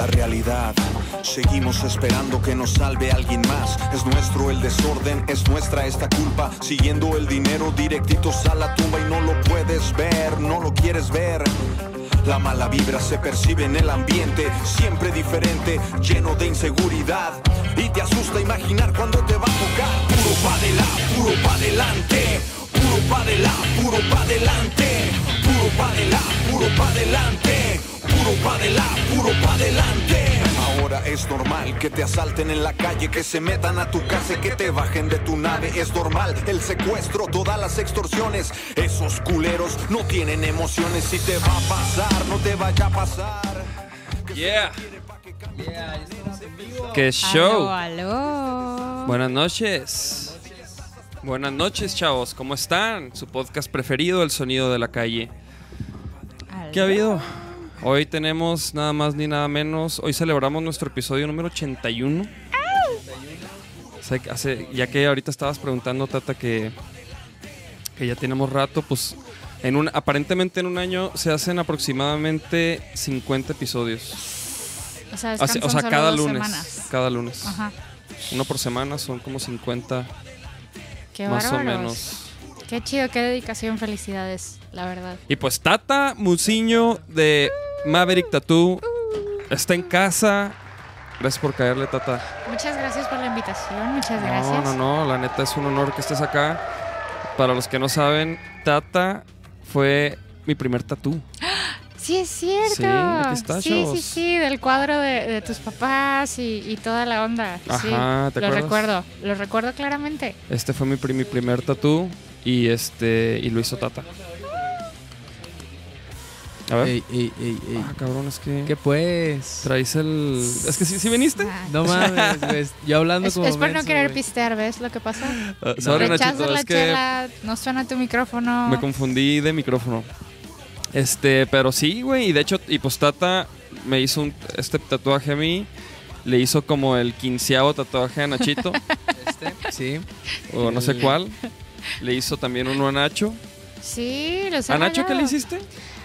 la realidad. Seguimos esperando que nos salve alguien más. Es nuestro el desorden, es nuestra esta culpa. Siguiendo el dinero directitos a la tumba y no lo puedes ver, no lo quieres ver. La mala vibra se percibe en el ambiente, siempre diferente, lleno de inseguridad. Y te asusta imaginar cuando te va a tocar. Puro pa' adelante, puro pa' adelante, puro pa' adelante, puro pa' adelante, puro pa' adelante, puro pa' adelante, puro pa' adelante, puro pa' adelante. Ahora es normal que te asalten en la calle, que se metan a tu casa y que te bajen de tu nave. Es normal el secuestro, todas las extorsiones. Esos culeros no tienen emociones. Si te va a pasar, no te vaya a pasar. Yeah. ¡Qué show! Aló, aló. Buenas noches. Buenas noches, chavos. ¿Cómo están? Su podcast preferido, El Sonido de la Calle. Aló. ¿Qué ha habido? Hoy tenemos nada más ni nada menos. Hoy celebramos nuestro episodio número 81. O sea, hace- ya que ahorita estabas preguntando, Tata, que, que ya tenemos rato, pues en un, aparentemente en un año se hacen aproximadamente 50 episodios. O sea, Así- o sea, cada lunes. semanas. Cada lunes. Ajá. Uno por semana son como 50 Qué más o menos. Qué chido, qué dedicación, felicidades, la verdad. Y pues Tata Muciño de Maverick Tattoo está en casa. Gracias por caerle, Tata. Muchas gracias por la invitación, muchas No, gracias. no, no, la neta es un honor que estés acá. Para los que no saben, Tata fue mi primer tatú. Sí, es cierto. Sí, aquí está, sí, sí, sí, del cuadro de, de tus papás y, y toda la onda. sí, Ajá, ¿te lo acuerdas? recuerdo, lo recuerdo claramente. Este fue mi primer tatú y este y lo hizo Tata. A ver. Ey, ey, ey, ey. Ah, cabrón, es que ¿Qué pues? traes el Es que sí, sí viniste. Ah, No mames, güey. Yo hablando Es, como es por no querer güey. pistear, ¿ves lo que pasa? Ah, sorry, Nachito, la es que chela, no suena tu micrófono. Me confundí de micrófono. Este, pero sí, güey. Y de hecho, y pues Tata me hizo un, este tatuaje a mí. Le hizo como el quinceavo tatuaje a Nachito. Este, sí. o no sé cuál. Le hizo también uno a Nacho. Sí, los he ¿A Nacho qué le hiciste?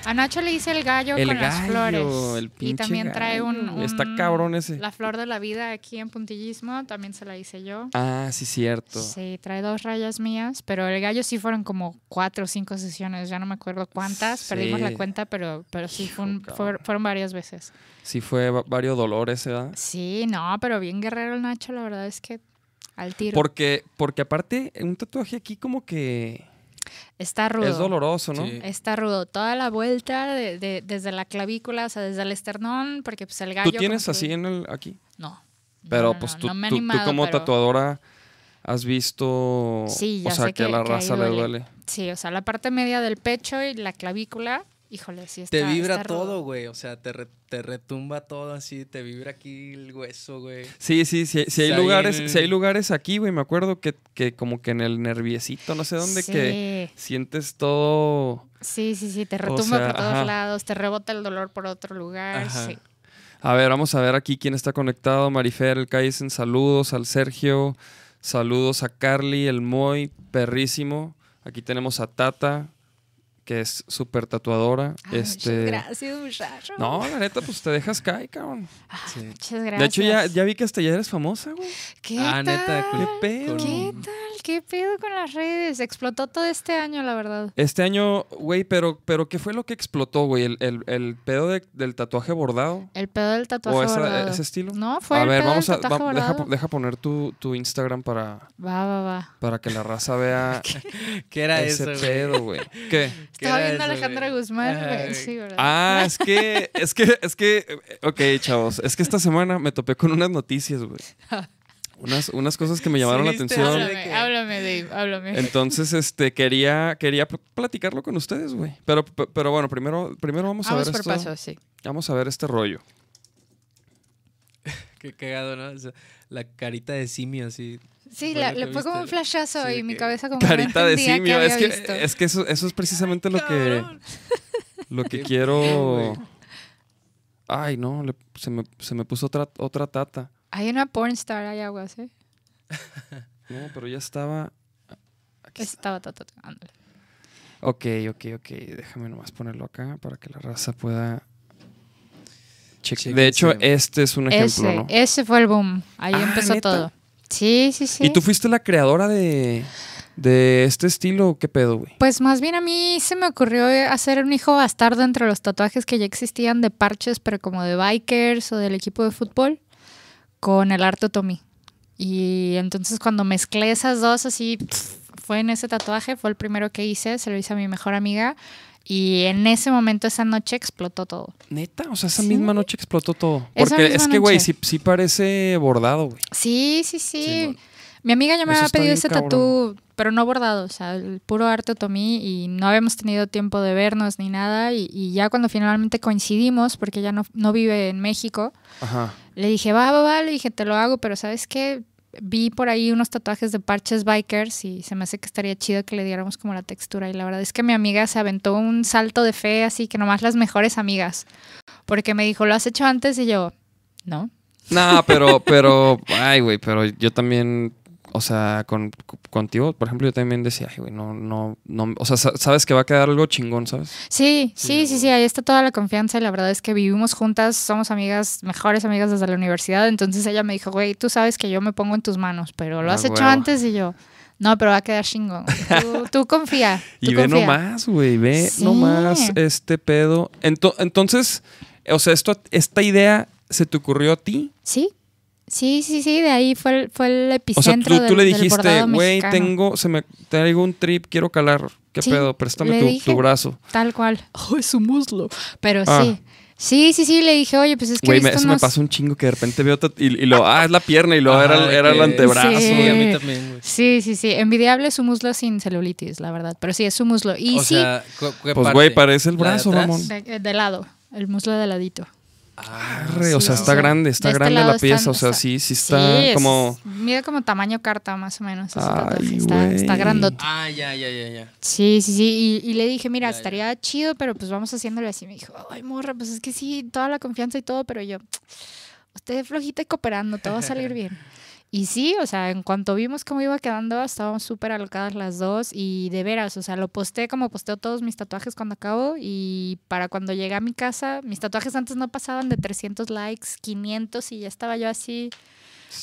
A Nacho le hice el gallo El con las flores. el y pinche también trae un. Está cabrón ese. La flor de la vida aquí en puntillismo, también se la hice yo. Ah, sí, cierto. Sí, trae dos rayas mías, pero el gallo sí fueron como cuatro o cinco sesiones, ya no me acuerdo cuántas, Sí. perdimos la cuenta, pero, pero sí fue un- fueron varias veces. Sí, fue va- varios dolores, ¿verdad? Sí, no, pero bien guerrero el Nacho, la verdad es que al tiro. Porque, porque aparte, un tatuaje aquí como que Está rudo. es doloroso, ¿no? Sí. Está rudo. Toda la vuelta de, de- desde la clavícula, o sea, desde el esternón, porque pues el gallo... ¿Tú tienes que- así en el aquí? No. Pero No, pues no, tú, no me he tú- como pero- tatuadora has visto, Sí, ya o sea, sé que, a la raza le duele. duele. Sí, o sea, la parte media del pecho y la clavícula, híjole, sí está Te vibra está todo, güey. O sea, te, re- te retumba todo así. Te vibra aquí el hueso, güey. Sí, sí, sí, sí hay lugares, en el- sí hay lugares aquí, güey, me acuerdo que, que como que en el nerviecito, no sé dónde, que sientes todo... sí, sí, sí, te retumba sea, por todos ajá. lados, te rebota el dolor por otro lugar, Ajá. sí. A ver, vamos a ver aquí quién está conectado. Marifer, el Kaizen, saludos al Sergio, saludos a Carly, el Moy, perrísimo. Aquí tenemos a Tata, que es súper tatuadora. Ay, este... Muchas gracias, muchacho. No, la neta, pues te dejas caer, cabrón. Sí. Muchas gracias. De hecho, ya, ya vi que hasta ya eres famosa, güey. ¿Qué Ah, tal? neta, ¿Qué pedo? ¿Qué tal? ¿Qué pedo con las redes? Explotó todo este año, la verdad. Este año, güey, pero, pero ¿qué fue lo que explotó, güey? ¿El, el, el pedo de- del tatuaje bordado? El pedo del tatuaje ¿O esa- bordado. ese estilo? No, fue a el ver, pedo vamos del a. tatuaje va- deja, bordado. deja poner tu, tu Instagram para, Va, va, va. para que la raza vea ¿Qué era ese eso, pedo, güey. ¿Qué? ¿Qué Estaba viendo a eso, Alejandra güey? Guzmán, güey. Sí, ¿verdad? Ah, es que, es que, es que, ok, chavos, es que esta semana me topé con unas noticias, güey. Unas, unas cosas que me llamaron la atención. Háblame, háblame, Dave, háblame. Entonces, este, quería, quería pl- platicarlo con ustedes, güey. Pero, pero bueno, primero, primero vamos a Vamos ver por esto. pasos, sí. Vamos a ver este rollo. Qué cagado, ¿no? O sea, la carita de simio así. Sí, Bueno, la- ¿lo le fue como un flashazo Sí, y mi que- cabeza como que no Carita de simio. Es había que, visto. es que eso, eso es precisamente lo que, lo que quiero. güey. Ay, no, le- se, me, se me puso otra, otra tata. Hay una pornstar, hay aguas, ¿eh? No, pero ya estaba. Aquí está. Estaba tatuando. Ok, ok, ok. Déjame nomás ponerlo acá para que la raza pueda Che- Chéquense. de hecho, este es un ejemplo, ese, ¿no? ese fue el boom. Ahí Ah, empezó ¿neta? todo. Sí, sí, sí. ¿Y tú fuiste la creadora de, de este estilo? ¿Qué pedo, güey? Pues más bien a mí se me ocurrió eh, hacer un hijo bastardo entre los tatuajes que ya existían de parches, pero como de bikers o del equipo de fútbol, con el arte otomí. Y entonces cuando mezclé esas dos así, fue en ese tatuaje, fue el primero que hice, se lo hice a mi mejor amiga. Y en ese momento, esa noche, explotó todo. Neta, o sea, esa Sí. misma noche explotó todo. Porque es que, güey, sí, sí parece bordado, güey. Sí, sí, sí. Sí, Mi amiga ya me Eso había pedido ese tatú, pero no bordado, o sea, el puro arte otomí y no habíamos tenido tiempo de vernos ni nada y, y ya cuando finalmente coincidimos, porque ella no, no vive en México, Ajá. le dije, va, va, va, le dije, te lo hago, pero ¿sabes qué? Vi por ahí unos tatuajes de parches bikers y se me hace que estaría chido que le diéramos como la textura y la verdad es que mi amiga se aventó un salto de fe así que nomás las mejores amigas, porque me dijo, ¿lo has hecho antes? Y yo, no. No, pero, pero, ay, güey, pero yo también, o sea, con, contigo, por ejemplo, yo también decía, ay, güey, no, no, no, o sea, sa- sabes que va a quedar algo chingón, ¿sabes? Sí, sí, sí, sí, ahí está toda la confianza y la verdad es que vivimos juntas, somos amigas, mejores amigas desde la universidad, entonces ella me dijo, güey, tú sabes que yo me pongo en tus manos, pero lo Ah, has hecho huevo. antes y yo, no, pero va a quedar chingón. Tú, tú confía. Tú Y ve confía". nomás, güey, ve Sí. nomás este pedo. Ento- entonces, o sea, esto, esta idea se te ocurrió a ti. Sí, sí, sí, sí, de ahí fue el, fue el O sea, epicentro tú, tú del- le dijiste, güey, mexicano". tengo, se me traigo un trip, quiero calar. ¿Qué Sí, pedo? Préstame tu, dije. tu brazo. Tal cual. Oh, es su muslo. Pero Ah. sí. Sí, sí, sí, le dije, oye, pues es que Güey, eso me pasa un chingo que de repente veo y, y lo, ah, es la pierna y luego Ajá, era, era el antebrazo. Sí. Sí, a mí también, güey. Sí, sí, sí. Envidiable su muslo sin celulitis, la verdad. Pero sí, es su muslo. Y o sí, sea, ¿cu- qué Pues, güey, parece el ¿La de brazo, atrás? mamón. de, de lado. El muslo de ladito. Ah, Arre, o sea, sí, está sí. grande, está este grande la pieza. están- o sea, está- sí, sí está es- como. Mide como tamaño carta, más o menos. ese Ay, tatuaje. está, está grandote. Ah, ya, ya, ya, ya. Sí, sí, sí. Y, y le dije, mira, Ya, ya. estaría chido, pero pues vamos haciéndole así. Me dijo, ay, morra, pues es que sí, toda la confianza y todo, pero yo, usted flojita y cooperando, todo va a salir bien. Y sí, o sea, en cuanto vimos cómo iba quedando, estábamos súper alocadas las dos y de veras, o sea, lo posté como posteo todos mis tatuajes cuando acabo y para cuando llegué a mi casa, mis tatuajes antes no pasaban de 300 likes, 500 y ya estaba yo así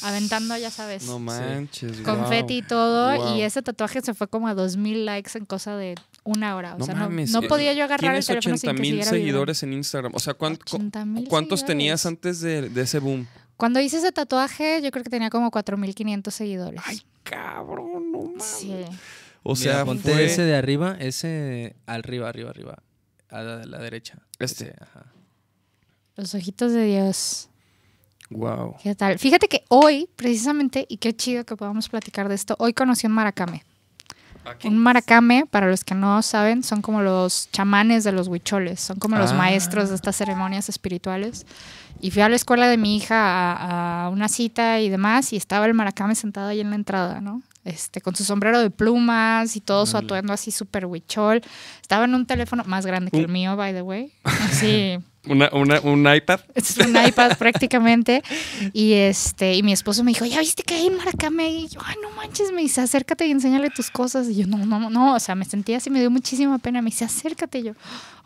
aventando, ya sabes, No manches, confeti y todo Wow. y ese tatuaje se fue como a 2000 likes en cosa de una hora, o No sea, no, mames, no eh, podía yo agarrar el teléfono 80 sin que mil siguiera vibrando. seguidores en Instagram. O sea, ¿cuán- cu- 80,000 ¿cuántos tenías antes de, de ese boom? Cuando hice ese tatuaje, yo creo que tenía como 4500 seguidores. Ay, cabrón, no mames. sí. O Mira, sea, ponte fue- ese de arriba, ese arriba, arriba, arriba. A la, la derecha. Este. Ese, ajá. Los ojitos de Dios. Wow. ¿Qué tal? Fíjate que hoy, precisamente, y qué chido que podamos platicar de esto, hoy conocí un maracame. Un maracame, para los que no saben, son como los chamanes de los huicholes, son como los Ah. maestros de estas ceremonias espirituales. Y fui a la escuela de mi hija a, a una cita y demás, y estaba el maracame sentado ahí en la entrada, ¿no? Este, con su sombrero de plumas y todo su atuendo así súper huichol. Estaba en un teléfono más grande que el mío, by the way. Así, Una, una, un iPad. es un iPad prácticamente. Y este, y mi esposo me dijo, ¿ya viste que hay maracame? Y yo, ay, no manches, me dice, acércate y enséñale tus cosas. Y yo, no, no, no. O sea, me sentía así, me dio muchísima pena. Me dice, acércate. Y yo,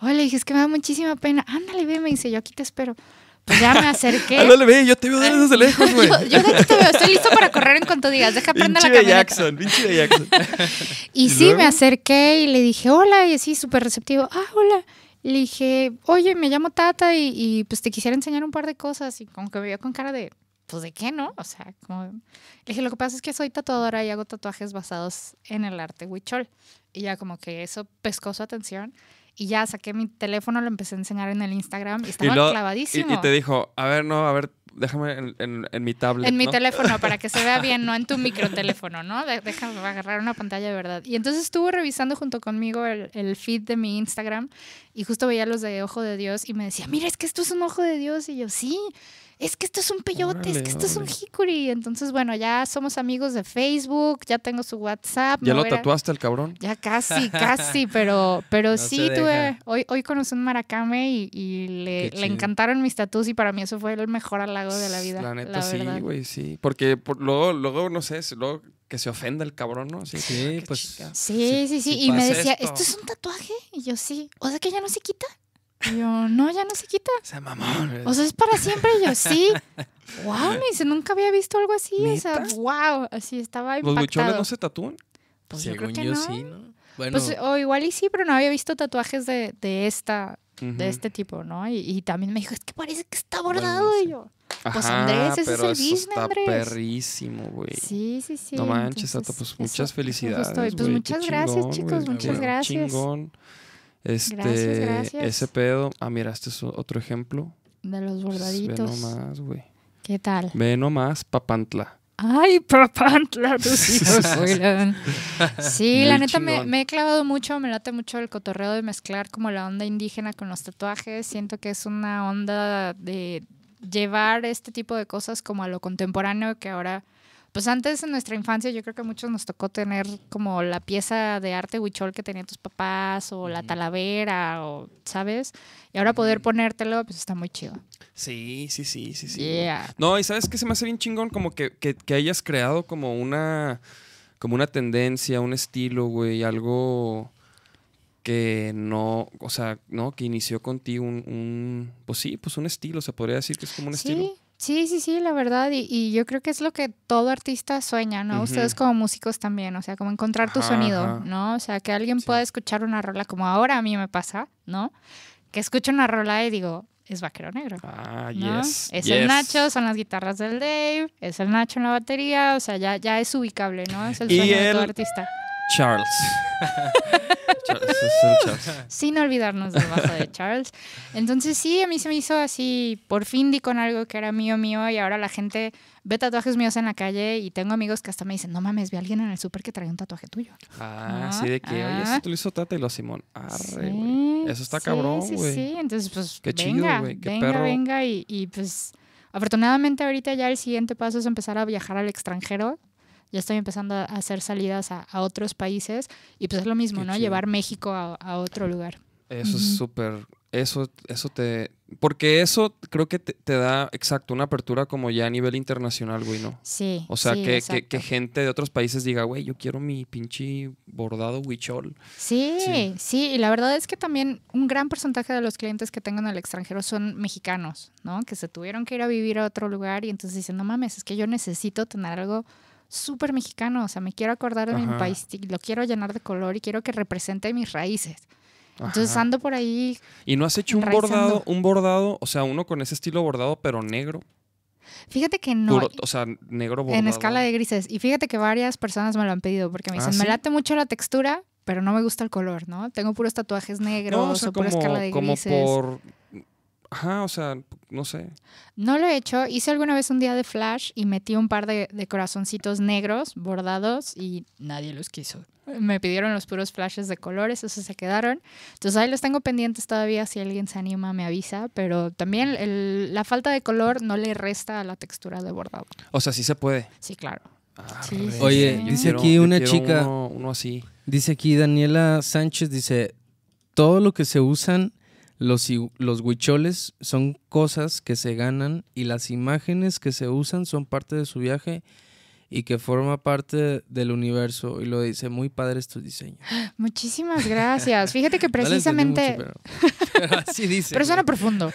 oye, le dije, es que me da muchísima pena. Ándale, ve, me dice, yo aquí te espero. Pues ya me acerqué. Ándale, ve, yo te veo desde lejos, güey. yo, yo de aquí te veo, estoy listo para correr en cuanto digas, deja prender la camioneta. Jackson, pinche de Jackson. Y ¿Y sí, luego? me acerqué y le dije, hola, y así súper receptivo, ah, hola. Le dije, oye, me llamo Tata y, y, pues te quisiera enseñar un par de cosas. Y como que me vio con cara de, pues de qué, ¿no? O sea, como... Le dije, lo que pasa es que soy tatuadora y hago tatuajes basados en el arte huichol. Y ya como que eso pescó su atención. Y ya saqué mi teléfono, lo empecé a enseñar en el Instagram y estaba clavadísimo. Y, y te dijo, a ver, no, a ver, déjame en, en- en mi tablet. En mi ¿no? teléfono, para que se vea bien, no en tu microteléfono, ¿no? Déjame agarrar una pantalla de verdad. Y entonces estuvo revisando junto conmigo el, el feed de mi Instagram y justo veía los de Ojo de Dios y me decía, mira, es que esto es un Ojo de Dios. Y yo, sí, es que esto es un peyote, es que esto es un hikuri. Entonces, bueno, ya somos amigos de Facebook, ya tengo su WhatsApp. ¿Ya lo tatuaste el cabrón? Ya casi, casi, pero, pero No sí tuve, hoy, hoy conocí un maracame y, y le, le encantaron mis tatuos y para mí eso fue el mejor halago de la vida. La neta, sí, güey, sí. Porque por- luego, luego, no sé, luego que se ofenda el cabrón, ¿no? Así, Sí, que, ah, pues, chinga. Sí, sí, sí. sí y me decía, esto. ¿esto es un tatuaje? Y yo, sí. O sea que ya no se quita. Y yo, no, ya no se quita. Ese mamón. O sea, es para siempre. Y yo, sí. Wow, me dice, nunca había visto algo así. O sea, wow. Así estaba ¿Los impactado. huicholes no se tatúan? Pues yo Según creo yo, que no. sí, ¿no? Bueno, Pues, o igual y sí, pero no había visto tatuajes de, de esta, de este tipo, ¿no? Y, y también me dijo, es que parece que está bordado. no sé. Y yo, Pues, Andrés, ese es el eso business, está Andrés. perrísimo, güey. sí, sí, sí. no manches, Tato, entonces, pues muchas eso felicidades. Pues muchas gracias, chingón, chicos, güey, muchas qué gracias. Chingón. Este, Gracias, gracias. ese pedo. Ah, mira, este es otro ejemplo. De los Pues, bordaditos. Ve nomás, güey. ¿Qué tal? Ve nomás, Papantla. Ay, papantla, tus hijos. Sí, la neta me, me he clavado mucho, me late mucho el cotorreo de mezclar como la onda indígena con los tatuajes. Siento que es una onda de llevar este tipo de cosas como a lo contemporáneo que ahora, pues antes en nuestra infancia yo creo que a muchos nos tocó tener como la pieza de arte huichol que tenían tus papás o la talavera o, ¿sabes? Y ahora poder ponértelo, pues está muy chido. Sí, sí, sí, sí, sí. Yeah. No, y sabes que se me hace bien chingón como que, que, que hayas creado como una como una tendencia, un estilo, güey, algo que no, o sea, no, que inició contigo un, un pues sí, pues un estilo, se podría decir que es como un estilo. Sí, sí, sí, la verdad. Y, y yo creo que es lo que todo artista sueña, ¿no? Ustedes como músicos también, o sea, como encontrar tu Ajá, sonido, ajá. ¿no? O sea, que alguien Sí. pueda escuchar una rola como ahora a mí me pasa, ¿no? Que escucho una rola y digo, es vaquero negro. Ah, ¿no? yes. Es yes. el Nacho, son las guitarras del Dave, es el Nacho en la batería, o sea, ya, ya es ubicable, ¿no? Es el sueño de todo artista. Charles. Charles, es el Charles. Sin olvidarnos del bajo de Charles. Entonces sí, a mí se me hizo así, por fin di con algo que era mío, mío, y ahora la gente ve tatuajes míos en la calle y tengo amigos que hasta me dicen, no mames, vi a alguien en el súper que traía un tatuaje tuyo. Ah, Ah, sí, de que, oye, ah. eso te lo hizo Tata y lo Simón. Arre, Sí. Eso está sí, cabrón, sí, güey. Sí, entonces pues Qué chido, venga, güey, qué venga, perro. venga y, y, pues afortunadamente ahorita ya el siguiente paso es empezar a viajar al extranjero. Ya estoy empezando a hacer salidas a, a otros países y pues es lo mismo, Qué ¿no? chido. Llevar México a, a otro lugar. Eso es súper, eso, eso te, porque eso creo que te, te da, exacto, una apertura como ya a nivel internacional, güey, ¿no? Sí. O sea, sí, que, que, que gente de otros países diga, güey, yo quiero mi pinche bordado huichol. Sí, Sí. sí, y la verdad es que también un gran porcentaje de los clientes que tengo en el extranjero son mexicanos, ¿no? Que se tuvieron que ir a vivir a otro lugar y entonces dicen, no mames, es que yo necesito tener algo súper mexicano, o sea, me quiero acordar de mi Ajá. país, y lo quiero llenar de color y quiero que represente mis raíces. Entonces ando por ahí, Y no has hecho un enraizando. bordado, un bordado, o sea, uno con ese estilo bordado, pero negro. fíjate que no, Puro- o sea, negro bordado. en escala de grises, y fíjate que varias personas me lo han pedido porque me ¿Ah, dicen, me late mucho la textura, pero no me gusta el color, ¿no? Tengo puros tatuajes negros No, o sea, o pura como, escala de como grises. por... Ajá, o sea, no sé. No lo he hecho. Hice alguna vez un día de flash y metí un par de, de corazoncitos negros bordados y nadie los quiso. Me pidieron los puros flashes de colores, esos se quedaron. Entonces ahí los tengo pendientes todavía. Si alguien se anima, me avisa. Pero también el- la falta de color no le resta a la textura de bordado. O sea, sí se puede. Sí, claro. Sí, sí, Oye, sí. dice quiero- aquí una chica- Uno, uno así. Dice aquí Daniela Sánchez, dice, todo lo que se usan los, los huicholes son cosas que se ganan y las imágenes que se usan son parte de su viaje y que forma parte del universo. Y lo dice, muy padres tus diseños. Muchísimas gracias. Fíjate que No le entendí mucho, precisamente... pero, pero así dice. Pero suena profundo.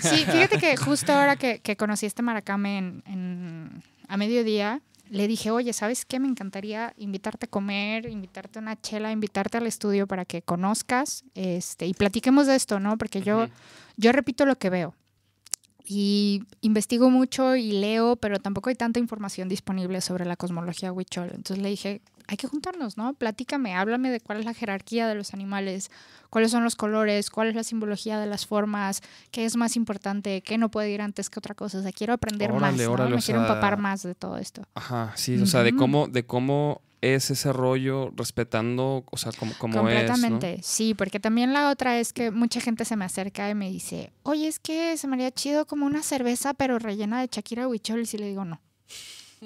Sí, fíjate que justo ahora que, que conocí este Maracame en, en- a mediodía, le dije, oye, ¿sabes qué? Me encantaría invitarte a comer, invitarte a una chela, invitarte al estudio para que conozcas este, y platiquemos de esto, ¿no? Porque yo, yo repito lo que veo. Y investigo mucho y leo, pero tampoco hay tanta información disponible sobre la cosmología huichol. Entonces le dije, hay que juntarnos, ¿no? Platícame, háblame de cuál es la jerarquía de los animales, cuáles son los colores, cuál es la simbología de las formas, qué es más importante, qué no puede ir antes que otra cosa. O sea, quiero aprender Órale, más, ¿no? órale, Me quiero sea, empapar más de todo esto. Ajá, sí, o sea, de cómo, de cómo es ese rollo respetando, o sea, como, como es, ¿no? Completamente, sí, porque también la otra es que mucha gente se me acerca y me dice, oye, es que se me haría chido como una cerveza, pero rellena de Shakira Huicholes, y le digo, no.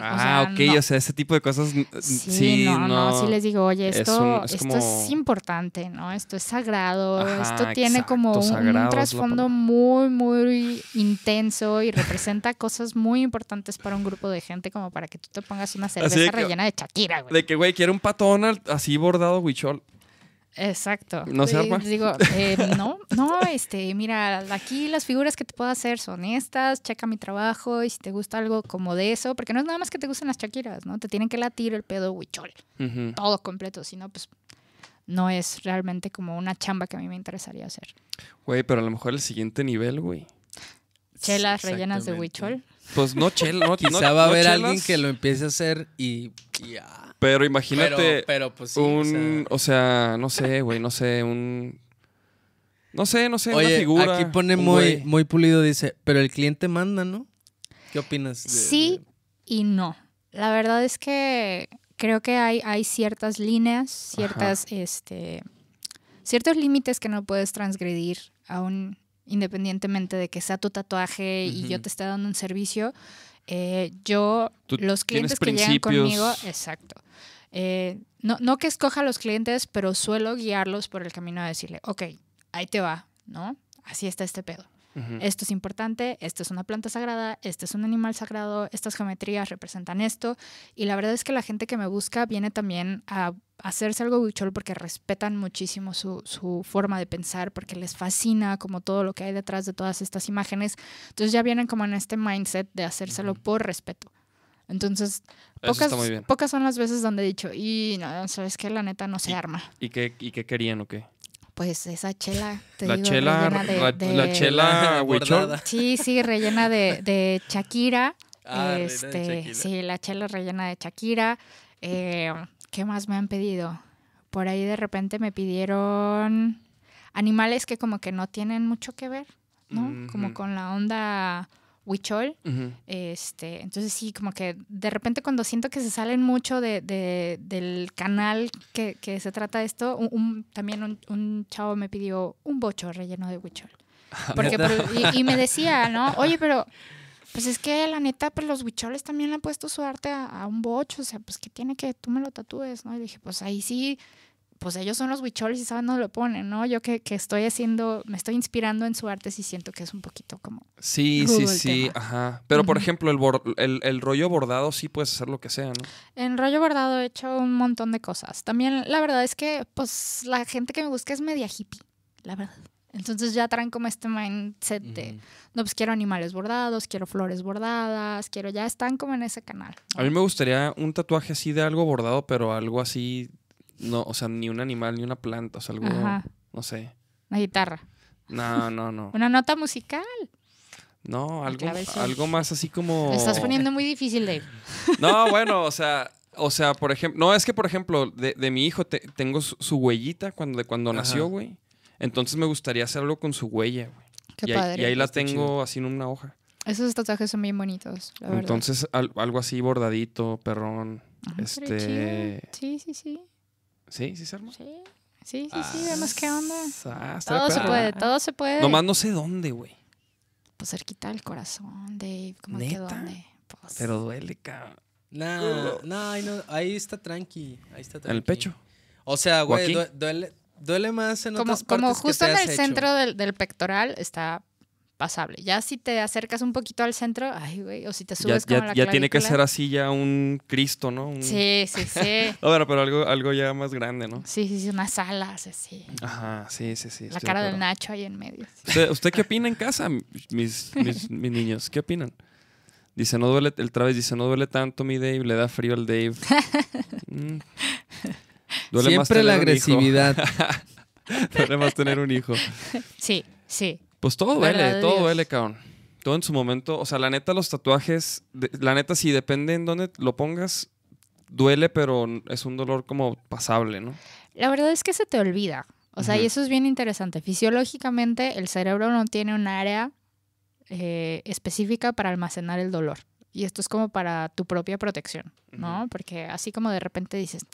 Ah, sea, ok, no. o sea, ese tipo de cosas, Sí, sí, no, no, sí les digo, oye, es esto, un- es esto es importante, ¿no? Esto es sagrado, Ajá, esto tiene como un, trasfondo muy, muy intenso y representa cosas muy importantes para un grupo de gente como para que tú te pongas una cerveza que- rellena de Shakira, güey. De que, güey, quiero un patón así bordado huichol. Exacto. ¿No se Y arma? Digo, eh, no, no, este, mira, aquí las figuras que te puedo hacer son estas, checa mi trabajo y si te gusta algo como de eso, porque no es nada más que te gusten las chaquiras, ¿no? Te tienen que latir el pedo huichol, todo completo, si no, pues no es realmente como una chamba que a mí me interesaría hacer. Güey, pero a lo mejor el siguiente nivel, güey. Chelas rellenas de huichol. Pues no chel, no, Quizá no- va a no haber chelas, alguien que lo empiece a hacer y, ya. Pero Pero, imagínate pero pues sí, o un, sea- o sea, no sé, güey, no sé, un no sé, no sé, una Oye, figura. aquí pone muy, muy pulido, dice, pero el cliente manda, ¿no? ¿Qué opinas? de- Sí y no. La verdad es que creo que hay, hay ciertas líneas, ciertas, este, ciertos límites que no puedes transgredir aún independientemente de que sea tu tatuaje y yo te esté dando un servicio. Eh, yo, los clientes que llegan conmigo, exacto. Eh, no, no que escoja a los clientes, pero suelo guiarlos por el camino de decirle, ok, ahí te va, ¿no? Así está este pedo. Esto es importante, esto es una planta sagrada, este es un animal sagrado, estas geometrías representan esto. Y la verdad es que la gente que me busca viene también a hacerse algo huichol porque respetan muchísimo su, su forma de pensar, porque les fascina como todo lo que hay detrás de todas estas imágenes. Entonces ya vienen como en este mindset de hacérselo por respeto. Entonces, pocas, pocas son las veces donde he dicho, y no, sabes que la neta no se Y- arma. ¿Y qué, y qué querían o qué? Pues esa chela, te La digo, chela, rellena de- la, de- la chela huichol. Sí, sí, rellena de, de Shakira. Ah, de este, Shakira. sí, la chela rellena de Shakira. Eh, ¿Qué más me han pedido? Por ahí de repente me pidieron animales que como que no tienen mucho que ver, ¿no? Como con la onda huichol. Este, entonces sí, como que de repente cuando siento que se salen mucho de, de- del canal que, que se trata esto, un, un- también un, un chavo me pidió un bocho relleno de huichol. Porque, ¿Neta? por- y, y me decía, ¿no? Oye, pero pues es que la neta, pues los huicholes también le han puesto su arte a, a un bocho, o sea, pues que tiene que tú me lo tatúes, ¿no? Y dije, pues ahí sí, pues ellos son los huicholes y saben dónde lo ponen, ¿no? Yo que, que estoy haciendo, me estoy inspirando en su arte, sí siento que es un poquito como Sí, sí, sí, tema. ajá. Pero por ejemplo, el, el, el rollo bordado sí puedes hacer lo que sea, ¿no? En rollo bordado he hecho un montón de cosas. También la verdad es que pues la gente que me busca es media hippie, la verdad. Entonces ya traen como este mindset de, no, pues quiero animales bordados, quiero flores bordadas, quiero, ya están como en ese canal. ¿no? A mí me gustaría un tatuaje así de algo bordado, pero algo así, no, o sea, ni un animal, ni una planta, o sea, algo, Ajá, no sé. una guitarra, No, no, no. una nota musical. No, algo, algo más así como... Lo estás poniendo muy difícil, Dave. No, bueno, o sea, o sea, por ejemplo, no, es que por ejemplo, de, de mi hijo te- tengo su, su huellita cuando, de cuando Ajá. nació, güey. Entonces me gustaría hacer algo con su huella, güey. Qué y, ahí- padre. y ahí la tengo chido. así en una hoja. Esos tatuajes son bien bonitos, la verdad. Entonces, al- algo así bordadito, perrón. Ajá, estaría este-. Sí, sí, sí. Sí, sí se arma. Sí, sí, sí, sí, vemos qué onda. Ah, estaría Todo se puede, todo se puede. Nomás no sé dónde, güey. Pues cerquita del corazón, Dave. ¿Cómo que ¿Neta? dónde? Pues, Pero duele, cabrón. Ahí, no- ahí está tranqui. Ahí está tranqui. En el pecho. O sea, ¿O güey, duele, duele más en como, otras partes como que justo te en el hecho. centro del, del pectoral está pasable. Ya si te acercas un poquito al centro, ay, güey, o si te Ya, subes como ya- la ya tiene que ser así ya un Cristo, ¿no? Un- Sí, sí, sí. No, bueno, pero algo, algo ya más grande, ¿no? Sí, sí, sí, unas alas así. Ajá, sí, sí, sí. La estoy de cara del. Nacho ahí en medio. ¿Usted, usted qué opina en casa, mis, mis, mis niños? ¿Qué opinan? Dice, no duele, el Travis dice, no duele tanto mi Dave, le da frío al Dave. Mm. Duele más Siempre la tener un hijo. agresividad. duele más tener un hijo. Sí, sí. Pues todo duele, todo Dios. duele, cabrón. Todo en su momento. O sea, la neta, los tatuajes, de- la neta, sí, depende en dónde lo pongas, duele, pero es un dolor como pasable, ¿no? La verdad es que se te olvida. O sea, y eso es bien interesante. Fisiológicamente, el cerebro no tiene un área eh, específica para almacenar el dolor. Y esto es como para tu propia protección, ¿no? Porque así como de repente dices,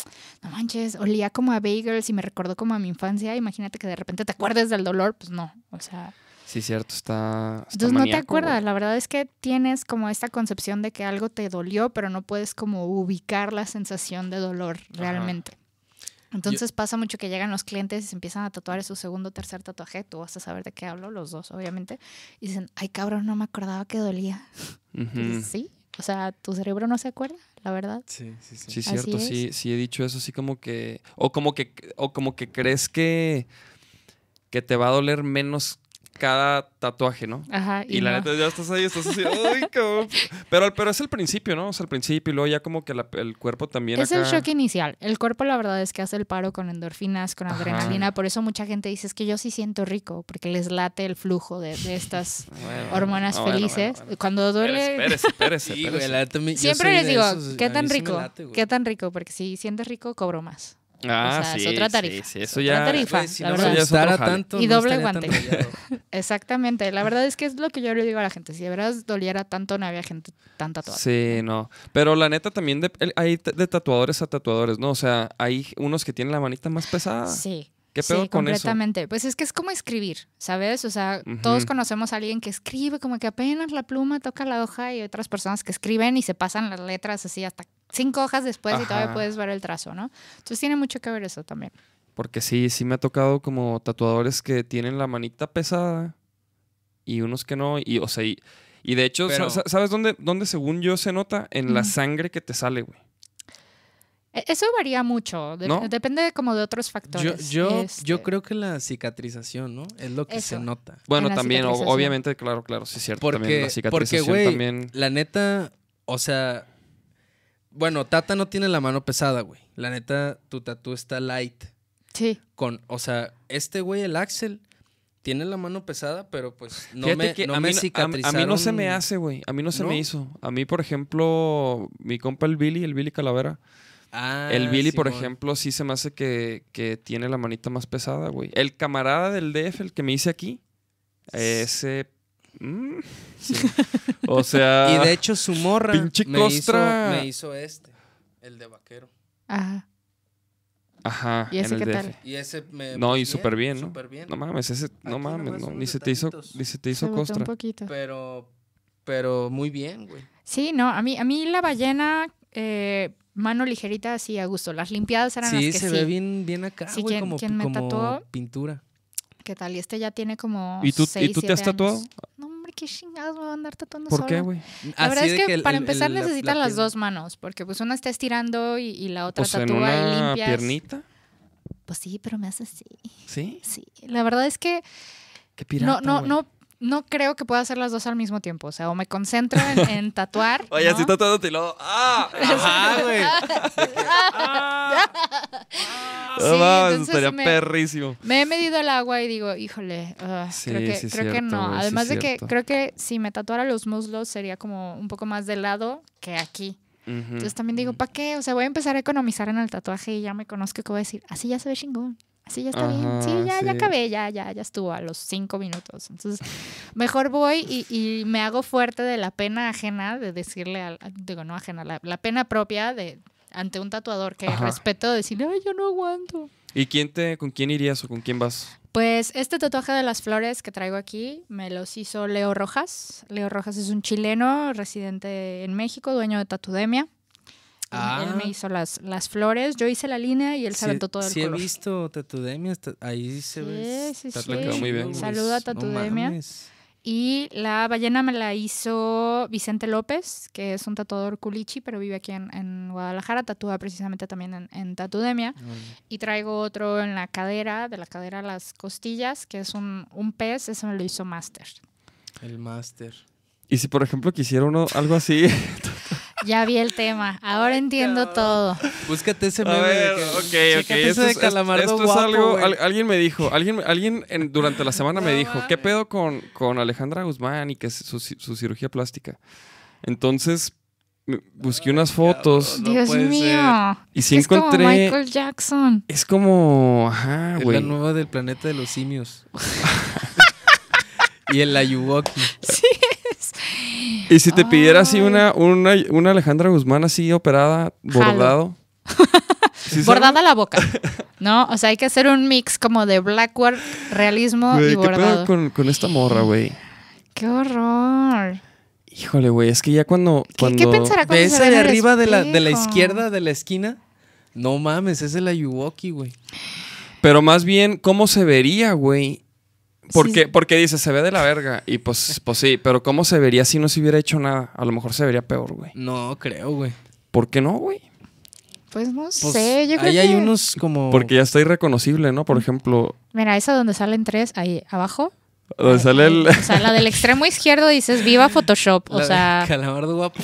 no manches, olía como a bagels y me recordó como a mi infancia, imagínate que de repente te acuerdes del dolor, pues no, o sea, Sí, cierto, está. está entonces no te acuerdas, la verdad es que tienes como esta concepción de que algo te dolió, pero no puedes como ubicar la sensación de dolor realmente. Entonces pasa mucho que llegan los clientes y se empiezan a tatuar su segundo o tercer tatuaje, tú vas a saber de qué hablo, los dos obviamente, y dicen, ay cabrón, no me acordaba que dolía. Entonces, sí, O sea, tu cerebro no se acuerda, la verdad. Sí, sí, sí. Sí, cierto, sí, sí he dicho eso, así como que, o como que, o como que crees que, que te va a doler menos cada tatuaje, ¿no? Ajá. Y, la no. neta ya estás ahí, estás así, ay, cabrón. Pero, pero es el principio, ¿no? O sea, el principio y luego ya como que la- el cuerpo también Es acá. el shock inicial. El cuerpo, la verdad, es que hace el paro con endorfinas, con Ajá. adrenalina. Por eso mucha gente dice es que yo sí siento rico, porque les late el flujo de, de estas Bueno, hormonas bueno, bueno, felices. bueno. Cuando duele. Espérese, espérese, Sí, güey, espérese. la Siempre les digo, esos, ¿qué tan rico? late. ¿Qué tan rico? Porque si sientes rico, cobro más. Ah, o sea, es sí, otra sí, tarifa, sí, es eso otra ya. tarifa. Güey, si la no verdad. es tanto, Y no doble tan guante. Exactamente. La verdad es que es lo que yo le digo a la gente. Si de verdad doliera tanto, no había gente tan tatuada. Sí, no. Pero la neta también de- hay de tatuadores a tatuadores, ¿no? O sea, hay unos que tienen la manita más pesada. Sí. ¿Qué pedo sí, con eso? completamente. Pues es que es como escribir, ¿sabes? O sea, todos conocemos a alguien que escribe como que apenas la pluma toca la hoja y otras personas que escriben y se pasan las letras así hasta cinco hojas después y todavía puedes ver el trazo, ¿no? Entonces tiene mucho que ver eso también. Porque sí, sí me ha tocado como tatuadores que tienen la manita pesada y unos que no. Y, o sea, y, y de hecho, Pero- ¿sabes dónde, dónde según yo se nota? En la sangre que te sale, güey. E- Eso varía mucho, de- ¿No? depende como de otros factores. yo, Este, yo creo que la cicatrización, ¿no? Es lo que se nota. Bueno, la también, obviamente, claro, claro, sí es cierto. también Porque, la porque, cicatrización güey, también. la neta, o sea, bueno, Tata no tiene la mano pesada, güey. La neta, tu tatú está light. Sí, Con, o sea, este güey, el Axel, tiene la mano pesada, pero pues no Fíjate me, que no a, me mí, no- a- mí no se me hace, güey. A mí no se ¿No? me hizo. A mí, por ejemplo, mi compa el Billy, el Billy Calavera. Ah, el Billy, por ejemplo, sí se me hace que, que tiene la manita más pesada, güey. El camarada del DF, el que me hice aquí, ese... mm, Sí. o sea... Y de hecho, su morra pinche me, hizo, costra. me hizo este, el de vaquero. ajá. Ajá, ¿Y ese en el qué DF. tal? Y ese me. No, pues, y súper bien, ¿no? súper bien. No mames, ese... No Aquí mames, no. Ni se te hizo, ni se te Se hizo botó un costra. poquito. Pero, pero muy bien, güey. Sí, no, a mí, a mí la ballena, eh, mano ligerita, sí, a gusto. Las limpiadas eran Sí, las que se sí. ve bien, bien acá, Sí, güey, como, quien me como tatuó- pintura. ¿Qué tal? Y este ya tiene como. ¿Y tú, ¿y seis, tú te siete has tatuado? años. No, hombre, qué chingados me voy a andar tatuando ¿Por qué, sola? güey? La verdad es que, el- para el- empezar el- necesitan la las dos manos, porque pues una está estirando y, y la otra Pues en tatúa y una limpias. piernita, Pues sí, pero me hace así. ¿sí? Sí. La verdad es que Qué no, pirata, no, güey. no, no creo que pueda hacer las dos al mismo tiempo. O sea, o me concentro en, en tatuar. Oye, ¿no? así tatuándote y luego... ¡Ah! Ajá, güey. Sí, entonces estaría me- perrísimo. Me he medido el agua y digo, híjole, ah, Sí, creo que, sí, creo que no. Además de que creo que si me tatuara los muslos sería como un poco más de lado que aquí. Entonces también digo, ¿para qué? O sea, voy a empezar a economizar en el tatuaje y ya me conozco que voy a decir, así ya se ve chingón. Así ya está bien. Sí, ya, ya acabé, ya, ya, ya estuvo a los cinco minutos. Entonces, mejor voy y, y me hago fuerte de la pena ajena de decirle al, digo, no ajena, la, la pena propia de ante un tatuador que Ajá. respeto decirle, ay, yo no aguanto. ¿Y quién te, con quién irías o con quién vas? Pues este tatuaje de las flores que traigo aquí me los hizo Leo Rojas. Leo Rojas es un chileno residente en México, dueño de Tatudemia. Ah. Él me hizo las, las flores, yo hice la línea y él se Sí, aventó todo el sí he color. visto Tatudemia, está- ahí se ve. Sí, sí, sí. Muy bien. Saluda a Tatudemia. Y la ballena me la hizo Vicente López, que es un tatuador culichi, pero vive aquí en, en Guadalajara, tatúa precisamente también en, en Tatudemia. Y traigo otro en la cadera, de la cadera a las costillas, que es un, un pez, eso me lo hizo Master. El máster. Y si, por ejemplo, quisiera uno algo así. Ya vi el tema, ahora entiendo todo. Búscate ese A meme. ver, de que, ok, ok. Esto es, de calamardo esto es guapo, algo. güey. al- alguien me dijo, alguien, alguien en- durante la semana me dijo, ¿qué pedo con, con Alejandra Guzmán y que es su, su cirugía plástica? Entonces me- busqué unas fotos Dios mío. ser. y sí es como encontré. Michael Jackson. Es como. Ajá, Es la güey. nueva del planeta de los simios. y el Ayuwoki. Y si te pidiera así una, una, una Alejandra Guzmán así operada, bordado. Bordada la boca. ¿No? O sea, hay que hacer un mix como de blackwork, realismo Güey, y ¿Qué pedo bordado. con, con esta morra, güey? ¡Qué horror! Híjole, güey, es que ya cuando. ¿Qué, cuando... qué pensará cuando ¿Ves se de arriba de la, de la izquierda de la esquina? No mames, es el Ayuwoki, güey. Pero más bien, ¿cómo se vería, güey? Porque, Sí. porque dice, se ve de la verga. Y pues, pues sí, pero ¿cómo se vería si no se hubiera hecho nada? A lo mejor se vería peor, güey. No, creo, güey. ¿Por qué no, güey? Pues no Pues, sé, yo creo ahí que... hay unos como... Porque ya está irreconocible, ¿no? Por ejemplo, Mira, esa donde salen tres, ahí abajo. donde sale el... O sea, la del extremo izquierdo dices viva Photoshop. O la de sea, Calamardo guapo.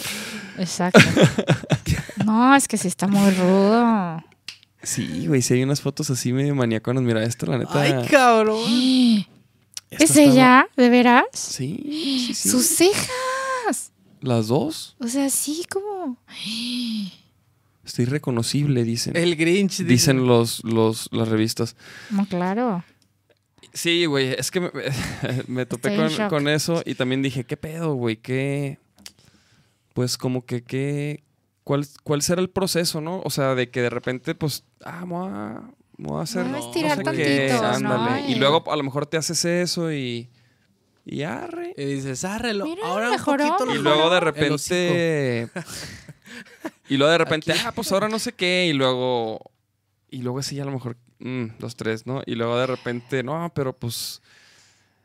exacto. No, es que sí está muy rudo. Sí, güey, sí hay unas fotos así medio maníaconas. Mira, esta, la neta... Ay, cabrón. esta ¿Es ella? ¿De veras? Sí, sí, sí. Sus cejas. Las dos. O sea, sí, como... Está irreconocible, dicen. El Grinch. dice. Dicen los, los, las revistas. No, claro. Sí, güey, es que me, me topé Estoy con, eso y también dije, ¿qué pedo, güey? ¿Qué? Pues como que, ¿qué? ¿Cuál, ¿Cuál será el proceso, no? O sea, de que de repente, pues, ah, voy a, me voy a hacer no estirar sé qué, tantito, ¿no? ándale. Y Y- luego a lo mejor te haces eso y... Y arre. Y dices, árrelo. Mira, ahora un mejoró, poquito Y luego de repente... y luego de repente, Aquí. ah, pues ahora no sé qué. Y luego... Y luego sí, a lo mejor, mm, dos, tres, ¿no? Y luego de repente, no, pero pues...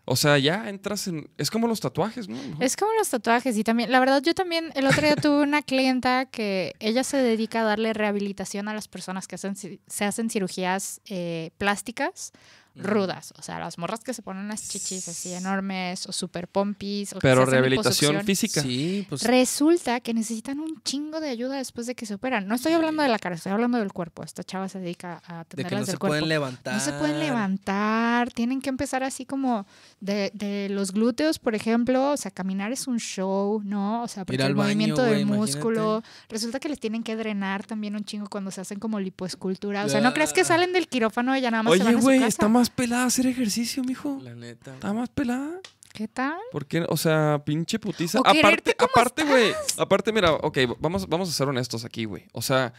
O sea, ya entras en... Es como los tatuajes, ¿no? Es como los tatuajes y también, la verdad, yo también el otro día tuve una clienta que ella se dedica a darle rehabilitación a las personas que hacen, se hacen cirugías eh, plásticas rudas. O sea, las morras que se ponen las chichis así enormes o super pompis. O se Pero rehabilitación física. Sí, pues... Resulta que necesitan un chingo de ayuda después de que se operan. No estoy hablando de la cara, estoy hablando del cuerpo. Esta chava se dedica a de atenderlas que no del se cuerpo. pueden levantar. No se pueden levantar, tienen que empezar así como de, de los glúteos, por ejemplo, o sea, caminar es un show, ¿no? O sea, porque al el baño, movimiento del imagínate. músculo, resulta que les tienen que drenar también un chingo cuando se hacen como lipoescultura, o sea, ¿no crees que salen del quirófano y ya nada más se Oye, van a su casa? está más pelada hacer ejercicio, mijo. La neta. Está más pelada. ¿Qué tal? ¿Por qué? O sea, pinche putiza. O quererte Aparte, como aparte, güey. Aparte, mira, ok, vamos, vamos a ser honestos aquí, güey. O sea,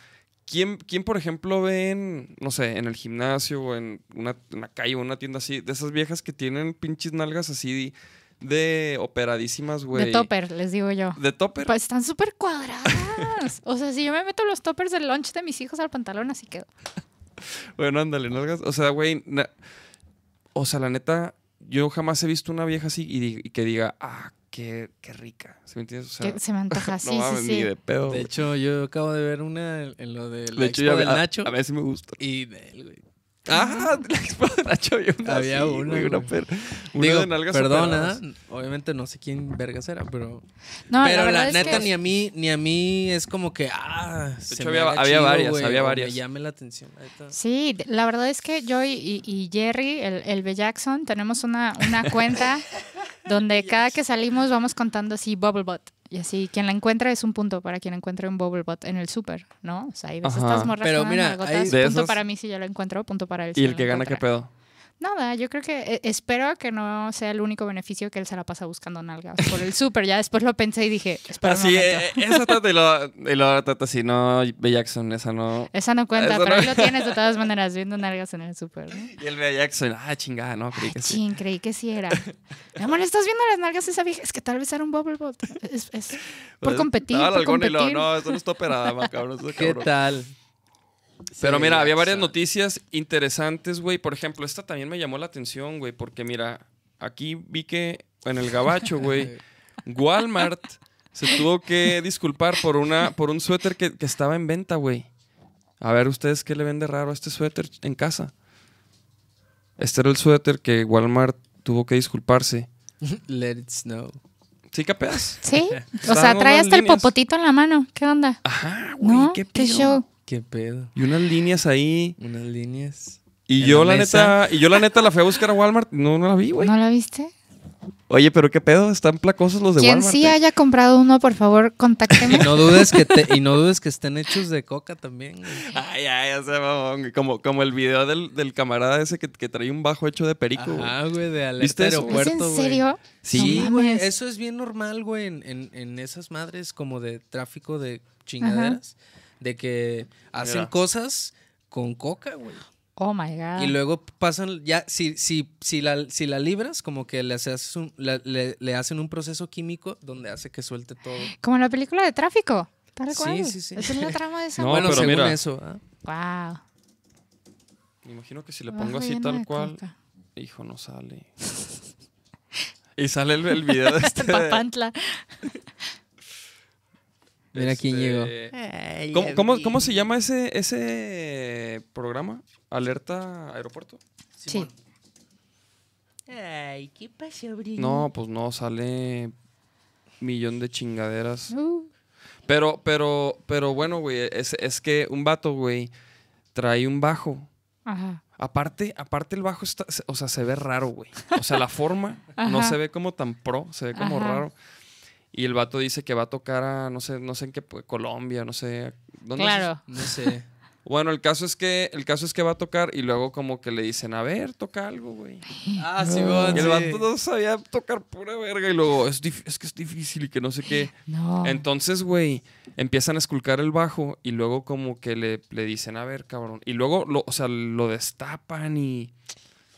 ¿quién, ¿quién, por ejemplo, ve en, no sé, en el gimnasio o en una, en la calle o una tienda así, de esas viejas que tienen pinches nalgas así de operadísimas, güey? De topper, les digo yo. De topper. Pues están súper cuadradas. o sea, si yo me meto los toppers del lunch de mis hijos al pantalón, así quedo. Bueno, ándale, nalgas. O sea, güey. na- O sea, la neta, yo jamás he visto una vieja así y, que diga, ah, qué, qué rica. ¿Sí me entiendes? O sea, que se me antoja, no sí, mames, sí, ni sí. de pedo. De hecho, yo acabo de ver una en lo de la De hecho, expo ya del a, Nacho. a ver si me gusta. Y de él, güey. Ah, de la de había una. Había así, una, güey, una, güey. per- una Digo, de nalgas perdona, operadas. obviamente no sé quién vergas era, pero... No, pero la la, neta que- ni a mí, ni a mí es como que, ah, se hecho, me había- haga había chido, varias, güey, había o me varias. llame la atención. Sí, de- la verdad es que yo y, Jerry, el, el B. Jackson, tenemos una, una cuenta donde cada que salimos vamos contando así Bubblebot. Y así, quien la encuentra es un punto para quien encuentre un Bubblebot en el súper, ¿no? O sea, ahí ves Ajá. estas morras Pero mira, nalgotas, hay- De punto para mí si yo lo encuentro, punto para él Y el lo que gana, ¿qué encuentra. pedo? Nada, yo creo que eh, espero que no sea el único beneficio que él se la pasa buscando nalgas por el súper. Ya después lo pensé y dije, espera un Así, momento. eh, esa tata y lo, y lo tata así, no, B. Jackson, esa no. Esa no cuenta, Eso pero no- ahí lo tienes de todas maneras, viendo nalgas en el súper, ¿no? Y el B. Jackson, ah, chingada, no, creí que sí. Chin, creí que sí era. Mi amor, ¿estás viendo las nalgas de esa vieja? Es que tal vez era un bubblebot. Es, es por Pues, competir, por algona y lo, competir. no, esto no está operada, cabrón, esto ¿Qué cabrón. tal? Pero Sí, mira, había varias noticias interesantes, güey. Por ejemplo, esta también me llamó la atención, güey, porque mira, aquí vi que en el gabacho, güey, Walmart se tuvo que disculpar por una por un suéter que, que estaba en venta, güey. A ver, ustedes qué le ven de raro a este suéter en casa. Este era el suéter que Walmart tuvo que disculparse. Let it snow. ¿Sí capeas? Sí, o sea, trae hasta el popotito en la mano. ¿Qué onda? Ajá, güey, ¿No? qué ¿Qué show? ¿Qué pedo? Y unas líneas ahí. Unas líneas. Y yo la neta, y yo la neta la fui a buscar a Walmart, no, no la vi, güey. ¿No la viste? Oye, pero qué pedo, están placosos los de Quien Walmart. sí eh? haya comprado uno, por favor, Y contácteme. no dudes que te, y no dudes que estén hechos de coca también. güey. Ay, ay, o sea, mamón, güey, como, como el video del, del camarada ese que, que traía un bajo hecho de perico. güey. Ajá, güey, de alerta ¿Viste eso? ¿Es aeropuerto, en güey. serio? Sí, No güey, eso es bien normal, güey, en, en- en esas madres como de tráfico de chingaderas. De que hacen Mira. cosas con coca, güey. Oh my God. Y luego pasan, ya, si, si, si, la, si la libras, como que le, haces un- la- le, le hacen un proceso químico donde hace que suelte todo. Como en la película de tráfico. ¿Tal Sí, cual? sí, sí. Es la trama de esa. No, bueno, pero según mira. eso. ¿ah? Wow. Me imagino que si le pongo así tal cual. Hijo, no sale. y sale el, el video de este. Papantla. Mira quién llegó. este, ¿Cómo, cómo, cómo se llama ese, ese programa? ¿Alerta Aeropuerto? Sí. Ay, ¿qué pasó? No, pues no, sale millón de chingaderas. Uh, Pero, pero, pero bueno, güey, es, es que un vato, güey, trae un bajo. ajá. Aparte, aparte el bajo está, se- o sea, se ve raro, güey. O sea, la forma no se ve como tan pro, se ve como Ajá. raro. Y el vato dice que va a tocar a, no sé, no sé en qué, Colombia, no sé. ¿dónde es? Claro. No sé. Bueno, el caso es que, el caso es que va a tocar y luego como que le dicen, a ver, toca algo, güey. Ah, sí, Y el vato no sabía tocar pura verga y luego, es, es que es difícil y que no sé qué. No. Entonces, güey, empiezan a esculcar el bajo y luego como que le, le dicen, a ver, cabrón. Y luego, lo, o sea, lo destapan y,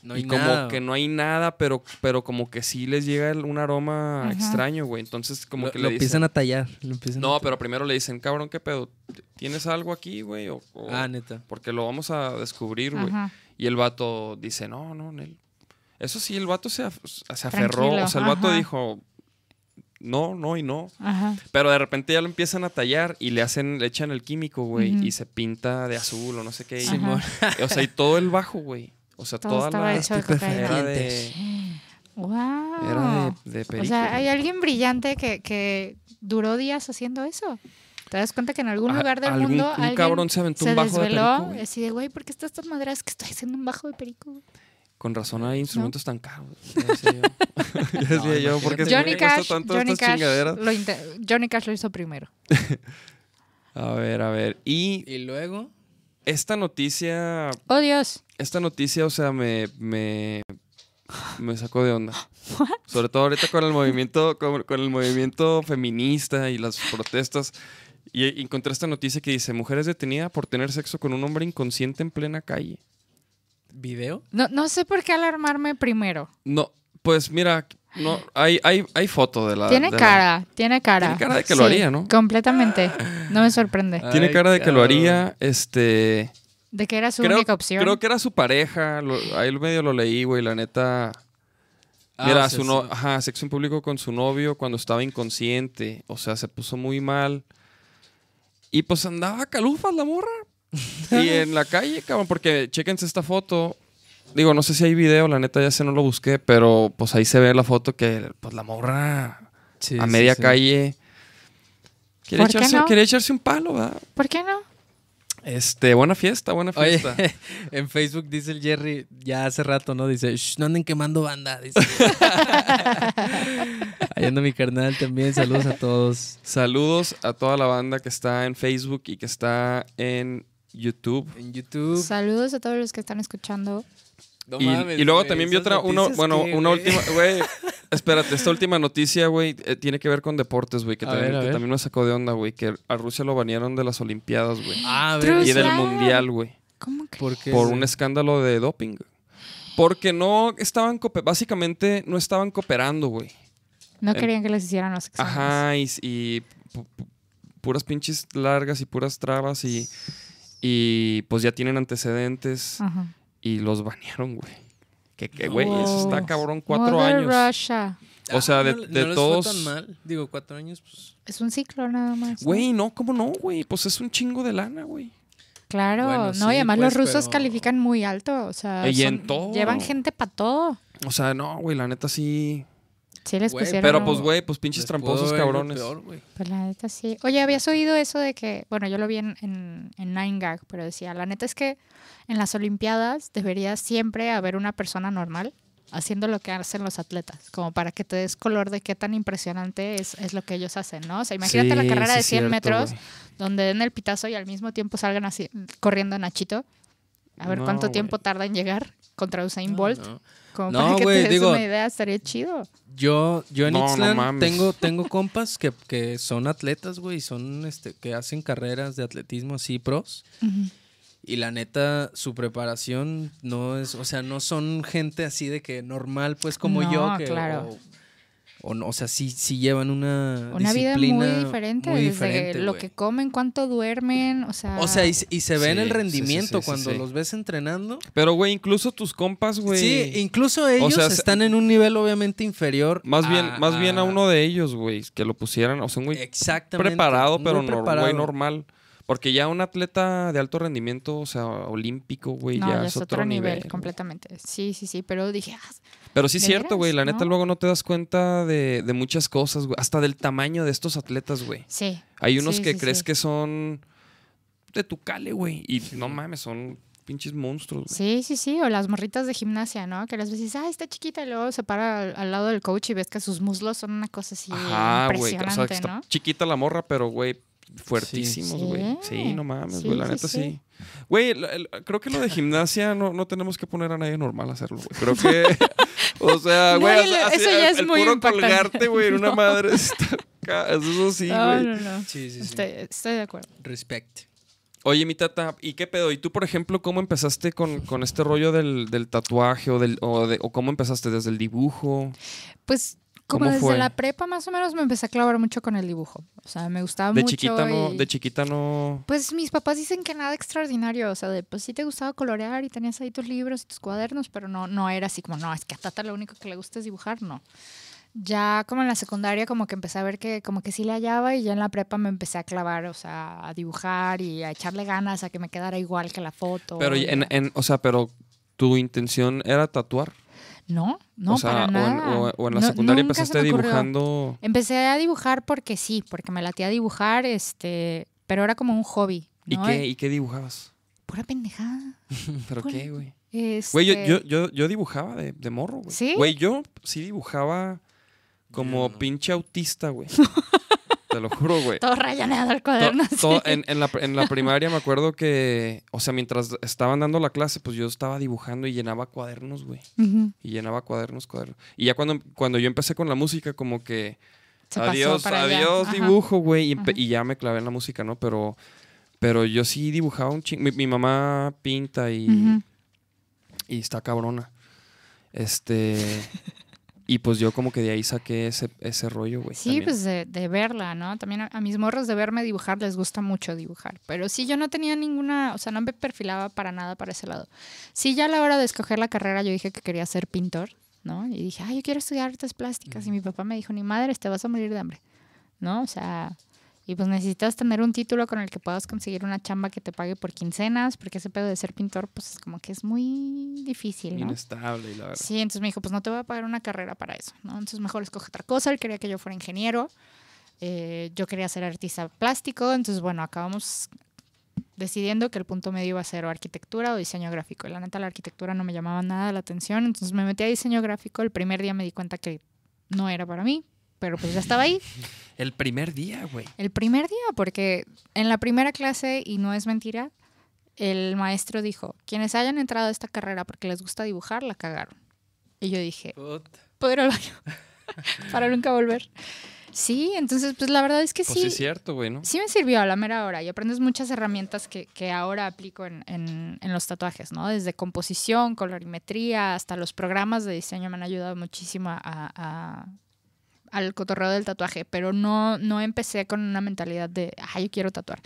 No y como nada. que no hay nada, pero, pero como que sí les llega el- un aroma Ajá. extraño, güey. Entonces, como lo, que lo le dicen... empiezan a tallar. Lo empiezan No, a pero primero le dicen, cabrón, ¿qué pedo? ¿Tienes algo aquí, güey? O, o- Ah, neta. Porque lo vamos a descubrir, güey. Y el vato dice, no, no, Nel. Eso sí, el vato se, af- se aferró. Tranquilo, O sea, el vato ajá. dijo, no, no y no. Ajá. Pero de repente ya lo empiezan a tallar y le hacen, le echan el químico, güey, y se pinta de azul o no sé qué. y- o sea, y todo el bajo, güey. O sea, Todo toda estaba la hecho de cocaína. era de, Wow. era de, de o perico, sea, hay alguien brillante que, que duró días haciendo eso. ¿Te das cuenta que en algún lugar del algún- mundo un alguien cabrón se aventó se un bajo de desveló? perico, güey. así de, güey, ¿por qué estás tan maderas que estoy haciendo un bajo de perico? güey?" Con razón hay instrumentos tan caros. Ya decía yo. Ya decía yo, ¿por qué imagínate. Johnny Cash, tanto Johnny estas Cash, chingaderas? lo Johnny Cash lo hizo primero. A ver, a ver. Y Y luego. Esta noticia, Oh, Dios. esta noticia, o sea, me, me, me sacó de onda. Sobre todo ahorita con el movimiento, con, con el movimiento feminista y las protestas. Y encontré esta noticia que dice, mujer es detenida por tener sexo con un hombre inconsciente en plena calle. ¿Video? No, no sé por qué alarmarme primero. No, pues mira, no, hay, hay, hay foto de la... tiene de la- cara, tiene cara. Tiene cara de que lo haría, ¿no? Completamente. No me sorprende. Tiene Ay, cara de que lo haría, este... De que era su creo, única opción. creo que era su pareja, lo- ahí medio lo leí, güey, la neta... Ah, Mira, o sea, su no, sí. ajá, sexo en público con su novio cuando estaba inconsciente. O sea, se puso muy mal. Y pues andaba calufas la morra. y en la calle, cabrón, porque chéquense esta foto. Digo, no sé si hay video, la neta ya sé, no lo busqué, pero pues ahí se ve la foto que pues la morra Sí, a media sí. calle. Quería ¿Por qué echarse, no? quería echarse un palo, ¿verdad? ¿Por qué no? Este, buena fiesta, buena Oye, fiesta. en Facebook dice el Jerry, ya hace rato, ¿no? Dice, "Shh, no anden quemando banda. Dice. Ahí anda mi carnal también. Saludos a todos. Saludos a toda la banda que está en Facebook y que está en YouTube. En YouTube. Saludos a todos los que están escuchando. No y, mames, y luego güey, también vi otra, una, noticias bueno, que, una güey. última, güey. espérate, esta última noticia, güey, eh, tiene que ver con deportes, güey, que, A también, ver, a que ver. también me sacó de onda, güey, que a Rusia lo banearon de las Olimpiadas, güey. Ah, a ver, Y del. Mundial, güey, ¿Cómo que? ¿por qué? por güey? un escándalo de doping. Porque no estaban, básicamente no estaban cooperando, güey. No querían que les hicieran los exámenes. Ajá, y, y pu- pu- puras pinches largas y puras trabas y, y pues ya tienen antecedentes Ajá. Y los banearon, güey. Que, que, güey, eso está cabrón, cuatro Mother años. Russia. O sea, de- no, de no les todos- Fue tan mal. Digo, cuatro años, pues. Es un ciclo nada más. Güey, no, ¿cómo no, güey? Pues es un chingo de lana, güey. Claro, Bueno, no, sí, y además los pues, rusos pero- califican muy alto. O sea, Y en son- todo. llevan gente para todo. O sea, no, güey, la neta sí. Sí les Güey, pusieron. Pero pues, güey, pues pinches tramposos cabrones. peor. Pues la neta sí. Oye, habías oído eso de que, bueno, yo lo vi en, en, en Nine Gag, pero decía, la neta es que en las Olimpiadas debería siempre haber una persona normal haciendo lo que hacen los atletas, como para que te des color de qué tan impresionante es, es lo que ellos hacen, ¿no? O sea, imagínate la carrera sí de es 100 cierto, metros, donde den el pitazo y al mismo tiempo salgan así, corriendo Nachito. A ver No, cuánto tiempo tarda en llegar contra Usain No, Bolt. no. Como No, para que güey, te des digo- una idea, estaría chido. Yo, yo en No, no Ixtlan mames. tengo, tengo compas que, que son atletas, güey, son este, que hacen carreras de atletismo así pros. Y la neta, su preparación no es, o sea, no son gente así de que normal, pues como No, yo, que claro. o, O, no, o sea, sí, sí llevan una, Una vida muy disciplina diferente, muy desde diferente, lo que comen, cuánto duermen, o sea... O sea, y, se- y se ve en el rendimiento sí, sí, cuando sí. los ves entrenando. Pero, güey, incluso tus compas, güey. Sí, incluso ellos sea, se- están en un nivel obviamente inferior. Más bien, a- más bien a a- uno de ellos, güey, que lo pusieran, o sea, un güey Exactamente. preparado, pero preparado. güey normal. Porque ya un atleta de alto rendimiento, o sea, olímpico, güey, no, ya, es otro nivel. güey. completamente. Sí, sí, sí, pero dije, ah, Pero sí es ¿De cierto, güey, la neta No. luego no te das cuenta de, de muchas cosas, güey. Hasta del tamaño de estos atletas, güey. sí. Hay unos Sí, que sí, crees sí. que son de tu cale, güey. Y no mames, son pinches monstruos, güey. Sí, sí, sí, o las morritas de gimnasia, ¿no? Que las dices, ah, está chiquita, y luego se para al, al lado del coach y ves que sus muslos son una cosa así Ajá, güey. O sea, impresionante, ¿no? chiquita la morra, pero, güey, fuertísimos, güey. Sí. Sí. no mames, Sí, güey. La sí, neta sí. Güey, creo que lo de gimnasia no, no tenemos que poner a nadie normal a hacerlo, güey. Creo que. o sea, güey, eso ya el- es el muy puro impactante. colgarte, güey, en una madre está. Eso sí, no, güey. no, no. Sí, sí, sí. Estoy, estoy de acuerdo. Respect. Oye, mi tata, ¿y qué pedo? ¿Y tú, por ejemplo, cómo empezaste con, con este rollo del, del tatuaje o, del, o, de- o cómo empezaste desde el dibujo? Pues como ¿Cómo desde fue? la prepa más o menos me empecé a clavar mucho con el dibujo. O sea, me gustaba De mucho. chiquita no, de chiquita no. Pues mis papás dicen que nada extraordinario, o sea, de, pues sí te gustaba colorear y tenías ahí tus libros y tus cuadernos, pero no, no era así como, no, es que a Tata lo único que le gusta es dibujar, no. Ya como en la secundaria como que empecé a ver que como que sí le hallaba y ya en la prepa me empecé a clavar, o sea, a dibujar y a echarle ganas a que me quedara igual que la foto. Pero, en- o sea, pero tu intención era tatuar. No, no, o sea, para o en, nada. o- o en la No- secundaria nunca se empezaste me ocurrió. dibujando. Empecé a dibujar porque sí, porque me latía dibujar, este, pero era como un hobby, ¿Y qué, ¿Y qué dibujabas? Pura pendejada. ¿Pero qué, güey? Este, Güey, yo, yo, yo, yo dibujaba de, de morro, güey. ¿Sí? Güey, yo sí dibujaba como no. pinche autista, güey. Te lo juro, güey. Todo rayaneado el cuaderno. to- en, en la, en la primaria me acuerdo que, o sea, mientras estaban dando la clase, pues yo estaba dibujando y llenaba cuadernos, güey. Y llenaba cuadernos, cuadernos. Y ya cuando, cuando yo empecé con la música, como que Se adiós, adiós dibujo, güey. Y, ya me clavé en la música, ¿no? Pero, pero yo sí dibujaba un chingo. Mi, mi mamá pinta y, y está cabrona. Este. Y pues yo como que de ahí saqué ese, ese rollo, güey. Sí, también. pues de, de verla, ¿no? También a, a mis morros de verme dibujar les gusta mucho dibujar. Pero sí, yo no tenía ninguna, o sea, no me perfilaba para nada para ese lado. Sí, ya a la hora de escoger la carrera yo dije que quería ser pintor, ¿no? Y dije, ay, yo quiero estudiar artes plásticas. Y mi papá me dijo, ni madre, te vas a morir de hambre, ¿no? O sea, y pues necesitas tener un título con el que puedas conseguir una chamba que te pague por quincenas, porque ese pedo de ser pintor, pues es como que es muy difícil, ¿no? Inestable, y la verdad. Sí, entonces me dijo, pues no te voy a pagar una carrera para eso, ¿no? Entonces mejor escoge otra cosa. Él quería que yo fuera ingeniero. eh, yo quería ser artista plástico. Entonces, bueno, acabamos decidiendo que el punto medio iba a ser o arquitectura o diseño gráfico. Y la neta, la arquitectura no me llamaba nada la atención. Entonces me metí a diseño gráfico. El primer día me di cuenta que no era para mí, pero pues ya estaba ahí. El primer día, güey. El primer día, porque en la primera clase, y no es mentira, el maestro dijo, quienes hayan entrado a esta carrera porque les gusta dibujar, la cagaron. Y yo dije, ir al baño para nunca volver. Sí, entonces, pues la verdad es que Pues sí. sí es cierto, güey, ¿no? Sí me sirvió a la mera hora y aprendes muchas herramientas que, que ahora aplico en, en- en los tatuajes, ¿no? Desde composición, colorimetría, hasta los programas de diseño me han ayudado muchísimo a, a- al cotorreo del tatuaje, pero no, no empecé con una mentalidad de, ah, yo quiero tatuar.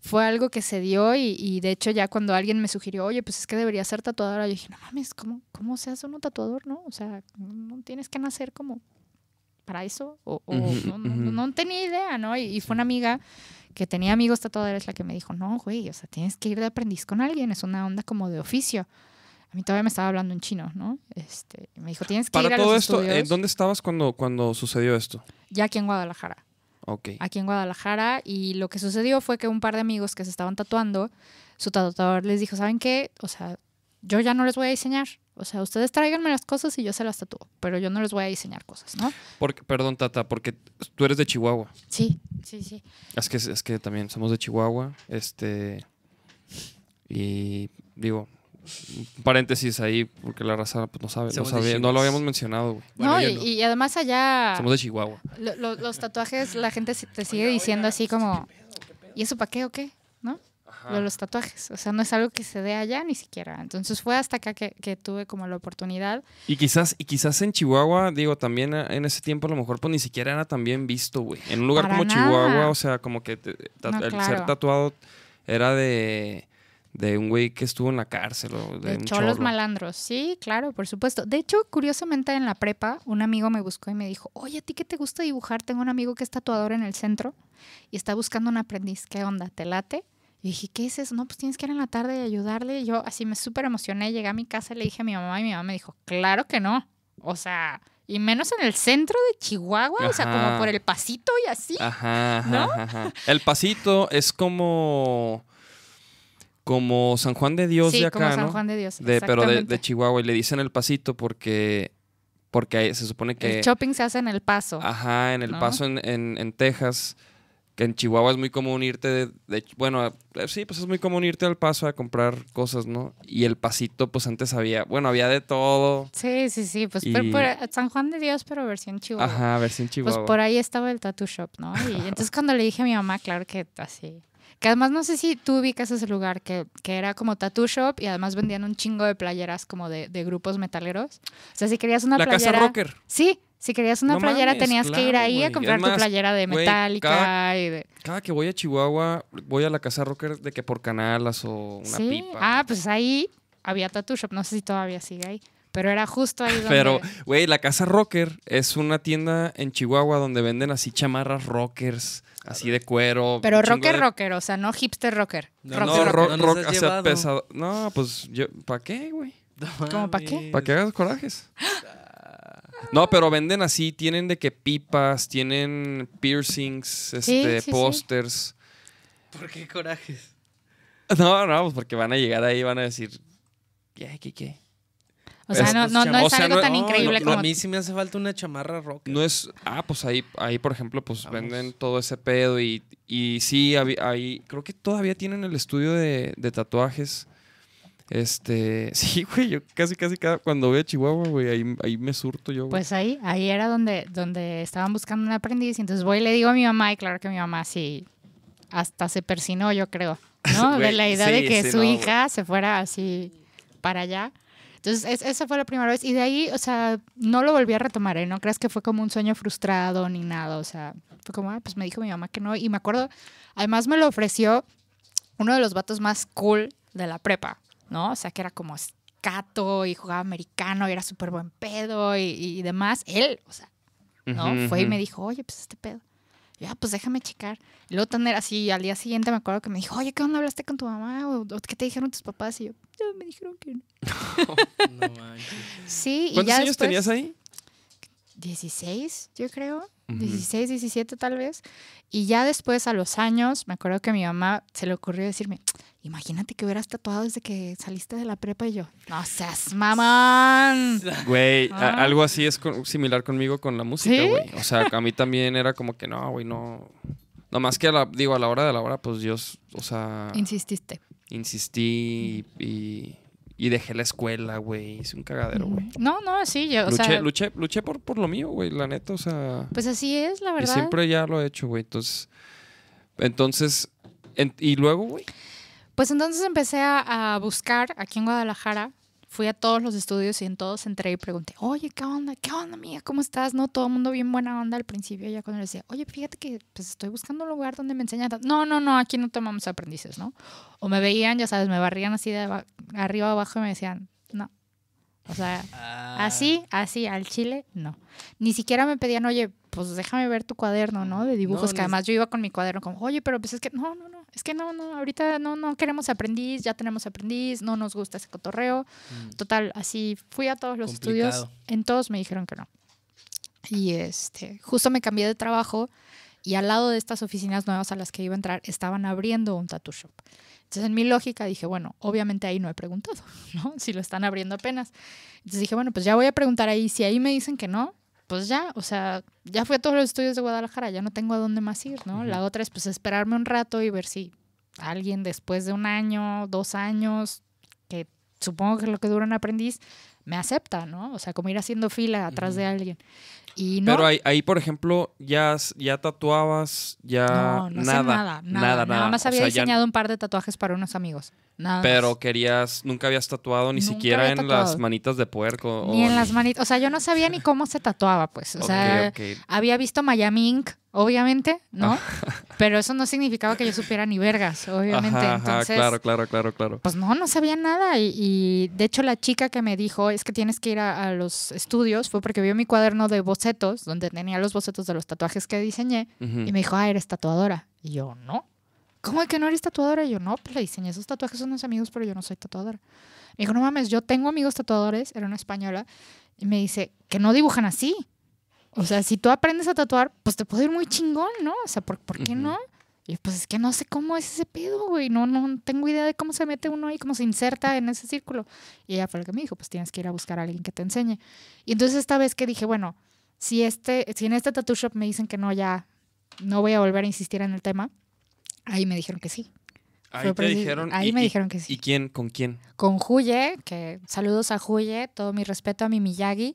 Fue algo que se dio y, y de hecho ya cuando alguien me sugirió, oye, pues es que debería ser tatuadora, yo dije, no mames, ¿cómo, cómo se hace uno tatuador, no? O sea, no tienes que nacer como para eso o, o no, no- no tenía idea, ¿no? Y, y fue una amiga que tenía amigos tatuadores la que me dijo, no, güey, o sea, tienes que ir de aprendiz con alguien, es una onda como de oficio. A mí todavía me estaba hablando en chino, ¿no? Este, me dijo, tienes que ir Para a todo los esto, estudios. ¿en ¿dónde estabas cuando, cuando sucedió esto? Ya aquí en Guadalajara. Ok. Aquí en Guadalajara. Y lo que sucedió fue que un par de amigos que se estaban tatuando, su tatuador les dijo, ¿saben qué? O sea, yo ya no les voy a diseñar. O sea, ustedes tráiganme las cosas y yo se las tatúo. Pero yo no les voy a diseñar cosas, ¿no? Porque, perdón, Tata, porque tú eres de Chihuahua. Sí, sí, sí. Es que, es que también somos de Chihuahua. Este. Y digo, paréntesis ahí, porque la raza pues, no sabe. No, sabía- lo habíamos mencionado, güey. Bueno, no, y, no. y además allá Somos de Chihuahua. lo- lo- los tatuajes, la gente te sigue diciendo así como, ¿y eso para qué o qué? ¿No? lo los tatuajes. O sea, no es algo que se dé allá ni siquiera. Entonces fue hasta acá que, que tuve como la oportunidad. Y quizás, y quizás en Chihuahua, digo, también eh, en ese tiempo a lo mejor pues ni siquiera era tan bien visto, güey. En un lugar Para como nada. Chihuahua, o sea, como que te- ta- No, el claro. ser tatuado era de, de un güey que estuvo en la cárcel o de, De un cholos cholo. malandros. Sí, claro, por supuesto. De hecho, curiosamente en la prepa, un amigo me buscó y me dijo, oye, ¿a ti qué te gusta dibujar? Tengo un amigo que es tatuador en el centro y está buscando un aprendiz. ¿Qué onda? ¿Te late? Y dije, ¿qué es eso? No, pues tienes que ir en la tarde y ayudarle. Y yo así me súper emocioné. Llegué a mi casa y le dije a mi mamá y mi mamá me dijo, claro que no. O sea, y menos en el centro de Chihuahua, o sea, como por el pasito y así. Ajá, ajá, ¿No? ajá, ajá. El pasito es como como San Juan de Dios sí, de acá, como San ¿no? Juan de Dios. De- pero de, de Chihuahua y le dicen el pasito porque porque se supone que El shopping se hace en el paso. Ajá, en el ¿no? paso en, en, en Texas, que en Chihuahua es muy común irte de, de- bueno, eh, sí, pues es muy común irte al paso a comprar cosas, ¿no? Y el pasito, pues antes había, bueno, había de todo. Sí, sí, sí, pues Y- por San Juan de Dios, pero versión Chihuahua. Ajá, a ver si en Chihuahua. Pues por ahí estaba el tattoo shop, ¿no? Y entonces cuando le dije a mi mamá, claro que así. Que además no sé si tú ubicas ese lugar, que, que era como tattoo shop y además vendían un chingo de playeras como de, de grupos metaleros. O sea, si querías una La playera. casa rocker. Sí, si querías una No playera mames, tenías que ir ahí a comprar tu playera de Metallica cada- y de. Cada que voy a Chihuahua, voy a la casa rocker de que por canalas o una sí. pipa. Ah, pues ahí había tattoo shop. No sé si todavía sigue ahí. Pero era justo ahí donde. Pero, güey, la casa rocker es una tienda en Chihuahua donde venden así chamarras rockers, así de cuero. Pero rocker, de- rocker, o sea, no hipster rocker. No, rocker, No, rocker. rock, No rock, has o sea, llevado. pesado. No, pues yo, ¿para qué, güey? ¿Cómo pa' qué? ¿Para que hagas corajes? No, pero venden así, tienen de que pipas, tienen piercings, este, sí, sí. pósters. ¿Por qué corajes? No, no, pues porque van a llegar ahí y van a decir, ¿qué, qué, qué? O sea, no, Estos no, no chavos- es o sea, algo no- tan no, increíble no, como. A mí sí me hace falta una chamarra rock. No es, ah, pues ahí, ahí por ejemplo, pues Vamos. venden todo ese pedo y, y sí, ahí, creo que todavía tienen el estudio de, de tatuajes. Este, sí, güey, yo casi, casi cada, cuando voy a Chihuahua, güey, ahí, ahí me surto yo. güey. Pues ahí, ahí era donde, donde estaban buscando un aprendiz. Y entonces voy y le digo a mi mamá, y claro que mi mamá sí, hasta se persinó, yo creo, ¿no? de la idea de que sí, su no, güey. hija se fuera así para allá. Entonces, es- esa fue la primera vez. Y de ahí, o sea, no lo volví a retomar, ¿eh? No creas que fue como un sueño frustrado ni nada. O sea, fue como, ah, pues me dijo mi mamá que no. Y me acuerdo, además me lo ofreció uno de los vatos más cool de la prepa, ¿no? O sea, que era como escato y jugaba americano y era súper buen pedo y, y demás. Él, o sea, ¿no? Fue y me dijo, oye, pues este pedo. Y ah, pues déjame checar. Y luego tener así, al día siguiente me acuerdo que me dijo, oye, ¿qué onda hablaste con tu mamá? ¿O, qué te dijeron tus papás? Y yo, "Ya, me dijeron que no. No manches. Sí, y ¿Cuántos ya años después, tenías ahí? 16, yo creo. Ujú. 16, 17 tal vez. Y ya después, a los años, me acuerdo que a mi mamá se le ocurrió decirme, imagínate que hubieras tatuado desde que saliste de la prepa. Y yo, no seas mamán. Güey, Ah. algo así es con- similar conmigo con la música, ¿Sí? güey. O sea, a mí también era como que no, güey, no. No más que a la, digo, a la hora de la hora, pues yo, o sea, Insististe. insistí y, y, y dejé la escuela, güey. Hice un cagadero, güey. No, no, sí, yo, o Luché, sea, luché, luché por, por lo mío, güey, la neta, o sea. pues así es, la Y verdad. siempre ya lo he hecho, güey. Entonces, entonces, en- y luego, güey. Pues entonces empecé a, a buscar aquí en Guadalajara. Fui a todos los estudios y en todos entré y pregunté, oye, ¿qué onda? ¿Qué onda, amiga? ¿Cómo estás? No, todo el mundo bien buena onda al principio. Ya cuando le decía, oye, fíjate que pues estoy buscando un lugar donde me enseñan. No, no, no, aquí no tomamos aprendices, ¿no? O me veían, ya sabes, me barrían así de arriba abajo y me decían. O sea, Ah. así, así, al chile, no. Ni siquiera me pedían, oye, pues déjame ver tu cuaderno, ¿no? De dibujos, No, que además yo iba con mi cuaderno como, oye, pero pues es que, no, no, no, es que no, no, ahorita no, no queremos aprendiz, ya tenemos aprendiz, no nos gusta ese cotorreo. Mm. Total, así fui a todos los estudios, en todos me dijeron que no. Y este, justo me cambié de trabajo y al lado de estas oficinas nuevas a las que iba a entrar estaban abriendo un tattoo shop. Entonces, en mi lógica dije, bueno, obviamente ahí no he preguntado, ¿no? Si lo están abriendo apenas. Entonces dije, bueno, pues ya voy a preguntar ahí. Si ahí me dicen que no, pues ya, o sea, ya fui a todos los estudios de Guadalajara, ya no tengo a dónde más ir, ¿no? La otra es pues esperarme un rato y ver si alguien después de un año, dos años, que supongo que es lo que dura un aprendiz, me acepta, ¿no? O sea, como ir haciendo fila atrás de alguien. Y no, Pero ahí, ahí, por ejemplo, ya, ya tatuabas, ya no, no sé nada, nada, nada, nada, más O había ya- diseñado un par de tatuajes para unos amigos. Nada pero más. querías, nunca habías tatuado ni Nunca siquiera en las manitas de puerco. Ni o en las manitas. O sea, yo no sabía ni cómo se tatuaba, pues. O Ok, sea, había visto Miami Ink, obviamente, ¿no? Pero eso no significaba que yo supiera ni vergas, obviamente. Ajá, ajá, Entonces, claro, claro, claro, claro. pues no, no sabía nada. Y, y, de hecho, la chica que me dijo es que tienes que ir a, a los estudios fue porque vio mi cuaderno de bocetos, donde tenía los bocetos de los tatuajes que diseñé. Ujú. Y me dijo, ah, eres tatuadora. Y yo, no. ¿Cómo que no eres tatuadora? Y yo, no, pues le diseñé esos tatuajes a unos amigos, pero yo no soy tatuadora. Me dijo, no mames, yo tengo amigos tatuadores, era una española, y me dice, que no dibujan así. O sea, si tú aprendes a tatuar, pues te puede ir muy chingón, ¿no? O sea, ¿por, por qué no? Y pues es que no sé cómo es ese pedo, güey. No, no tengo idea de cómo se mete uno ahí, cómo se inserta en ese círculo. Y ella fue la que me dijo, pues tienes que ir a buscar a alguien que te enseñe. Y entonces esta vez que dije, bueno, si, este, si en este tattoo shop me dicen que no, ya no voy a volver a insistir en el tema, ahí me dijeron que sí. Ahí te dijeron. ahí y- me y- dijeron que sí. ¿Y quién? ¿Con quién? Con Juye, que saludos a Juye, todo mi respeto a mi Miyagi.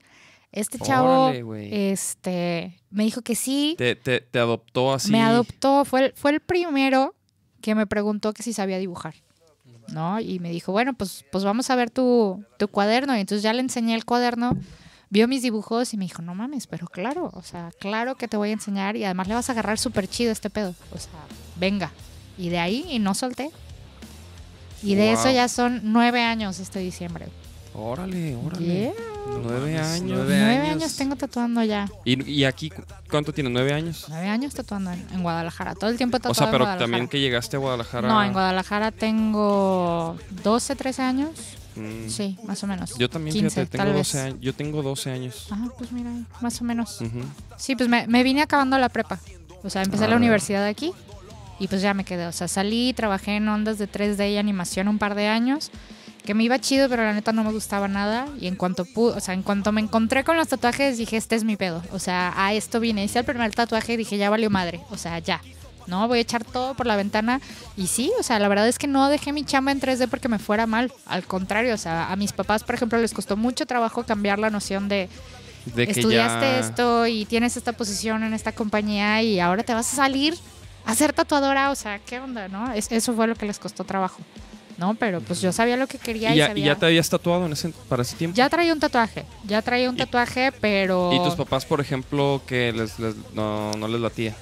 Este chavo Órale, este, me dijo que sí, Te, te, te adoptó así. me adoptó, fue el, fue el primero que me preguntó que si sabía dibujar. ¿No? Y me dijo, bueno, pues, pues vamos a ver tu, tu cuaderno. Y entonces ya le enseñé el cuaderno, vio mis dibujos y me dijo, no mames, pero claro, o sea, claro que te voy a enseñar y además le vas a agarrar súper chido este pedo. O sea, venga. Y de ahí, y no solté. Y de eso ya son nueve años este diciembre. Órale, órale. Yeah. Nueve años. nueve Nueve años. años tengo tatuando ya. ¿Y, y aquí cu- cuánto tienes? ¿Nueve años? Nueve años tatuando en, en Guadalajara. Todo el tiempo he O sea, en pero Guadalajara. también que llegaste a Guadalajara. No, en Guadalajara tengo 12, 13 años. Mm. Sí, más o menos. Yo también, 15, fíjate, tengo vez. 12 años. Yo tengo 12 años. Ajá, pues mira, más o menos. Ujú. Sí, pues me, me vine acabando la prepa. O sea, empecé Ah. la universidad aquí y pues ya me quedé. O sea, salí, trabajé en ondas de 3D y animación un par de años, que me iba chido, pero la neta no me gustaba nada. Y en cuanto pude, o sea, en cuanto me encontré con los tatuajes, dije, este es mi pedo. O sea, a esto vine. Hice el primer tatuaje y dije, ya valió madre. O sea, ya. No, voy a echar todo por la ventana. Y sí, o sea, la verdad es que no dejé mi chamba en 3D porque me fuera mal. Al contrario, o sea, a mis papás, por ejemplo, les costó mucho trabajo cambiar la noción de, De que estudiaste ya... esto y tienes esta posición en esta compañía y ahora te vas a salir a ser tatuadora, o sea, ¿qué onda, no? Es- eso fue lo que les costó trabajo, ¿no? Pero pues yo sabía lo que quería ¿Y y, ya, sabía... y ya te habías tatuado en ese, para ese tiempo? Ya traía un tatuaje, ya traía un tatuaje, pero... ¿Y tus papás, por ejemplo, que les, les- no, no les latía?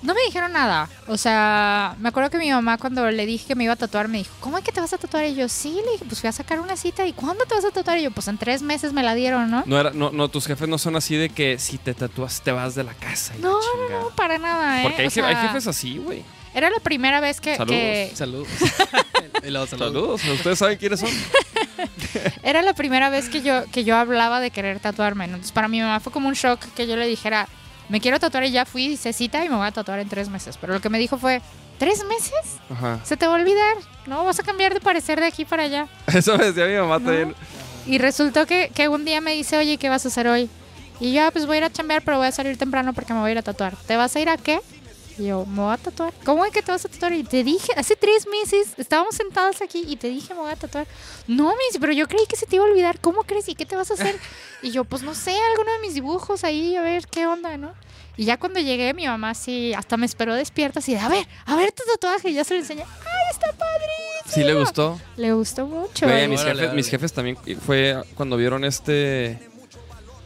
No me dijeron nada. O sea, me acuerdo que mi mamá cuando le dije que me iba a tatuar me dijo, ¿cómo es que te vas a tatuar? Y yo, sí, le dije, pues fui a sacar una cita. ¿Y cuándo te vas a tatuar? Y yo, pues en tres meses me la dieron, ¿no? No, era, no, no, tus jefes no son así de que si te tatúas te vas de la casa. y la No, no. No, para nada, ¿eh? Porque hay, O jefes así, güey. Era la primera vez que, Saludos. que- Saludos. Y luego saludos. Saludos. ¿Ustedes saben quiénes son? era la primera vez que yo, que yo hablaba de querer tatuarme. ¿no? Entonces, para mi mamá fue como un shock que yo le dijera, me quiero tatuar y ya fui, hice cita y me voy a tatuar en tres meses. Pero lo que me dijo fue, ¿tres meses? Ajá. Se te va a olvidar, ¿no? Vas a cambiar de parecer de aquí para allá. Eso me decía mi mamá No. también. Y resultó que, que un día me dice, oye, ¿qué vas a hacer hoy? Y yo, "Ah, pues voy a ir a chambear, pero voy a salir temprano porque me voy a ir a tatuar. ¿Te vas a ir a qué? Y yo, me voy a tatuar. ¿Cómo es que te vas a tatuar? Y te dije, hace tres meses estábamos sentados aquí y te dije, me voy a tatuar. No, dice, pero yo creí que se te iba a olvidar. ¿Cómo crees? ¿Y qué te vas a hacer? Y yo, pues no sé, alguno de mis dibujos ahí, a ver qué onda, ¿no? Y ya cuando llegué, mi mamá sí, hasta me esperó despierta, así de, a ver, a ver tu tatuaje. Y ya se lo enseñé. ¡Ay, está padrísimo! ¿Sí le gustó? Le gustó mucho. Mis, Órale, jefes, órale. mis jefes también fue cuando vieron este.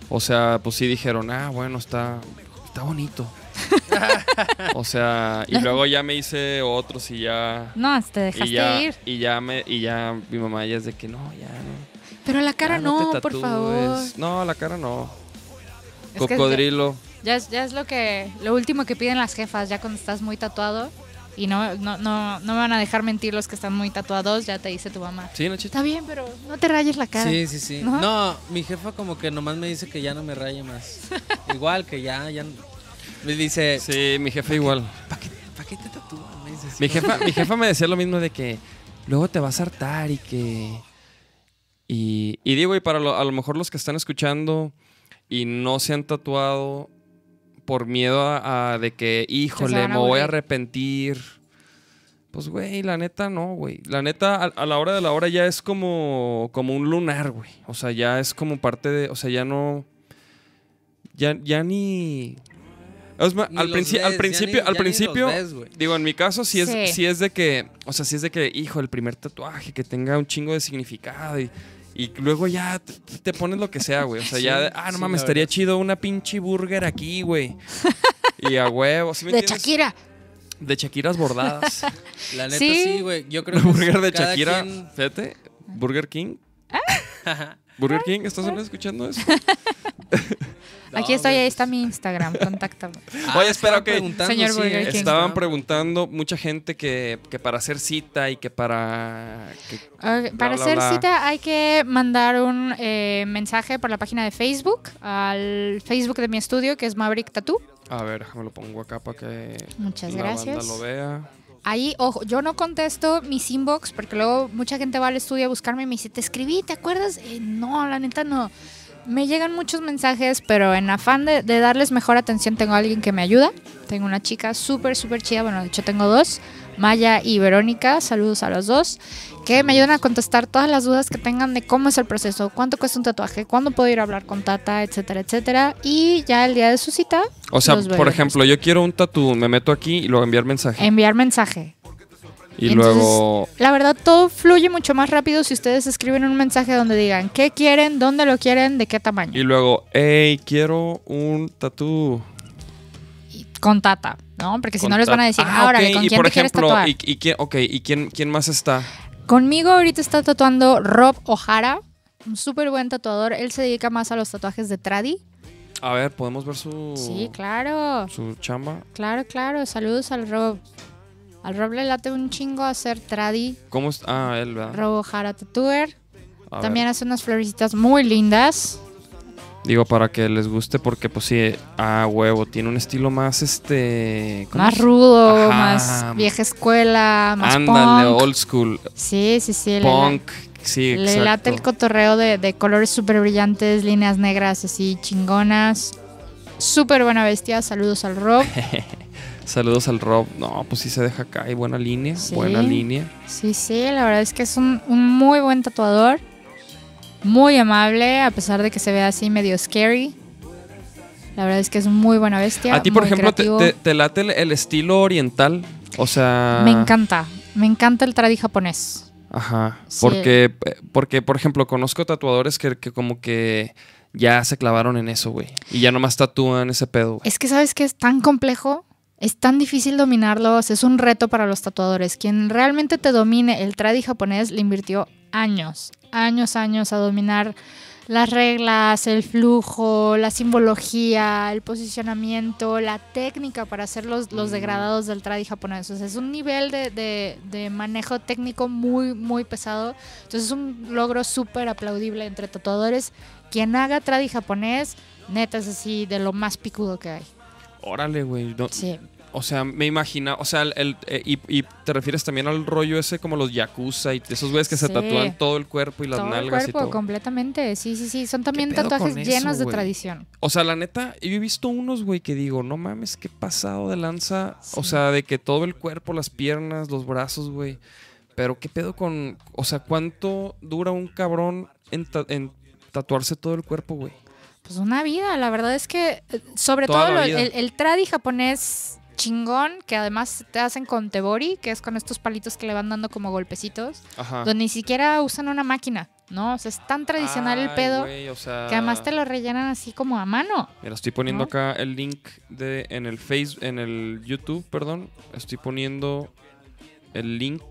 O sea, pues sí dijeron, ah, bueno, está, está bonito. o sea, y luego ya me hice otros y ya. No, te Y dejaste ya, ir. y ya me, y ya mi mamá ya es de que no, ya no. Pero la cara ya no, por tatúes". favor. No, la cara no. Es que Cocodrilo. Ya es, ya es lo que lo último que piden las jefas, ya cuando estás muy tatuado. Y no, no, no, no me van a dejar mentir los que están muy tatuados, ya te dice tu mamá. Sí, Nachito. Está bien, pero no te rayes la cara. Sí, sí, sí. ¿No? ¿No? mi jefa como que nomás me dice que ya no me raye más. Igual que ya, ya. Me dice, Sí, mi jefe igual. ¿para qué, pa' qué te tatúas? Me dice Mi jefa, mi jefa me decía lo mismo de que luego te vas a hartar y que. Y, y digo, y para lo- a lo mejor los que están escuchando y no se han tatuado por miedo a, a de que, híjole, me voy a arrepentir. Pues, güey, la neta no, güey. La neta, a, a la hora de la hora ya es como, como un lunar, güey. O sea, ya es como parte de. O sea, ya no. ya, ya ni. Es más, al, los princi- ves, al ya principio, ni- al ya principio, ves, digo, en mi caso sí es, Sí. sí es de que, o sea, sí es de que, hijo, el primer tatuaje que tenga un chingo de significado y, y luego ya te, te pones lo que sea, güey. O sea, Sí, ya, ah, no sí, mames, estaría chido una pinche burger aquí, güey. y a huevo, ¿sí me De entiendes? Shakira. De Shakiras bordadas. La neta Sí. sí, güey. Yo creo que es burger de Shakira, quien- fíjate, Burger King. Burger King, ¿estás escuchando eso? Aquí estoy, ahí está mi Instagram, contáctame. Ah, Oye, espera, ok. preguntando, Señor sí, Burger King. Estaban preguntando mucha gente que, que para hacer cita y que para... que- bla, para bla, hacer bla. cita hay que mandar un eh, mensaje por la página de Facebook, al Facebook de mi estudio, que es Maverick Tattoo. A ver, déjame lo pongo acá para que Muchas la gracias. banda lo vea. Ahí, ojo, yo no contesto mis inbox porque luego mucha gente va al estudio a buscarme y me dice, te escribí, ¿te acuerdas? Eh, no, la neta no. Me llegan muchos mensajes, pero en afán de, de darles mejor atención tengo a alguien que me ayuda. Tengo una chica súper, súper chida, bueno, de hecho tengo dos, Maya y Verónica, saludos a los dos, que me ayudan a contestar todas las dudas que tengan de cómo es el proceso, cuánto cuesta un tatuaje, cuándo puedo ir a hablar con Tata, etcétera, etcétera. Y ya el día de su cita, O sea, los por ejemplo, yo quiero un tatú, me meto aquí y luego enviar mensaje. enviar mensaje. y entonces, luego... La verdad, todo fluye mucho más rápido si ustedes escriben un mensaje donde digan qué quieren, dónde lo quieren, de qué tamaño. Y luego, hey, quiero un tatú. Y con Tata, ¿no? Porque si no les van a decir, Ah, ahora, ok, ¿con y quién por te quieres ejemplo, tatuar? ¿y, y quién, ok, ¿y quién, quién más está? Conmigo ahorita está tatuando Rob O'Hara, un súper buen tatuador. Él se dedica más a los tatuajes de tradi. A ver, ¿podemos ver su, Sí, claro. su chamba? Claro, claro. Saludos al Rob. Al Rob le late un chingo hacer tradi. ¿Cómo está? Ah, él, ¿verdad? Rob O'Hara Tattooer. A También ver. hace unas florecitas muy lindas. Digo, para que les guste, porque pues sí, a huevo, tiene un estilo más este... ¿cómo Más es? rudo, Ajá. más vieja escuela, más Ándale, punk. old school, Sí, sí, sí. le punk, sí, Le, late el exacto. cotorreo de, de colores súper brillantes, líneas negras así chingonas. Súper buena bestia. Saludos al Rob. Saludos al Rob. No, pues sí se deja acá, hay buena línea, Sí. buena línea. Sí, sí, la verdad es que es un, un muy buen tatuador. Muy amable, a pesar de que se ve así medio scary. La verdad es que es muy buena bestia. A ti, por ejemplo, te, te- te late el, el estilo oriental, o sea... Me encanta. Me encanta el tradi japonés. Ajá, Sí. porque, porque, por ejemplo, conozco tatuadores que, que como que ya se clavaron en eso, güey. Y ya nomás tatúan ese pedo. Es que sabes que es tan complejo, es tan difícil dominarlo, o sea, es un reto para los tatuadores. Quien realmente te domine el tradi japonés le invirtió años, años, años a dominar las reglas, el flujo, la simbología, el posicionamiento, la técnica para hacer los, los degradados del tradi japonés. O sea, es un nivel de, de- de manejo técnico muy, muy pesado. Entonces es un logro súper aplaudible entre tatuadores. Quien haga tradi japonés, neta es así de lo más picudo que hay. Órale, güey. no- Sí. O sea, me imagina, o sea, el, el- eh, y, y te refieres también al rollo ese como los yakuza y esos güeyes que se tatúan todo el cuerpo y las todo el nalgas cuerpo, y todo. completamente. Sí, sí, sí. Son también tatuajes eso, llenos de tradición. O sea, la neta, yo he visto unos, güey, que digo, no mames, qué pasado de lanza. O sea, de que todo el cuerpo, las piernas, los brazos, güey. Pero qué pedo con. O sea, ¿cuánto dura un cabrón en, ta- en tatuarse todo el cuerpo, güey? Pues una vida, la verdad es que, eh, sobre Toda todo lo- el, el tradi japonés chingón, que además te hacen con tebori, que es con estos palitos que le van dando como golpecitos, Ajá. donde ni siquiera usan una máquina, ¿no? O sea, es tan tradicional el pedo güey, o sea, que además te lo rellenan así como a mano. Mira, estoy poniendo ¿no? acá el link de en el Face, en el YouTube, perdón. Estoy poniendo el link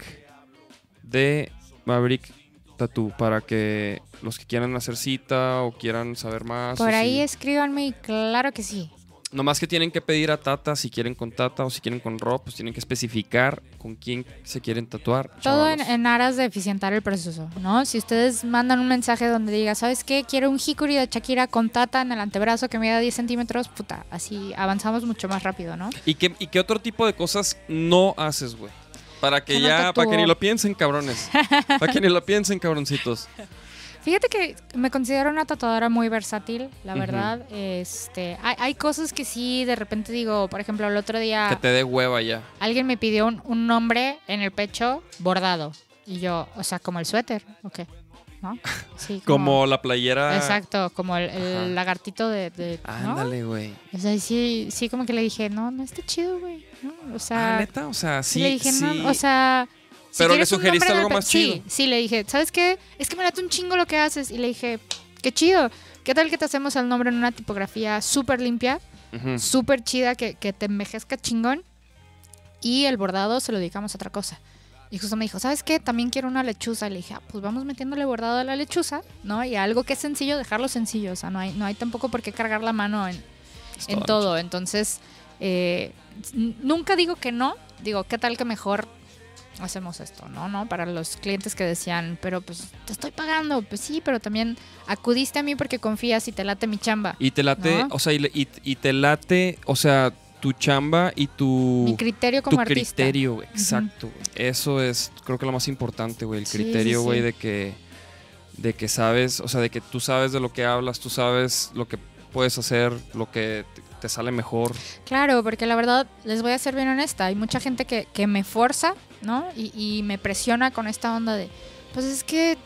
de Maverick Tattoo para que los que quieran hacer cita o quieran saber más. Por ahí si- escríbanme y claro que sí. Nomás que tienen que pedir a Tata si quieren con Tata o si quieren con Rob, pues tienen que especificar con quién se quieren tatuar. Todo en, aras de eficientar el proceso, ¿no? Si ustedes mandan un mensaje donde diga, ¿sabes qué? Quiero un hikuri de Shakira con tata en el antebrazo que mida 10 centímetros, puta, así avanzamos mucho más rápido, ¿no? ¿Y qué, ¿Y qué otro tipo de cosas no haces, güey? Para que Que no ya, para que ni lo piensen, cabrones. Para que ni lo piensen, cabroncitos. Fíjate que me considero una tatuadora muy versátil, la verdad. Este, hay, hay cosas que sí, de repente digo, por ejemplo, el otro día Que te dé hueva ya. alguien me pidió un, un nombre en el pecho bordado. Y yo, o sea, como el suéter, ok. ¿no? Sí, Como la playera. Exacto, como el, lagartito de... de. Ándale, güey. O sea, sí, sí, como que le dije, no, no está chido, güey. ¿no? O sea, Ah, neta, o sea, sí, sí. le dije, sí. no, o sea... Pero le sugeriste algo más Sí, chido. sí, le dije, ¿sabes qué? Es que me late un chingo lo que haces. Y le dije, qué chido. ¿Qué tal que te hacemos el nombre en una tipografía súper limpia, Ujú. súper chida, que, que te envejezca chingón? Y el bordado se lo dedicamos a otra cosa. Y justo me dijo, ¿sabes qué? También quiero una lechuza. Y le dije, ah, pues vamos metiéndole bordado a la lechuza, ¿no? Y algo que es sencillo, dejarlo sencillo. O sea, no hay, no hay tampoco por qué cargar la mano en, en todo. Entonces, eh, nunca digo que no. Digo, ¿qué tal que mejor hacemos esto? No, no, para los clientes que decían, pero pues te estoy pagando. Pues sí, pero también acudiste a mí porque confías y te late mi chamba. Y te late, ¿No? o sea, y, y- te late, o sea, tu chamba y tu, mi criterio tu como artista. criterio. Exacto. Eso es, creo que lo más importante, güey. El Sí, criterio, güey, sí. de que, de que sabes, o sea, de que tú sabes de lo que hablas, tú sabes lo que puedes hacer, lo que te, te sale mejor. Claro, porque la verdad, les voy a ser bien honesta, hay mucha gente que, que me forza, ¿no? Y, me presiona con esta onda de, pues es que,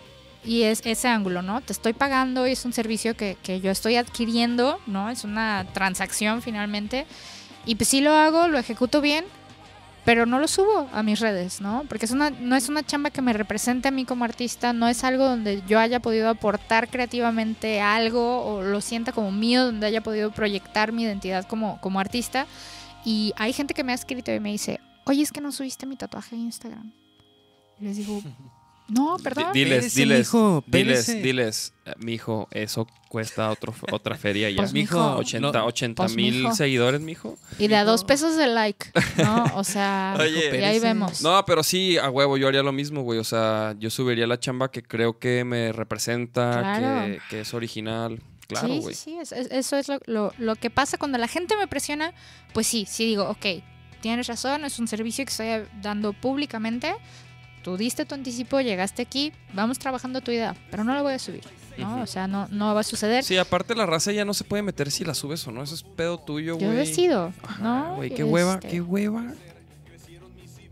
y es ese ángulo, ¿no? Te estoy pagando y es un servicio que, que yo estoy adquiriendo, ¿no? Es una transacción finalmente. Y pues sí lo hago, lo ejecuto bien, pero no lo subo a mis redes, ¿no? Porque es una, no es una chamba que me represente a mí como artista, no es algo donde yo haya podido aportar creativamente algo o lo sienta como mío, donde haya podido proyectar mi identidad como, como artista. Y hay gente que me ha escrito y me dice, oye, es que no subiste mi tatuaje a Instagram. Y les digo, no, perdón. Di- diles, Pérese, diles, mijo, diles, diles, eh, mijo, eso cuesta otro, otra feria ya. Pues, mijo, 80, no, 80 pues, mil mijo. seguidores, mijo. Y de a dos pesos de like, ¿no? O sea, Oye. y ahí vemos. No, pero sí, a huevo, yo haría lo mismo, güey. O sea, yo subiría la chamba que creo que me representa, Claro. que, que es original. Claro, sí, güey. sí, sí, es- es- eso es lo, lo- lo que pasa cuando la gente me presiona, pues sí, sí digo, ok, tienes razón, es un servicio que estoy dando públicamente, tú diste tu anticipo, llegaste aquí, vamos trabajando tu idea, pero no la voy a subir, ¿no? Ujú. O sea, no, no va a suceder. Sí, aparte la raza ya no se puede meter si la subes o no. Eso es pedo tuyo, güey. Yo decido, Ajá, ¿no? Güey, qué hueva, Este, qué hueva.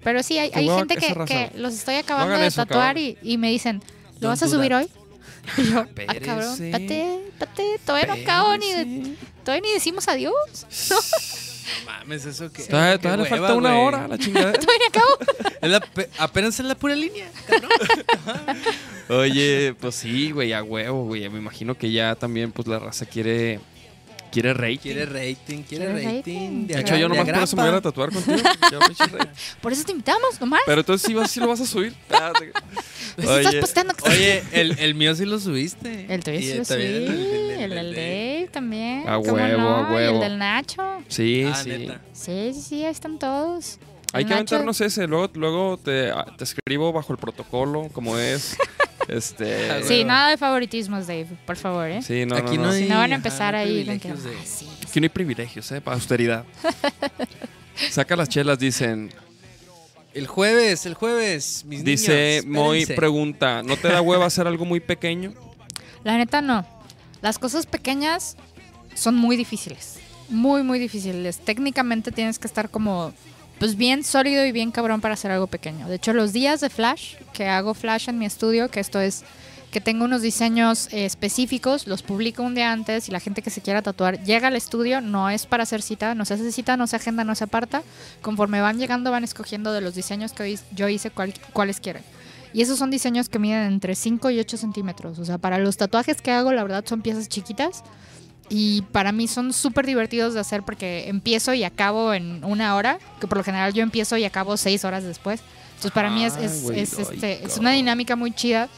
Pero sí, hay, hay hueva gente que, que los estoy acabando hagan de eso, tatuar y, y me dicen, ¿lo Don't vas a subir that. hoy? Y yo, ah, cabrón, espérate, espérate, todavía no acabo ni de, todavía ni decimos adiós, No mames, eso que. Todavía, qué todavía le hueva, falta una güey. hora a la chingada. todavía acabo. Es la pe- apenas es la pura línea. Oye, pues sí, güey, a huevo, güey. Me imagino que ya también, pues la raza quiere. Quiere rating. Quiere rating, quiere Quiere rating. rating. de hecho, yo nomás por eso me voy a tatuar contigo. Por eso te invitamos, nomás. Pero entonces sí, lo vas a subir. Ah, Pues estás Oye, posteando que- Oye, el, el mío sí lo subiste. El tuyo sí lo subí, el- el- el, el- del el- Dave también. A ¿cómo huevo, no? a Y huevo. el del Nacho. Sí, Ah, sí. neta. Sí, sí, sí, ahí están todos. Hay El que Nacho- aventarnos ese. Luego, luego te, te escribo bajo el protocolo, como es. este. Ah, Sí, nada de favoritismos, Dave, por favor, ¿eh? Sí, no, Aquí no, no no. hay- Si no van a empezar ahí con de- "Ah, sí, Aquí no hay privilegios, ¿eh? Para austeridad. Saca las chelas, dicen. El jueves, el jueves, mis Dice niños, Moy, pregunta, ¿no te da hueva hacer algo muy pequeño? La neta no. Las cosas pequeñas son muy difíciles. Muy, muy difíciles. Técnicamente tienes que estar como pues bien sólido y bien cabrón para hacer algo pequeño. De hecho, los días de Flash, que hago Flash en mi estudio, que esto es que tengo unos diseños eh, específicos, los publico un día antes y la gente que se quiera tatuar llega al estudio, no es para hacer cita, no se hace cita, no se agenda, no se aparta. Conforme van llegando van escogiendo de los diseños que yo hice cuál- cuáles quieren. Y esos son diseños que miden entre 5 y 8 centímetros. O sea, para los tatuajes que hago, la verdad son piezas chiquitas. Y para mí son súper divertidos de hacer porque empiezo y acabo en una hora, que por lo general yo empiezo y acabo seis horas después. Entonces para mí es, Ay, es, es, este, es una dinámica muy chida.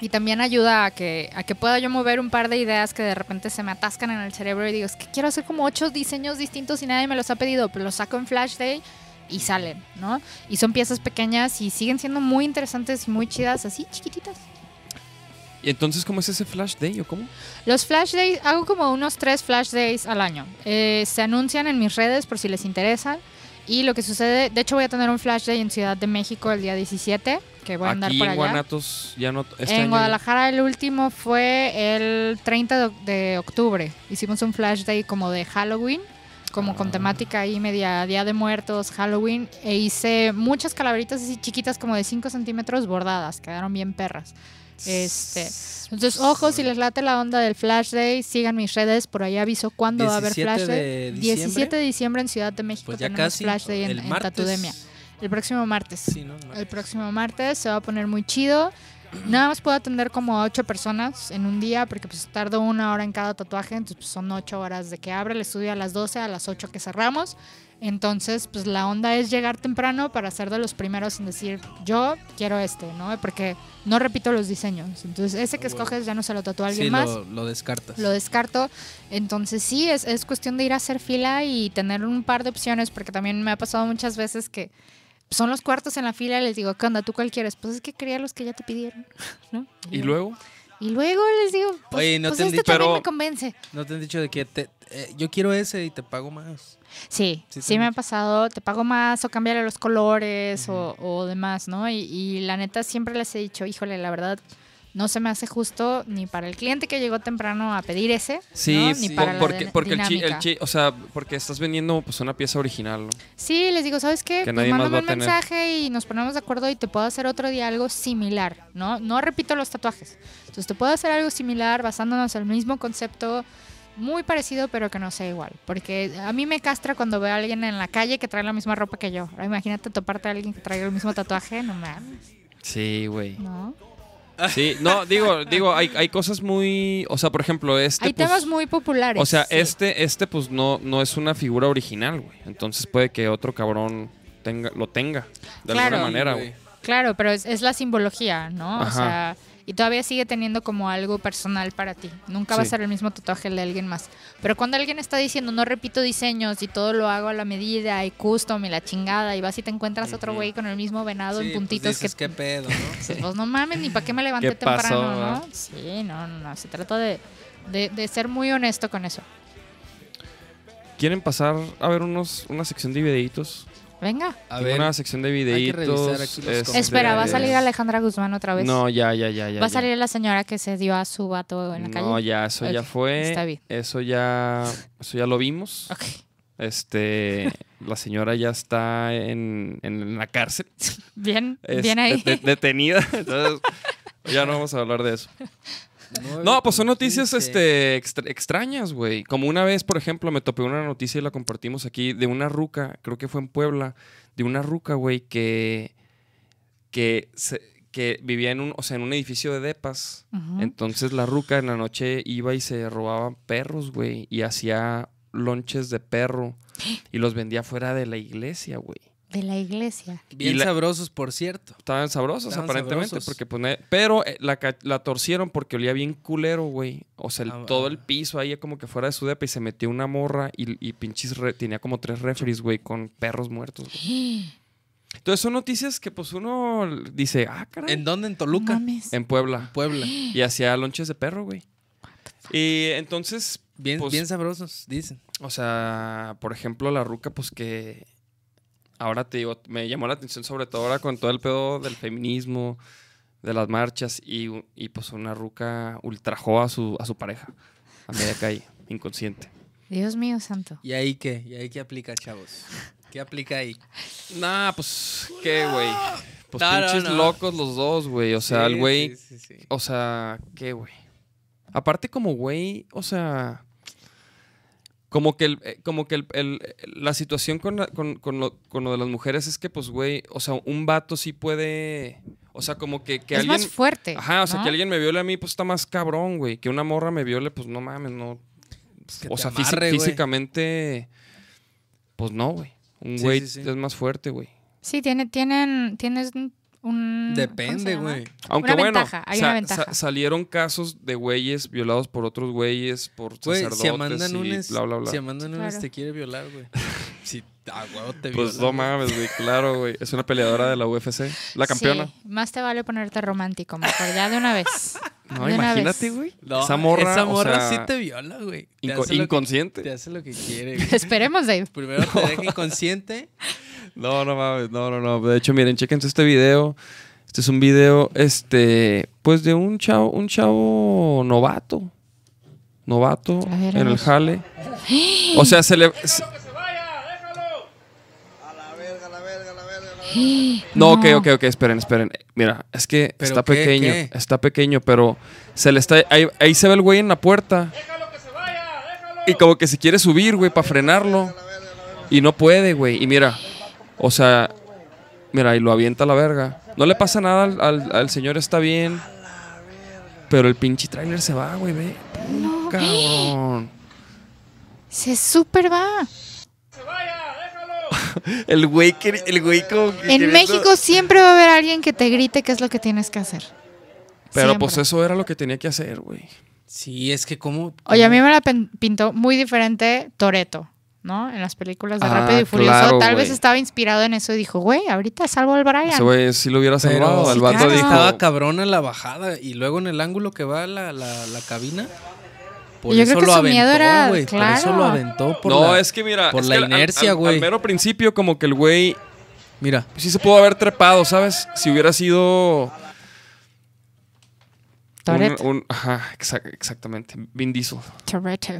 Y también ayuda a que, a que pueda yo mover un par de ideas que de repente se me atascan en el cerebro y digo, es que quiero hacer como ocho diseños distintos y nadie me los ha pedido, pero los saco en Flash Day y salen, ¿no? Y son piezas pequeñas y siguen siendo muy interesantes y muy chidas, así chiquititas. ¿Y entonces cómo es ese flash day o cómo? Los flash days, hago como unos tres flash days al año. Eh, se anuncian en mis redes por si les interesan. Y lo que sucede, de hecho voy a tener un flash day en Ciudad de México el día 17, que voy a andar Aquí por en allá. Guanatos ya no... este en año- Guadalajara el último fue el 30 de, de octubre. Hicimos un flash day como de Halloween como con temática ahí media Día de Muertos, Halloween, e hice muchas calaveritas así chiquitas como de 5 centímetros bordadas, quedaron bien perras. Este, entonces, ojo, si les late la onda del Flash Day, sigan mis redes, por ahí aviso cuándo va a haber 17 Flash Day. de diciembre. 17 de diciembre en Ciudad de México Pues ya tenemos casi, Flash Day en, el en. Tatudemia. El próximo martes. Sí, ¿no? El próximo martes se va a poner muy chido. Nada más puedo atender como a ocho personas en un día porque pues tardo una hora en cada tatuaje, entonces pues, son ocho horas de que abre el estudio a las 12, a las 8 que cerramos. Entonces, pues la onda es llegar temprano para ser de los primeros en decir, yo quiero este, ¿no? Porque no repito los diseños. Entonces, ese que escoges ya no se lo tatúa alguien Sí, más lo, lo descartas. lo descarto. Entonces sí, es, es cuestión de ir a hacer fila y tener un par de opciones, porque también me ha pasado muchas veces que son los cuartos en la fila y les digo, ¿qué onda? ¿Tú cuál quieres? Pues es que quería los que ya te pidieron, ¿no? Y luego, Y luego les digo, pues, Oye, ¿no pues te han este dicho- también me convence. No te han dicho de que te, eh, yo quiero ese y te pago más. Sí, Sí me ha pasado, te pago más o cambiarle los colores o, o demás, ¿no? Y, y la neta siempre les he dicho, híjole, la verdad no se me hace justo ni para el cliente que llegó temprano a pedir ese, sí, ¿no? ni para porque, el chi, el chi- o sea, porque estás vendiendo pues una pieza original, ¿no? Sí, les digo, ¿sabes qué? Que nadie más va a un tener. mensaje y nos ponemos de acuerdo y te puedo hacer otro día algo similar, ¿no? No repito los tatuajes. Entonces te puedo hacer algo similar basándonos en el mismo concepto, muy parecido, pero que no sea igual. Porque a mí me castra cuando veo a alguien en la calle que trae la misma ropa que yo. Imagínate toparte a alguien que traiga el mismo tatuaje, no mames, Sí, güey. ¿no? Sí, no, digo, digo, hay, hay cosas muy, o sea, por ejemplo, este Hay pues, temas muy populares. O sea, sí. este, este, pues no, no es una figura original, güey. Entonces puede que otro cabrón tenga, lo tenga de Claro. alguna manera, güey. Claro, pero es, es la simbología, ¿no? O Ajá. sea, y todavía sigue teniendo como algo personal para ti. Nunca va a ser el mismo tatuaje el de alguien más. Pero cuando alguien está diciendo no repito diseños y todo lo hago a la medida y custom y la chingada y vas y te encuentras otro güey con el mismo venado Sí, en pues puntitos dices, que ¿qué pedo, no? pues no mames, ni para qué me levanté ¿Qué pasó, temprano, ¿no? verdad? Sí, no, no, no. Se trata de, de, de ser muy honesto con eso. ¿Quieren pasar a ver unos, una sección de videitos? Venga. A ver, Una sección de videitos. comentarios. Espera, ¿va a salir Ale Alejandra Guzmán otra vez? No, ya, ya, ya, ya. ¿Va a ya. salir la señora que se dio a su vato en la calle? No, ya, eso ya fue. está bien. Eso ya, eso ya lo vimos. Ok. Este, la señora ya está en, en la cárcel. Bien, Es bien ahí. de- de- detenida. Entonces, ya no vamos a hablar de eso. No, pues son noticias 15. este, extra- extrañas, güey. Como una vez, por ejemplo, me topé una noticia y la compartimos aquí de una ruca, creo que fue en Puebla, de una ruca, güey, que, que, se- que vivía en un, o sea, en un edificio de depas. Entonces la ruca en la noche iba y se robaba perros, güey, y hacía lonches de perro y los vendía fuera de la iglesia, güey. De la iglesia. Bien la- sabrosos, por cierto. Estaban sabrosos, Estaban aparentemente, sabrosos. porque pues, pero eh, la, la torcieron porque olía bien culero, güey. O sea, el- Ah, todo ah. el piso ahí como que fuera de su depa y se metió una morra y, y pinches re- tenía como tres refries, güey, con perros muertos. güey. Entonces son noticias que pues uno dice, ah, caray, ¿En en, dónde? En Toluca. Mames. Puebla. Puebla. Y hacía lonches de perro, güey. Y entonces, Bien, Pues- bien sabrosos, dicen. o sea, por ejemplo, la ruca, pues que ahora te digo, me llamó la atención sobre todo ahora con todo el pedo del feminismo, de las marchas y, y, pues una ruca ultrajó a su, a su pareja a media calle, inconsciente. Dios mío santo. ¿Y ahí qué? ¿Y ahí qué aplica, chavos? ¿Qué aplica ahí? Nah, pues, ¿qué, güey? Pues No, no, pinches no. locos los dos, güey. O sea, Sí, el güey, sí, sí, sí. o sea, ¿qué, güey? Aparte como güey, o sea, como que, el, eh, como que el- el- la situación con, la- con, con lo, con lo de las mujeres es que, pues, güey, o sea, un vato sí puede, o sea, como que, que es alguien... más fuerte. Ajá, o sea, ¿no? que alguien me viole a mí, pues está más cabrón, güey. Que una morra me viole, pues no mames, no. que o sea, amarre, físicamente, pues no, güey. Un Sí, güey sí, sí. es más fuerte, güey. Sí, tiene, tienen, tienes un... ¿cómo se Depende, güey. Aunque Una bueno, ventaja, hay sa- una ventaja. sa- salieron casos de güeyes violados por otros güeyes, por Güey, sacerdotes si Amanda y Nunes, bla, bla, bla. si Amanda Nunes Claro. te quiere violar, güey. si a huevo te Pues viola, no güey. mames, güey, claro, güey. Es una peleadora de la UFC, la campeona. Sí, más te vale ponerte romántico, mejor, ya de una vez. No, de una imagínate, vez. güey. No, esa morra, esa o morra sea, sí te viola, güey. Inco- que- inconsciente. Te hace lo que quiere, güey. Esperemos, Dave. Primero te deja inconsciente. No, no mames, no, no, no. De hecho, miren, chequen este video. Este es un video, este, pues de un chavo, un chavo novato. Novato en el jale. O sea, se le. Déjalo Se... vaya! ¡Déjalo! ¡A la verga, a la verga, a la verga! No, ok, ok, ok, esperen, esperen. Mira, es que está pequeño, está pequeño, pero se le está. Ahí, ahí se ve el güey en la puerta. Déjalo que se vaya, déjalo. Y como que se quiere subir, güey, para frenarlo. Y no puede, güey. Y mira, o sea, mira, y lo avienta a la verga. No le pasa nada al, al- al señor, está bien. Pero el pinche trailer se va, güey, ve. No. Cabrón. Se super va. El güey, que- el güey como que En queriendo- México siempre va a haber alguien que te grite qué es lo que tienes que hacer. Pero Siempre. pues eso era lo que tenía que hacer, güey. Sí, es que como... Oye, a mí me la pintó muy diferente Toreto, ¿no? En las películas de Ah, Rápido y Furioso. claro, Tal vez güey. estaba inspirado en eso y dijo, güey, ahorita salvo al Brian. Ese güey sí lo hubiera salvado. Pero el sí, vato claro. dijo. estaba cabrona la bajada y luego en el ángulo que va la, la, la cabina. Por Yo eso creo que lo su aventó, miedo era- güey. Por eso claro. lo aventó. Por no, la- es que mira. por la que al- inercia, al- güey. Al mero principio, como que el güey Mira, sí se pudo haber trepado, ¿sabes? Si hubiera sido. Toretto. Un, un- ajá, exac- exactamente. Vin Diesel. Toretto.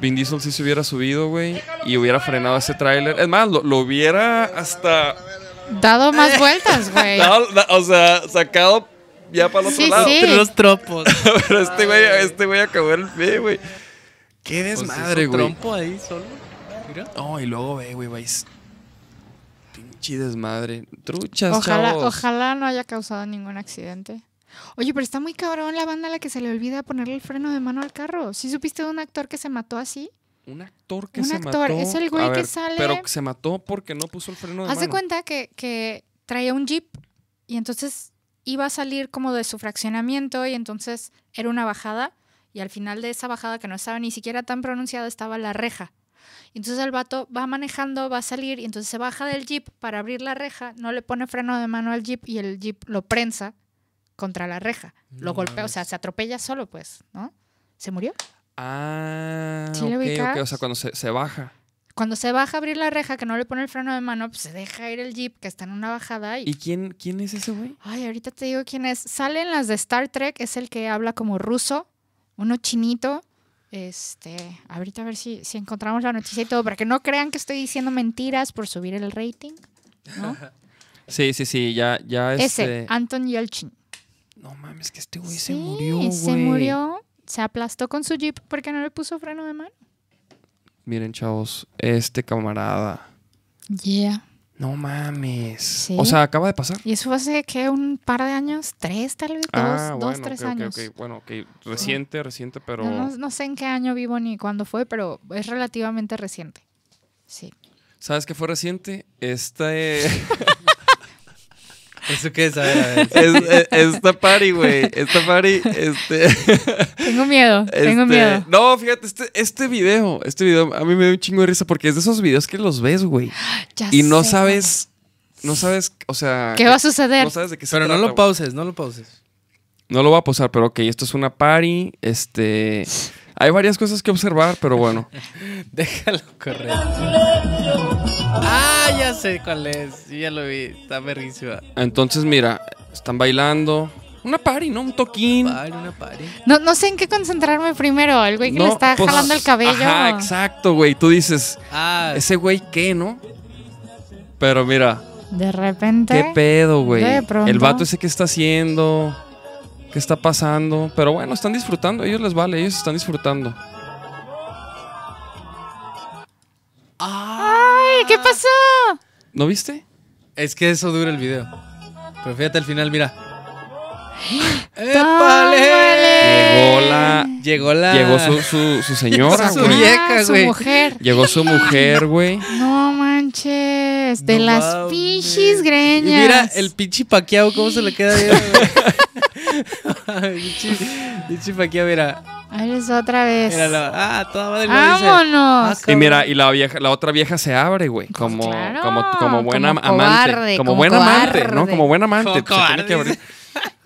Vin Diesel sí se hubiera subido, güey. Y hubiera frenado ese tráiler. Es más, lo, lo hubiera hasta. Dado más vueltas, güey. dado- da- o sea, sacado ya para el otro Sí, lado. sí. los tropos. Pero este güey, este güey acabó el pie, güey. Qué desmadre, güey. Pues trompo ahí solo. Mira. No, y luego ve, güey, vais. Pinche desmadre. Truchas, Ojalá, chavos. ojalá no haya causado ningún accidente. Oye, pero está muy cabrón la banda a la que se le olvida ponerle el freno de mano al carro. ¿Sí supiste de un actor que se mató así? Un actor que Un se actor, mató. es el güey A que ver, sale- Pero se mató porque no puso el freno de Haz de mano. cuenta que, que traía un jeep y entonces iba a salir como de su fraccionamiento y entonces era una bajada y al final de esa bajada que no estaba ni siquiera tan pronunciada estaba la reja. Entonces el vato va manejando, va a salir y entonces se baja del jeep para abrir la reja, no le pone freno de mano al jeep y el jeep lo prensa contra la reja. Lo No golpea, o sea, se atropella solo pues, ¿no? ¿Se murió? Ah, ¿Sí lo ok, ok. ubicas? O sea, cuando se, se baja. Cuando se baja a abrir la reja, que no le pone el freno de mano, pues se deja ir el jeep que está en una bajada y ¿Y quién, quién es ese güey? Ay, ahorita te digo quién es. Sale en las de Star Trek, es el que habla como ruso, uno chinito. Este, ahorita a ver si, si encontramos la noticia y todo, para que no crean que estoy diciendo mentiras por subir el rating. ¿no? Sí, sí, sí, ya, ya Ese, este... Anton Yelchin. No mames, que este güey Sí, se murió, güey. se murió, se aplastó con su jeep porque no le puso freno de mano. Miren, chavos, este camarada. Yeah. No mames. Sí. O sea, acaba de pasar. Y eso fue hace, ¿qué? ¿Un par de años? ¿Tres tal vez? Dos, ah, dos bueno, tres años. ok. Bueno, ok. Reciente, reciente, pero... No, no- no sé en qué año vivo ni cuándo fue, pero es relativamente reciente. Sí. ¿Sabes qué fue reciente? Este... ¿Eso qué es? A ver, a ver. es- es- esta party, güey. Esta party, este... Tengo miedo, tengo este- miedo. No, fíjate, este, este video, este video a mí me da un chingo de risa porque es de esos videos que los ves, güey. Y no sé. sabes, no sabes, o sea... ¿Qué va a suceder? No sabes de qué se Pero no lo pauses, no lo pauses. No lo voy a pausar, pero ok, esto es una party, este... Hay varias cosas que observar, pero bueno. Déjalo correr. Ah, ya sé cuál es. Ya lo vi. Está verguísima. Entonces, mira, están bailando. Una party, ¿no? Un toquín. Party, una party. No, no sé en qué concentrarme primero. El güey que le está pues, jalando el cabello. Ajá, exacto, güey. Tú dices, Ah, ese güey, ¿qué, no? Pero mira, De repente. ¿qué pedo, güey? De pronto. El vato ese que está haciendo, ¿qué está pasando? Pero bueno, están disfrutando, a ellos les vale, ellos están disfrutando. Ay, ¿qué pasó? ¿No viste? es que eso dura el video. Pero fíjate al final, mira. ¡Tómale! Llegó la. Llegó la. Llegó su, su, su señora, Su güey. vieja, Ah, su mujer. Llegó su mujer, güey. No manches. De No las mames. pichis Y greñas. mira el pinche paqueado, cómo se le queda bien. güey. pinche, pinche paqueado, mira. Ahí es otra vez. Míralo. Ah, toda madre lo dice. Vámonos. Y mira, y la vieja, la otra vieja se abre, güey. Como, Pues claro, como, como buena como amante. cobarde, como, como buena amante, ¿no? Como buena amante. Como se tiene que cobarde. abrir.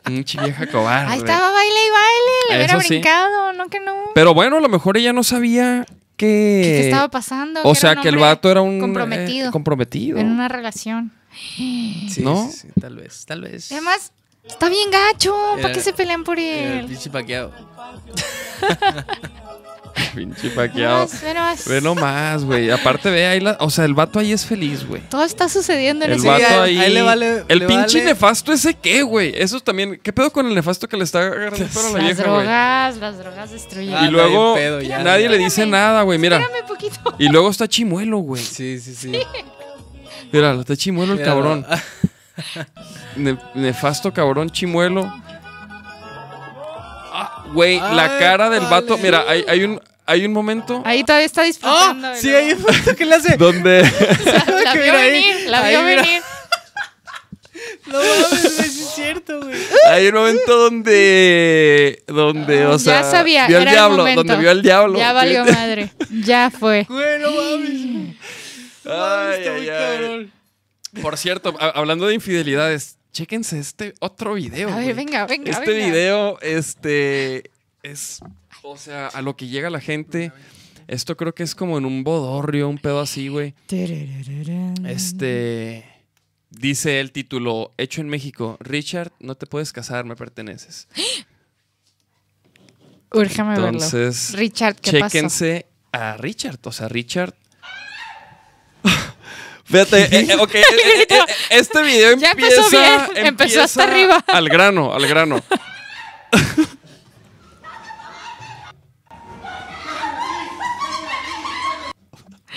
Pinche vieja cobarde. Ahí estaba baile y baile. Le hubiera Eso sí. brincado, no que no. Pero bueno, a lo mejor ella no sabía que. ¿Qué estaba pasando? O sea, que el vato era un. comprometido. eh, comprometido. En una relación. Sí, ¿No? sí, sí, tal vez, tal vez. Además, está bien gacho. ¿Para qué se pelean por Mira, el él? pinche paqueado. Pinche paqueado. Ve nomás, ve nomás. Ve nomás, güey. Aparte, ve ahí la. O sea, el vato ahí es feliz, güey. Todo está sucediendo en El ese vato ahí- ahí. ahí le vale- el le pinche vale. nefasto ese qué, güey. Eso también. ¿Qué pedo con el nefasto que le está agarrando para la Las vieja, güey? drogas, las drogas destruyen. Ah, Y luego pedo, ya. nadie le dice Espérame. nada, güey. Mira. Espérame poquito. Y luego está chimuelo, güey. Sí, sí, sí. Mira, está chimuelo el cabrón. Ne- nefasto cabrón chimuelo. Ah, Güey, la cara del vato. vale. Mira, hay, hay un, hay un momento Ahí todavía está disfrutando. ¡Ah! y Sí, foto que le hace. donde. La que vio ahí, venir, la ahí vio mira. venir. No mames, es cierto, güey. hay un momento donde. Donde, o sea. ya sabía, vio al era el diablo. momento. donde vio al diablo. Ya valió madre. Ya fue. Güey, no mames. Ay, ay. Por cierto, hablando de infidelidades, chéquense este otro video. A ver, güey. venga, venga. Este venga. video, este, es, o sea, a lo que llega la gente, esto creo que es como en un bodorrio, un pedo así, güey. Este, dice el título, hecho en México, Richard, no te puedes casar, me perteneces. Úrgeme verlo. Entonces, Richard, ¿qué pasó? chéquense a Richard, o sea, Richard... Fíjate, eh, eh, ok, eh, eh, eh, este video Ya empieza, empezó bien, empezó hasta empieza arriba. Al grano, al grano.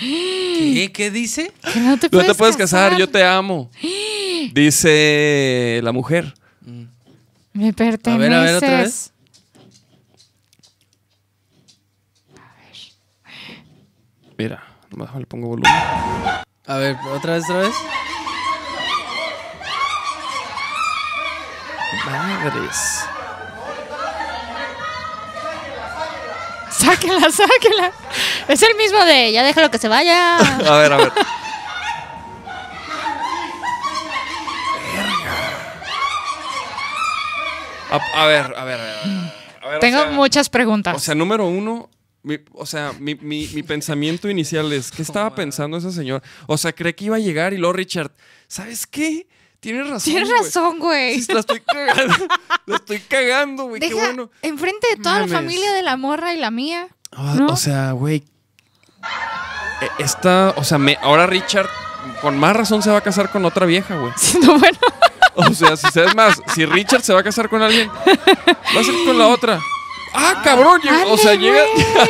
¿Qué? ¿Qué dice? Que no te No puedes, te puedes casar, yo te amo. Dice la mujer. Me perteneces. ver, a ver, otra vez. Mira, nomás le pongo volumen. A ver, otra vez, otra vez. Madres. Sáquela, sáquela. Es el mismo de ya déjalo que se vaya. A ver, a ver. A, a ver, a ver, a ver. A ver, o Tengo sea, muchas preguntas. O sea, número uno, mi- o sea, mi, mi- mi pensamiento inicial es, ¿qué estaba pensando ese señor? O sea, cree que iba a llegar y luego Richard, ¿sabes qué? Tienes razón. Tienes razón, güey. Sí, la estoy cagando. la estoy cagando, güey. Qué bueno. enfrente de toda Mames. la familia de la morra y la mía. Ah, ¿No? O sea, güey. Eh, Esta, o sea, me, ahora Richard con más razón se va a casar con otra vieja, güey. Siendo bueno. O sea, si sabes más, si Richard se va a casar con alguien, va a ser con la otra. Ah, cabrón, o sea, llega.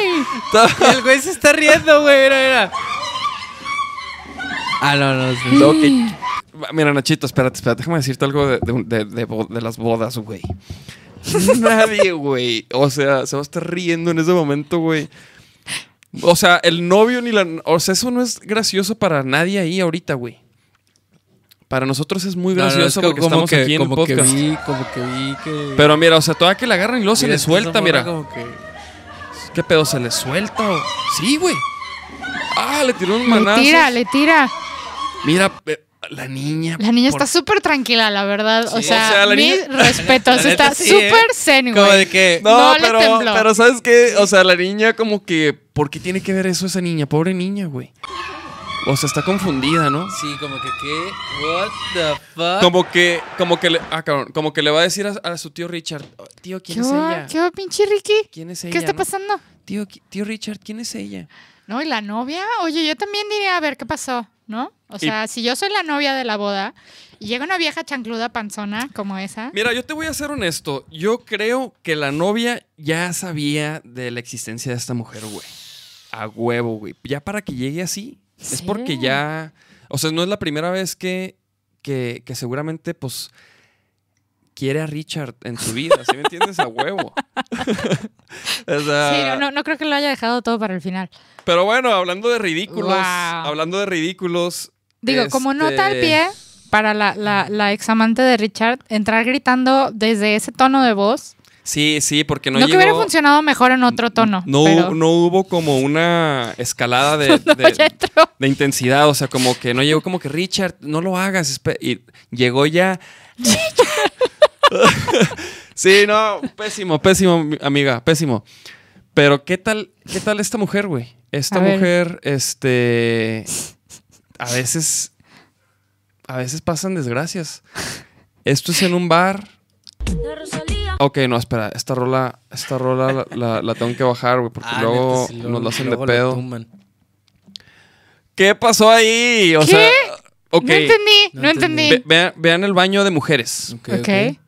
El güey se está riendo, güey. Mira, mira. Ah, no, no. sí. Que- Mira, Nachito, espérate, espérate, déjame decirte algo de, de- de- de las bodas, güey. Nadie, güey. O sea, se va a estar riendo en ese momento, güey. O sea, el novio ni la. O sea, eso no es gracioso para nadie ahí ahorita, güey. Para nosotros es muy No, no, es gracioso co- porque estamos que, aquí en el como que podcast. vi, como que vi que. Pero mira, o sea, todavía que la agarran y luego se le suelta, mira. Como que... ¿Qué pedo? ¿Se le suelta o.? Sí, güey. Ah, le tiró un Le manazo. tira, le tira. Mira, eh, la niña. La niña por- está súper tranquila, la verdad. O Sí, sea, o sea, la mis niña- respetos. La neta está sí, súper ¿eh? zen, Como güey. de que. No, No le pero, tembló. pero ¿sabes qué? O sea, la niña como que... ¿Por qué tiene que ver eso esa niña? Pobre niña, güey. O sea, está confundida, ¿no? Sí, como que qué. What the fuck. Como que, como que le, ah, cabrón, como que le va a decir a, a su tío Richard, "Oh, tío, ¿quién ¿Qué es ella? ¿Qué pinche Ricky? ¿Quién es ella? ¿Qué está no? pasando? Tío, tío Richard, ¿quién es ella? No, y la novia, oye, yo también diría, a ver, ¿qué pasó? ¿No? O sea, si yo soy la novia de la boda y llega una vieja chancluda panzona como esa, Mira, yo te voy a ser honesto. Yo creo que la novia ya sabía de la existencia de esta mujer, güey. A huevo, güey. Ya para que llegue así, es porque ya. O sea, no es la primera vez que, que, que seguramente, pues. Quiere a Richard en su vida, ¿sí me entiendes? A huevo. o sea, sí, no, no, no creo que lo haya dejado todo para el final. Pero bueno, hablando de ridículos. Wow. Hablando de ridículos. Digo, como nota al este, pie, para la, la, la examante de Richard, entrar gritando desde ese tono de voz, Sí, sí, porque no, no, que hubiera funcionado mejor en otro tono. No, pero no hubo como una escalada de, no, de- intensidad. O sea, como que no llegó como que Richard, no lo hagas. espe-". Y llegó ya. sí, no, pésimo, pésimo, mi- amiga, pésimo. Pero ¿qué tal, qué tal esta mujer, güey? Esta A ver. mujer, este. A veces. A veces pasan desgracias. Esto es en un bar. La Rosalía Ok, no, espera. Esta rola, esta rola la, la- la tengo que bajar, güey, porque Ah, luego neta, sí, nos la hacen de pedo. ¿Qué pasó ahí? O ¿Qué? sea, ok. No entendí, no, No entendí. Ve- vean, vean el baño de mujeres. Ok, ok. ok.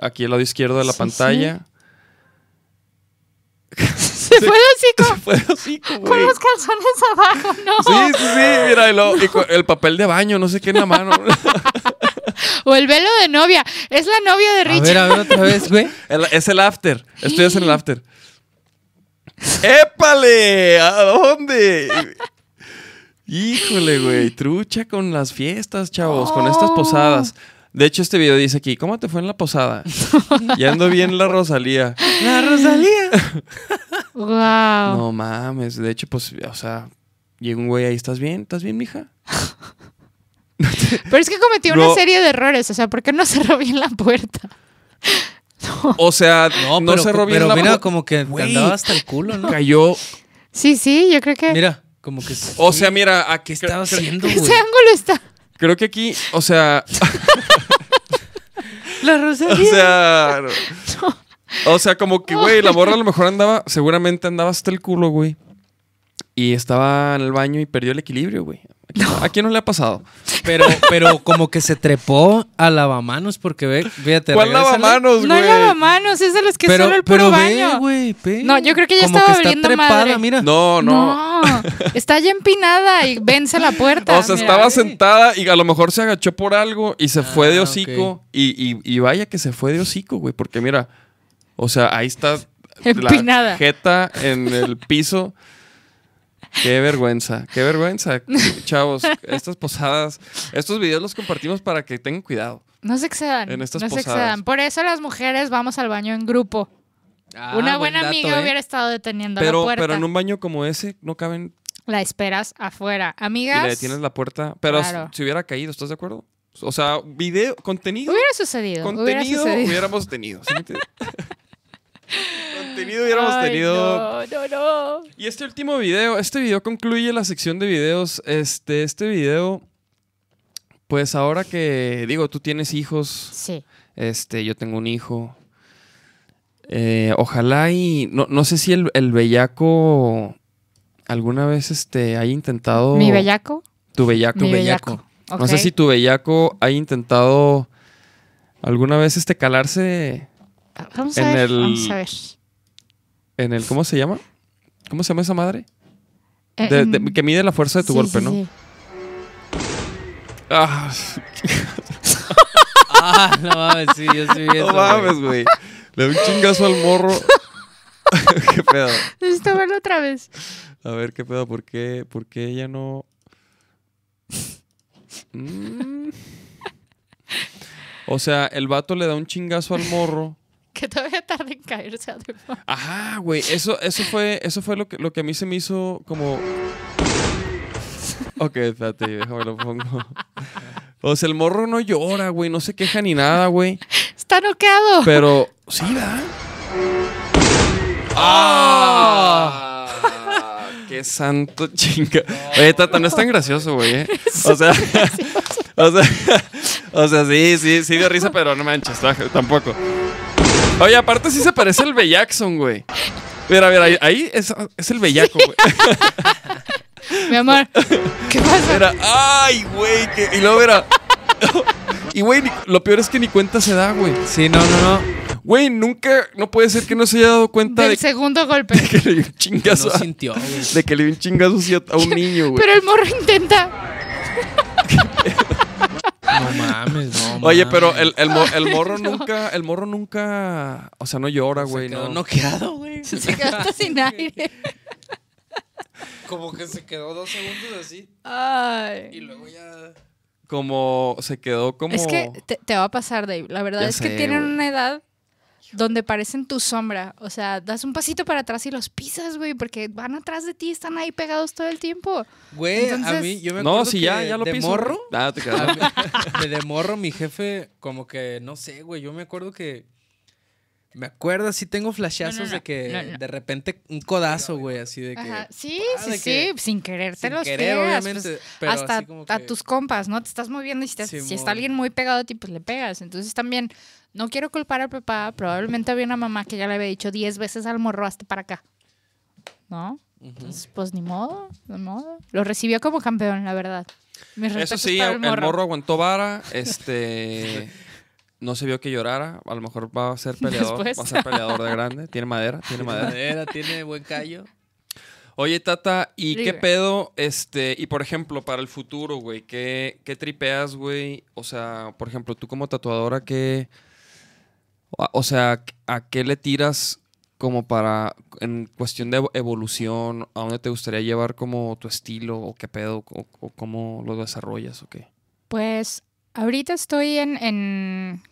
Aquí al lado izquierdo de la Sí, pantalla. Se fue el hocico Fue así, como, con güey. los calzones abajo, no. Sí, sí, sí. Mira, y lo- y con el papel de baño, no sé qué en la mano. O el velo de novia. Es la novia de A Richard. ver, a ver otra vez, güey. El- es el after. Estoy en el after. ¡Épale! ¿A dónde? Híjole, güey. Trucha con las fiestas, chavos. Con estas Oh. posadas. De hecho, este video dice aquí, ¿cómo te fue en la posada? Ya ando bien la Rosalía. La Rosalía. Wow. No mames. De hecho, pues, o sea, llega un güey ahí, ¿estás bien? ¿Estás bien, mija? Pero es que cometió No. una serie de errores. O sea, ¿por qué no cerró bien la puerta? O sea, no, No, pero, cerró bien pero la mira, como que te Güey. andaba hasta el culo, ¿no? Cayó. Sí, sí, yo creo que Mira, como que... O sea, mira, aquí ¿Qué estaba haciendo, güey? ese ángulo está. Creo que aquí, o sea, La o Rosalía. sea, o sea, como que, güey, la morra a lo mejor andaba, seguramente andaba hasta el culo, güey. Y estaba en el baño y perdió el equilibrio, güey. ¿A quién, ¿A quién no le ha pasado? Pero, pero como que se trepó a lavamanos porque ve, fíjate. ¿Cuál lavamanos, No güey? lava manos, es de los que Pero, solo el puro pero baño. ve, güey, ve. No, yo creo que ya Como estaba que está trepada, madre. mira. No, no. No, está ya empinada y vence la puerta. O sea, mira. estaba sentada y a lo mejor se agachó por algo y se fue de Ah, hocico. Y, y- y vaya que se fue de hocico, güey. Porque mira, o sea, ahí está Empinada. la jeta en el piso. Qué vergüenza, qué vergüenza. Chavos, estas posadas, estos videos los compartimos para que tengan cuidado. No se excedan. En estas no se excedan. Por eso las mujeres vamos al baño en grupo. Ah, Una buen buena dato, amiga ¿eh? hubiera estado deteniendo la Pero, puerta. pero en un baño como ese no caben La esperas afuera. y Amigas, le detienes la puerta. Pero Claro. si hubiera caído, ¿estás de acuerdo? O sea, video, contenido. hubiera sucedido. hubiera contenido sucedido. hubiéramos tenido. contenido hubiéramos Ay, tenido. No, no, no. Y este último video, este video concluye la sección de videos. Este, este video, pues ahora que digo, tú tienes hijos, Sí. este, yo tengo un hijo. Eh, ojalá y no, no sé si el, el bellaco alguna vez este haya intentado Mi bellaco. tu bellaco, Mi bellaco. bellaco. no sé si tu bellaco haya intentado alguna vez este calarse Vamos a ver. el- Vamos a ver. en el ¿cómo se llama? ¿Cómo se llama esa madre? Eh, De- de- en- que mide la fuerza de tu sí, golpe, sí, ¿no? sí. Ah, Ah, no mames, sí, yo sí vi eso. no mames, güey. Le doy un chingazo al morro. ¿Qué pedo? Necesito verlo otra vez. A ver, ¿qué pedo? ¿Por qué, por qué ella no...? Mm. O sea, el vato le da un chingazo al morro. Que todavía tarda en caerse. además. Ajá, güey. Eso, eso fue, eso fue lo que, lo que a mí se me hizo como. Ok, espérate, déjame lo pongo. O sea, el morro no llora, güey. No se queja ni nada, güey. Está noqueado. Pero. Sí, ¿verdad? ¡Ah! ¡Qué santo chinga! Oye, Tata, no es tan gracioso, güey, ¿eh? O sea. o sea. O sea, sí, sí, sí dio risa, pero no manches, tampoco. Oye, aparte sí se parece el Bellaxon, güey. Mira, mira, ahí, ahí es, es el bellaco, güey. Mi amor. ¿Qué pasa? Mira, ay, güey. que- Y luego, mira. Y, güey, lo peor es que ni cuenta se da, güey. Sí, no, no, no. Güey, nunca, no puede ser que no se haya dado cuenta Del de segundo golpe. que le dio un chingazo. No a- sintió, güey. de que le dio un chingazo a, un niño, güey. Pero el morro intenta. No mames, no Oye, mames. pero el, el, el morro nunca, el morro nunca, o sea, no llora, güey, Se quedó no. noqueado, güey. Se quedó hasta sin aire. Como que se quedó dos segundos así. Y Ay. luego ya. Como se quedó como. Es que te, te va a pasar, Dave. La verdad Ya es que sé, tienen una edad donde parecen tu sombra. O sea, das un pasito para atrás y los pisas, güey, porque van atrás de ti, están ahí pegados todo el tiempo. Güey, a Entonces- mí, yo me No, acuerdo si ya, que ya lo de piso. morro. Ah, te a quedas. de morro, mi jefe, como que, no sé, güey. Yo me acuerdo que Me acuerdo, sí tengo flashazos No, no, no, de que no, no. de repente un codazo, güey, así de que. Ajá. Sí, ah, sí, sí, sin querer te sin los querer, pegas, obviamente, pues, pero hasta así como a tus compas, ¿no? Te estás moviendo y si, te- si está alguien muy pegado a ti, pues le pegas. Entonces también, no quiero culpar al papá, probablemente había una mamá que ya le había dicho 10 veces al morro, hasta para acá. ¿No? Entonces, pues ni modo, ni modo. Lo recibió como campeón, la verdad. Mis Eso sí, el el morro. morro. aguantó vara. Este. No se vio que llorara. A lo mejor va a ser peleador. Después. Va a ser peleador de grande. Tiene madera, tiene madera. Madera, tiene buen callo. Oye, Tata, ¿y qué pedo? Este, y por ejemplo, para el futuro, güey, ¿qué, qué tripeas, güey? O sea, por ejemplo, tú como tatuadora, ¿qué. O, sea, ¿a qué le tiras como para. en cuestión de evo- evolución? ¿A dónde te gustaría llevar como tu estilo? ¿O qué pedo? ¿O, o cómo lo desarrollas? ¿O qué? Pues ahorita estoy en, en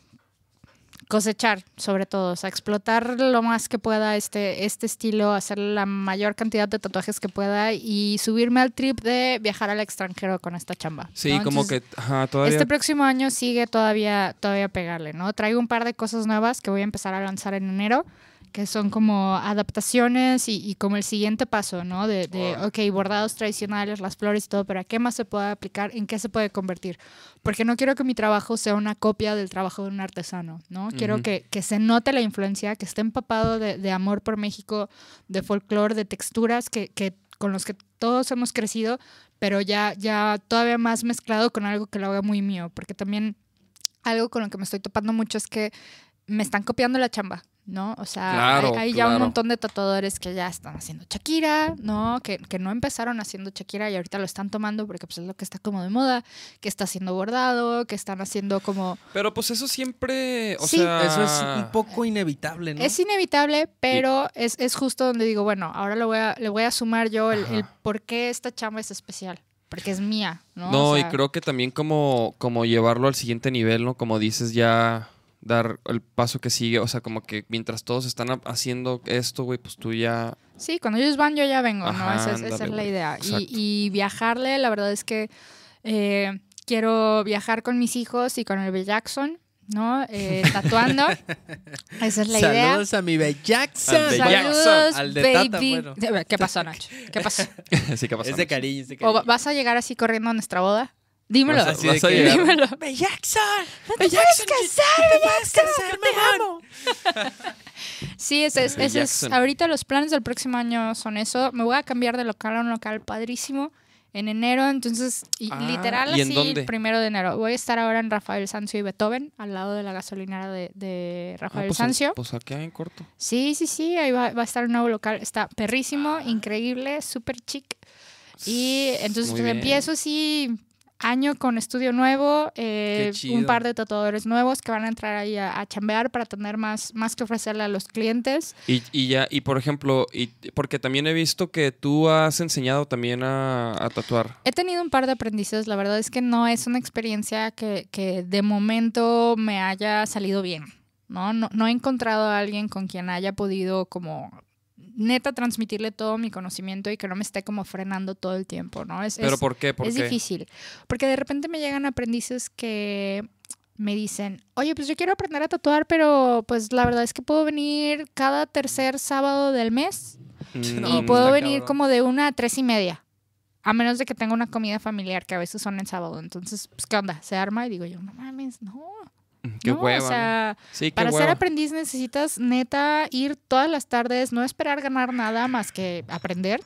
cosechar, sobre todo, o sea, explotar lo más que pueda este, este estilo, hacer la mayor cantidad de tatuajes que pueda y subirme al trip de viajar al extranjero con esta chamba. Sí, ¿no? como Entonces, que. Ajá, todavía. Este próximo año sigue todavía, todavía pegarle, ¿no? Traigo un par de cosas nuevas que voy a empezar a lanzar en enero, que son como adaptaciones y, y como el siguiente paso, ¿no? De, de, ok, bordados tradicionales, las flores y todo, pero ¿a qué más se puede aplicar? ¿En qué se puede convertir? Porque no quiero que mi trabajo sea una copia del trabajo de un artesano, ¿no? Quiero Ujú. que, que se note la influencia, que esté empapado de, de amor por México, de folclore, de texturas que, que con los que todos hemos crecido, pero ya, ya todavía más mezclado con algo que lo haga muy mío, porque también algo con lo que me estoy topando mucho es que me están copiando la chamba, ¿no? O sea, Claro, hay, hay ya un montón de tatuadores que ya están haciendo Shakira, ¿no? Que, que no empezaron haciendo Shakira y ahorita lo están tomando porque pues es lo que está como de moda, que está haciendo bordado, que están haciendo como... Pero pues eso siempre. O Sí, sea. Eso es un poco inevitable, ¿no? Es inevitable, pero es, es justo donde digo, bueno, ahora lo voy a, le voy a sumar yo el, por qué esta chamba es especial. Porque es mía, ¿no? No, O y creo que también como, como llevarlo al siguiente nivel, ¿no? Como dices, ya dar el paso que sigue. O sea, como que mientras todos están ha- haciendo esto, güey, pues tú ya. Sí, cuando ellos van yo ya vengo, ¿no? Esa es, esa ándale, es la idea. Y, y viajarle, la verdad es que eh, quiero viajar con mis hijos y con el B. Jackson, ¿no? Eh, tatuando. Esa es la idea. Saludos a mi B. Jackson. Al B. Jackson. Saludos, Al de baby. Tata, bueno. ¿Qué pasó, Nacho? ¿Qué pasó? sí, ¿qué pasa? Es de cariño, es de ¿O cariño. va- vas a llegar así corriendo a nuestra boda? Dímelo. Vas vas a llegar. Dímelo. B. Jackson. ¡No te puedes casar. Jackson! ¡Te amo! Sí, ese es, ese es- Jackson. ahorita los planes del próximo año son eso. Me voy a cambiar de local a un local padrísimo en enero, entonces, y Ah, literal ¿y en así, el primero de enero. Voy a estar ahora en Rafael Sancio y Beethoven, al lado de la gasolinera de, de Ah, Rafael pues, Sancio. pues acá en corto. Sí, sí, sí, ahí va, va a estar un nuevo local. Está perrísimo, increíble, súper chic. Y entonces pues, empiezo así año con estudio nuevo, eh, un par de tatuadores nuevos que van a entrar ahí a, a chambear para tener más, más que ofrecerle a los clientes. Y, y ya, y por ejemplo, y, porque también he visto que tú has enseñado también a, a tatuar. He tenido un par de aprendices, la verdad es que no es una experiencia que, que de momento me haya salido bien, ¿no? ¿no? No he encontrado a alguien con quien haya podido como neta transmitirle todo mi conocimiento y que no me esté como frenando todo el tiempo, ¿no? Es, ¿Pero es- por qué? ¿Por es qué? difícil. Porque de repente me llegan aprendices que me dicen, oye, pues yo quiero aprender a tatuar, pero pues la verdad es que puedo venir cada tercer sábado del mes Mm, No, y puedo está venir cabrón. como de una a tres y media. A menos de que tenga una comida familiar, que a veces son en sábado. Entonces, pues, ¿qué onda? Se arma y digo yo, no mames, no. Qué no, hueva. O sea, sí, para ser hueva. aprendiz necesitas neta ir todas las tardes, no esperar ganar nada más que aprender.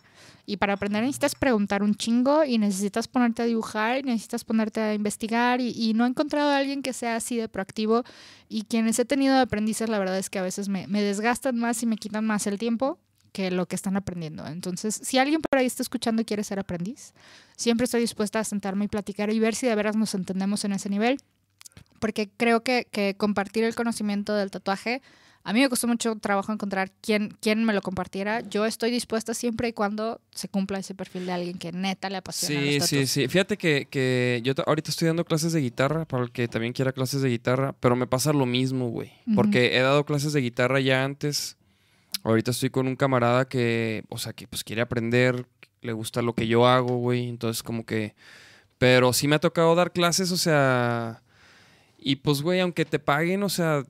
Y para aprender necesitas preguntar un chingo y necesitas ponerte a dibujar y necesitas ponerte a investigar y, y no he encontrado a alguien que sea así de proactivo y quienes he tenido de aprendices la verdad es que a veces me, me desgastan más y me quitan más el tiempo que lo que están aprendiendo. Entonces, si alguien por ahí está escuchando y quiere ser aprendiz, siempre estoy dispuesta a sentarme y platicar y ver si de veras nos entendemos en ese nivel porque creo que, que compartir el conocimiento del tatuaje, a mí me costó mucho trabajo encontrar quién, quién me lo compartiera. Yo estoy dispuesta siempre y cuando se cumpla ese perfil de alguien que neta le apasiona Sí, los sí, sí. Fíjate que, que yo ta- ahorita estoy dando clases de guitarra, para el que también quiera clases de guitarra, pero me pasa lo mismo, güey. Ujú. Porque he dado clases de guitarra ya antes. Ahorita estoy con un camarada que, o sea, que pues quiere aprender, le gusta lo que yo hago, güey. Entonces como que... Pero sí me ha tocado dar clases, o sea... Y pues, güey, aunque te paguen, o sea,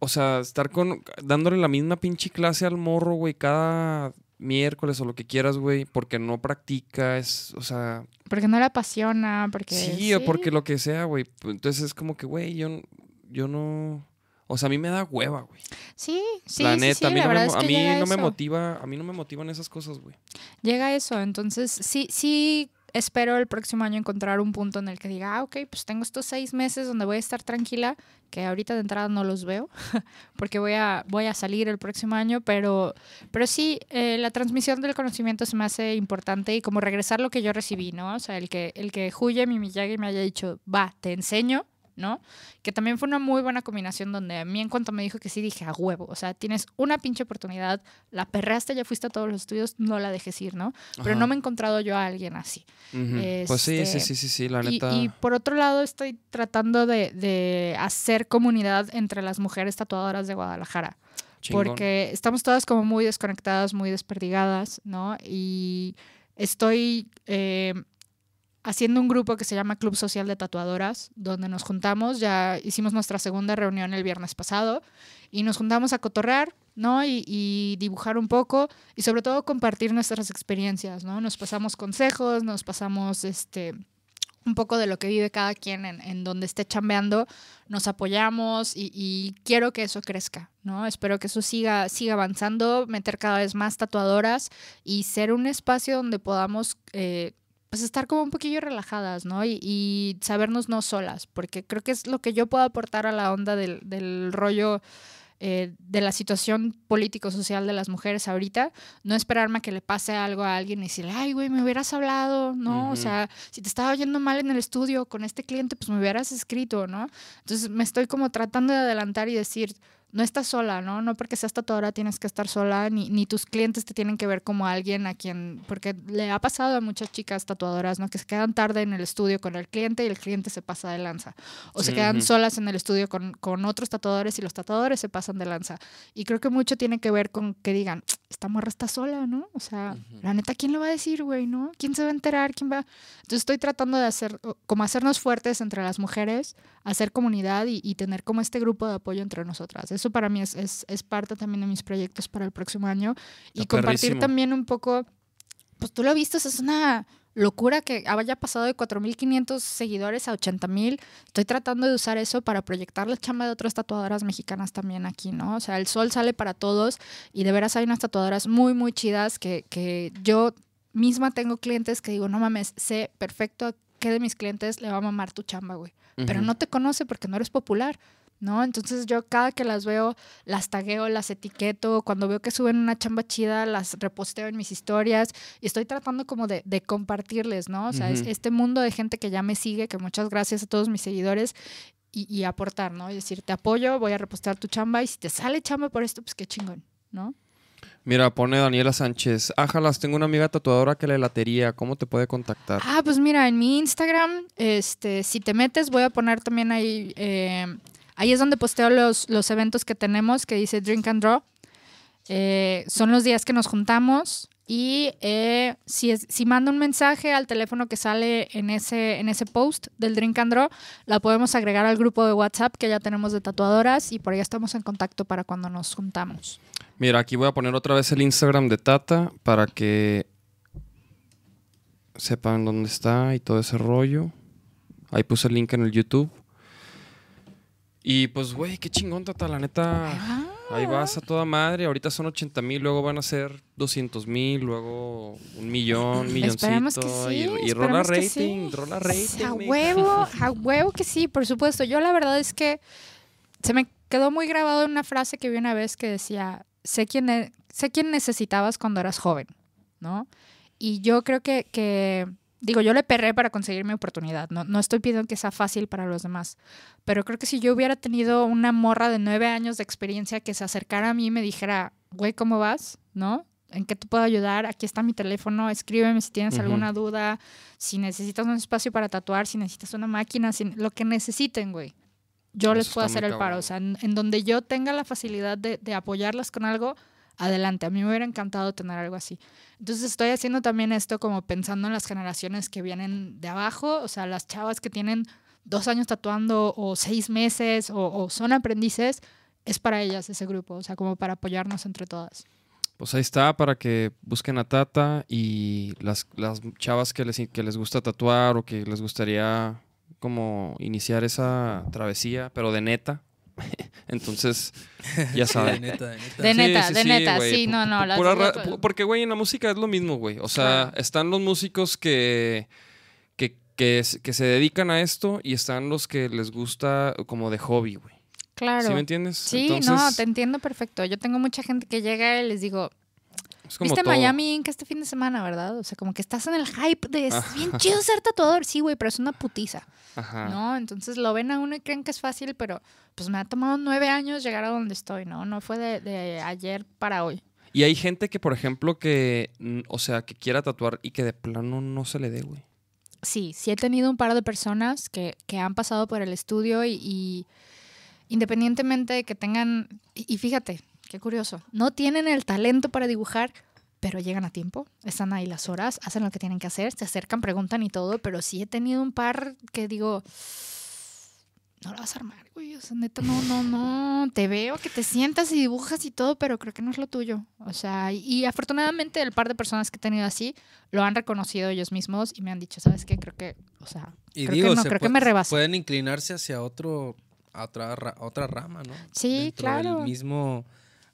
O sea, estar con. dándole la misma pinche clase al morro, güey, cada miércoles o lo que quieras, güey, porque no practica, es. O sea. Porque no le apasiona, porque... Sí, o porque lo que sea, güey. Entonces es como que, güey, yo, yo no. O sea, a mí me da hueva, güey. Sí, sí, la sí, neta, sí, a mí, la no, me, es a mí no me motiva, a mí no me motivan esas cosas, güey. Llega eso, entonces sí, sí espero el próximo año encontrar un punto en el que diga, ah, ok, pues tengo estos seis meses donde voy a estar tranquila, que ahorita de entrada no los veo, porque voy a, voy a salir el próximo año, pero, pero sí, eh, la transmisión del conocimiento se me hace importante y como regresar lo que yo recibí, ¿no? O sea, el que, el que Huye mi Miyagi me haya dicho, va, te enseño, ¿no? Que también fue una muy buena combinación donde a mí en cuanto me dijo que sí dije a huevo, o sea, tienes una pinche oportunidad, la perreaste, ya fuiste a todos los estudios, no la dejes ir, ¿no? Pero Ajá. no me he encontrado yo a alguien así. Pues sí, sí, Este, sí, sí, sí, la Y, neta. y por otro lado estoy tratando de, de hacer comunidad entre las mujeres tatuadoras de Guadalajara chingón. porque estamos todas como muy desconectadas, muy desperdigadas, ¿no? Y estoy eh, haciendo un grupo que se llama Club Social de Tatuadoras, donde nos juntamos, ya hicimos nuestra segunda reunión el viernes pasado, y nos juntamos a cotorrear, ¿no? Y, dibujar un poco, y sobre todo compartir nuestras experiencias, ¿no? Nos pasamos consejos, nos pasamos, este un poco de lo que vive cada quien en, donde esté chambeando, nos apoyamos y, y quiero que eso crezca, ¿no? Espero que eso siga, siga avanzando, meter cada vez más tatuadoras y ser un espacio donde podamos eh, pues estar como un poquillo relajadas, ¿no? Y, y sabernos no solas, porque creo que es lo que yo puedo aportar a la onda del, del rollo eh, de la situación político-social de las mujeres ahorita, no esperarme a que le pase algo a alguien y decirle, ay, güey, me hubieras hablado, ¿no? O sea, si te estaba yendo mal en el estudio con este cliente, pues me hubieras escrito, ¿no? Entonces me estoy como tratando de adelantar y decir, no estás sola, ¿no? No porque seas tatuadora tienes que estar sola, ni, ni tus clientes te tienen que ver como alguien a quien, porque le ha pasado a muchas chicas tatuadoras, ¿no? Que se quedan tarde en el estudio con el cliente y el cliente se pasa de lanza. O se quedan solas en el estudio con, con otros tatuadores y los tatuadores se pasan de lanza. Y creo que mucho tiene que ver con que digan, esta morra está sola, ¿no? O sea, la neta, ¿quién lo va a decir, güey, no? ¿Quién se va a enterar? ¿Quién va? Entonces estoy tratando de hacer, como hacernos fuertes entre las mujeres, hacer comunidad y, y tener como este grupo de apoyo entre nosotras. Eso para mí es, es, es parte también de mis proyectos para el próximo año. Y Está compartir también un poco, pues tú lo viste, es una locura que haya pasado de 4.500 seguidores a 80.000. Estoy tratando de usar eso para proyectar la chamba de otras tatuadoras mexicanas también aquí, ¿no? O sea, el sol sale para todos y de veras hay unas tatuadoras muy, muy chidas que, que yo misma tengo clientes que digo, no mames, sé perfecto a qué de mis clientes le va a mamar tu chamba, güey. Pero no te conoce porque no eres popular. ¿No? Entonces yo cada que las veo, las tagueo, las etiqueto, cuando veo que suben una chamba chida, las reposteo en mis historias y estoy tratando como de, de compartirles, ¿no? O sea, es este mundo de gente que ya me sigue, que muchas gracias a todos mis seguidores y, y aportar, ¿no? Y decir, te apoyo, voy a repostear tu chamba y si te sale chamba por esto, pues qué chingón, ¿no? Mira, pone Daniela Sánchez. Ájalas, tengo una amiga tatuadora que le latería. ¿Cómo te puede contactar? Ah, pues mira, en mi Instagram, este, si te metes, voy a poner también ahí, eh, ahí es donde posteo los, los eventos que tenemos, que dice Drink and Draw. Eh, son los días que nos juntamos y eh, si, es, si manda un mensaje al teléfono que sale en ese, en ese post del Drink and Draw, la podemos agregar al grupo de WhatsApp que ya tenemos de tatuadoras y por ahí estamos en contacto para cuando nos juntamos. Mira, aquí voy a poner otra vez el Instagram de Tata para que sepan dónde está y todo ese rollo. Ahí puse el link en el YouTube. Y pues, güey, qué chingón, Tata. La neta, ahí vas a toda madre. Ahorita son 80 mil, luego van a ser 200 mil, luego un millón, milloncito. Esperemos que sí. y, y rola rating, sí. rola rating. A huevo, a huevo que sí, por supuesto. Yo la verdad es que se me quedó muy grabado en una frase que vi una vez que decía, sé quién, e- sé quién necesitabas cuando eras joven, ¿no? Y yo creo que, que, digo, yo le perré para conseguir mi oportunidad, no, no estoy pidiendo que sea fácil para los demás, pero creo que si yo hubiera tenido una morra de nueve años de experiencia que se acercara a mí y me dijera, güey, ¿cómo vas? ¿No? ¿En qué te puedo ayudar? Aquí está mi teléfono, escríbeme si tienes alguna duda, si necesitas un espacio para tatuar, si necesitas una máquina, si- lo que necesiten, güey. Yo les puedo hacer el paro. O sea, en, en donde yo tenga la facilidad de, de apoyarlas con algo, adelante. A mí me hubiera encantado tener algo así. Entonces estoy haciendo también esto como pensando en las generaciones que vienen de abajo, o sea, las chavas que tienen dos años tatuando o seis meses o, son aprendices. es para ellas ese grupo, o sea, como para apoyarnos entre todas. Pues ahí está, para que busquen a Tata y las, las chavas que les, que les gusta tatuar o que les gustaría como iniciar esa travesía, pero de neta. Entonces, ya De saben. neta, de neta. De neta, sí, de sí, neta, sí, no, no. pura porque, güey, en la música es lo mismo, güey. O sea, Claro. están los músicos que, que, que, se dedican a esto y están los que les gusta como de hobby, güey. Claro. ¿Sí me entiendes? Sí, no, te entiendo perfecto. Yo tengo mucha gente que llega y les digo, es como ¿viste todo. Miami Ink este fin de semana, verdad? O sea, como que estás en el hype de es Ajá. bien chido ser tatuador. Sí, güey, pero es una putiza, Ajá. ¿no? Entonces lo ven a uno y creen que es fácil, pero pues me ha tomado nueve años llegar a donde estoy, ¿no? No fue de, de ayer para hoy. Y hay gente que, por ejemplo, que, o sea, que quiera tatuar y que de plano no se le dé, güey. Sí, sí he tenido un par de personas que, que han pasado por el estudio y, y independientemente de que tengan, y, y fíjate, qué curioso, no tienen el talento para dibujar, pero llegan a tiempo, están ahí las horas, hacen lo que tienen que hacer, se acercan, preguntan y todo, pero sí he tenido un par que digo, no lo vas a armar, güey, o sea, neta, no, no, no, te veo que te sientas y dibujas y todo, pero creo que no es lo tuyo. O sea, y, y afortunadamente el par de personas que he tenido así lo han reconocido ellos mismos y me han dicho, ¿sabes qué? Creo que, o sea, Y creo digo, que no, se creo que me rebasa. Pueden inclinarse hacia otro, a otra, ra- otra rama, ¿no? Sí, Dentro claro. Del mismo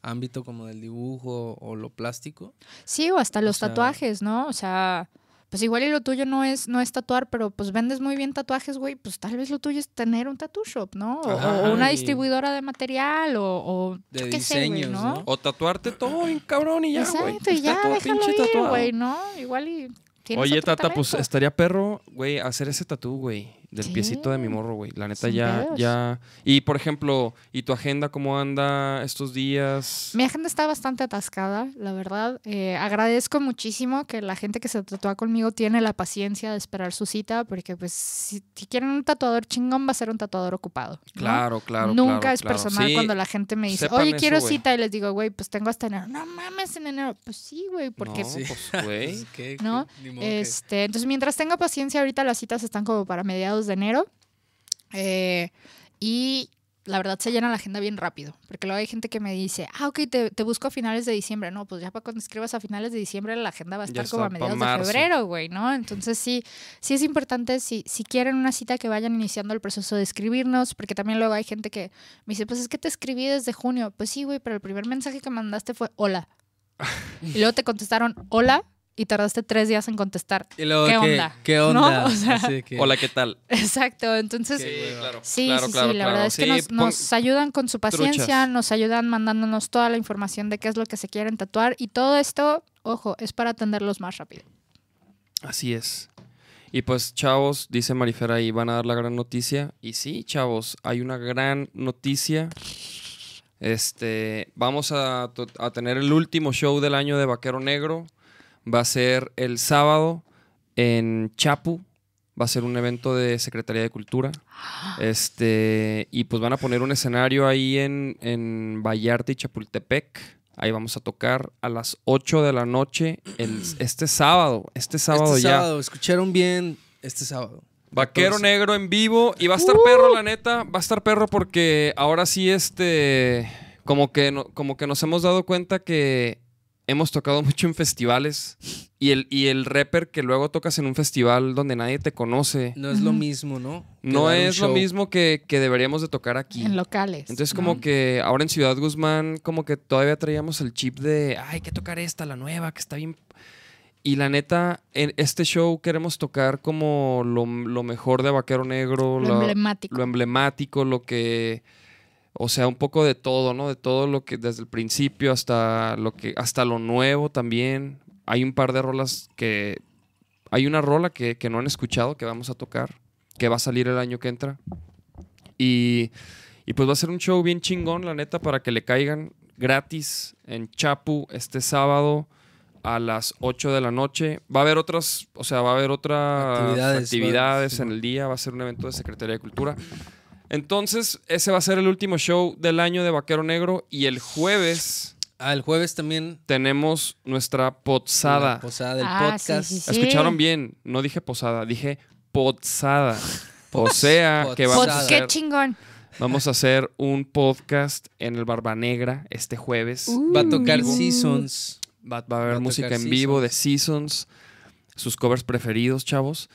ámbito como del dibujo o lo plástico. Sí, o hasta los sea- tatuajes, ¿no? O sea, pues igual y lo tuyo no es, no es tatuar, pero pues vendes muy bien tatuajes, güey, pues tal vez lo tuyo es tener un tattoo shop, ¿no? O, Ajá, o una distribuidora de material o, o De sé, güey, diseños, ¿no? ¿no? O tatuarte todo bien cabrón y ya, güey. Exacto, y Está ya todo déjalo pinche ir, güey, ¿no? Igual y Oye, Tata, pues estaría perro, güey, hacer ese tatú, güey, del piecito de mi morro, güey. La neta, ya, pedos. ya. Y por ejemplo, ¿y tu agenda cómo anda estos días? Mi agenda está bastante atascada, la verdad. Eh, agradezco muchísimo que la gente que se tatúa conmigo tiene la paciencia de esperar su cita, porque pues si, si quieren un tatuador chingón va a ser un tatuador ocupado. ¿no? Claro, claro. Nunca claro, es claro. personal Sí, cuando la gente me dice, oye, eso, quiero güey. cita, y les digo, güey, pues tengo hasta enero. No mames, en enero. Pues sí, güey, porque... No, Sí. pues, güey. Pues, ¿qué- ¿No? Este, entonces, mientras tenga paciencia, ahorita las citas están como para mediados de enero. Eh, y la verdad se llena la agenda bien rápido. Porque luego hay gente que me dice, ah, ok, te, te busco a finales de diciembre. No, pues ya para cuando escribas a finales de diciembre, la agenda va a estar como a mediados de febrero, güey, ¿no? Entonces, sí, sí es importante, si, si quieren una cita, que vayan iniciando el proceso de escribirnos. Porque también luego hay gente que me dice, pues es que te escribí desde junio. Pues sí, güey, pero el primer mensaje que mandaste fue hola. y luego te contestaron hola y tardaste tres días en contestar. Y luego, ¿qué ¿qué, onda? ¿Qué ¿No? onda? O sea, que- Hola, ¿qué tal? Exacto, entonces... Sí, claro. Sí, claro, sí, claro, sí, la claro. verdad es que Sí, nos, ayudan con su paciencia, truchas. nos ayudan mandándonos toda la información de qué es lo que se quieren tatuar y todo esto, ojo, es para atenderlos más rápido. Así es. Y pues, chavos, dice Marifera ahí, van a dar la gran noticia. Y sí, chavos, hay una gran noticia. Este, vamos a tener el último show del año de Vaquero Negro. Va a ser el sábado en Chapu. Va a ser un evento de Secretaría de Cultura. Este, y pues van a poner un escenario ahí en, en Vallarta y Chapultepec. Ahí vamos a tocar a las 8 de la noche el- este sábado. Este sábado este ya. sábado, escucharon bien este sábado. Vaquero 14. negro en vivo. Y va a estar perro, la neta. Va a estar perro porque ahora sí, este. Como que, no- como que nos hemos dado cuenta que hemos tocado mucho en festivales. Y el, y el rapper que luego tocas en un festival donde nadie te conoce. No es lo mismo, ¿no? Que No es lo mismo que, que deberíamos de tocar aquí. En locales. Entonces ¿no? como que ahora en Ciudad Guzmán como que todavía traíamos el chip de, ay, hay que tocar esta, la nueva, que está bien. Y la neta, en este show queremos tocar como lo, lo mejor de Vaquero Negro, Lo lo, emblemático. lo emblemático, lo que, o sea, un poco de todo, ¿no? De todo lo que desde el principio hasta lo que, hasta lo nuevo también. Hay un par de rolas que, hay una rola que, que no han escuchado que vamos a tocar, que va a salir el año que entra. Y, y pues va a ser un show bien chingón, la neta, para que le caigan gratis en Chapu este sábado a las 8 de la noche. Va a haber otras, o sea, va a haber otras Actividades, actividades, en el día, va a ser un evento de Secretaría de Cultura. Entonces, ese va a ser el último show del año de Vaquero Negro y el jueves Ah, el jueves también. tenemos nuestra La posada. posada del Ah, podcast. sí, sí. Escucharon bien, no dije posada, dije posada. O sea, que vamos a Posada. Qué hacer chingón. Vamos a hacer un podcast en el Barba Negra este jueves. Uh. Va a tocar Uh. Seasons. Va, va a haber Va a música en vivo de Seasons, sus covers preferidos, chavos.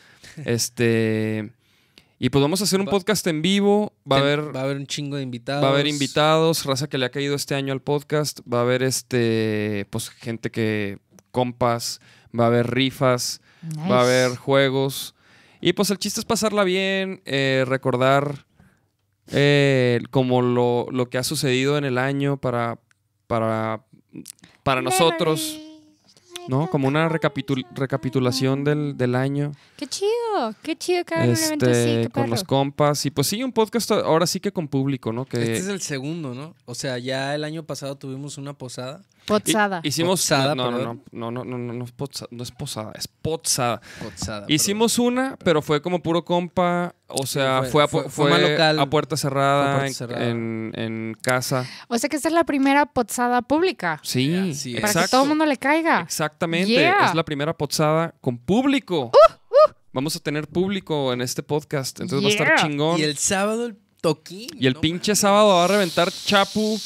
Este. Y pues vamos a hacer un Va- podcast en vivo. Va a haber va a haber un chingo de invitados. Va a haber invitados, raza que le ha caído este año al podcast. Va a haber este, pues gente que compas, va a haber rifas, va a haber juegos. Y pues el chiste es pasarla bien, eh, recordar eh, como lo, lo que ha sucedido en el año para, para, para nosotros, ¿no? Como una recapitul- recapitulación del, del año. Qué chido, qué chido que hagan un evento así, Este, qué con los compas. Y pues sí, un podcast ahora sí que con público, ¿no? Que Este es el segundo, ¿no? O sea, ya el año pasado tuvimos una posada. Pozada. Hi- Hicimos. Posada, no, no, no, no, no, no, no, no es posada, no es posada, es pozada. Posada. Hicimos una, pero fue como puro compa. O sea, fue- fue, a, fue- pu- fue local. a puerta cerrada, Fue a puerta en- cerrada. En, en casa. O sea que esta es la primera pozada pública. Sí, es. Para exacto. que todo el mundo le caiga. Exactamente. Yeah. Es la primera pozada con público. Vamos a tener público en este podcast. Entonces va a estar chingón. Y el sábado el toquín. Y el no pinche sábado va a reventar Chapu.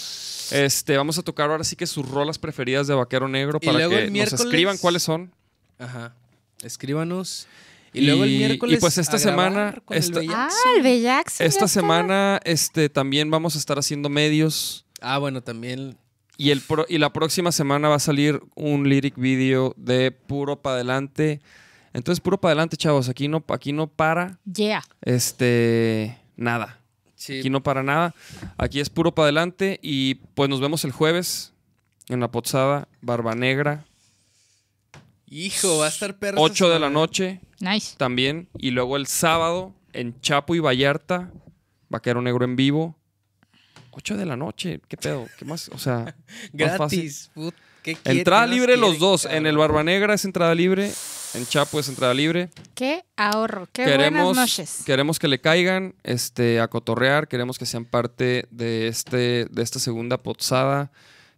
Este, vamos a tocar ahora sí que sus rolas preferidas de Vaquero Negro para que el nos escriban cuáles son. Ajá. Escríbanos. Y, luego el miércoles. y pues esta semana- con el esta- Ah, el Bellax. ya Esta semana este, también vamos a estar haciendo medios. Ah, bueno, también. Y, el pro- y la próxima semana va a salir un lyric video de puro para adelante. Entonces, puro para adelante, chavos. Aquí no, aquí no para Yeah. este, nada. Sí. Aquí no para nada. Aquí es puro para adelante. Y pues nos vemos el jueves en la Pozada, Barba Negra, Hijo, va a estar perro. esta 8 de la noche Nice. también. Y luego el sábado en Chapo y Vallarta, Vaquero Negro en vivo. 8 de la noche, ¿qué pedo? ¿Qué más? O sea, más fácil. Gratis. put- ¿qué quiere- Entrada libre los dos. cabrón? En el Barba Negra es entrada libre. En Chapo es entrada libre. Qué ahorro. Qué queremos, buenas noches. queremos que le caigan este, a cotorrear. Queremos que sean parte de, este, de esta segunda pozada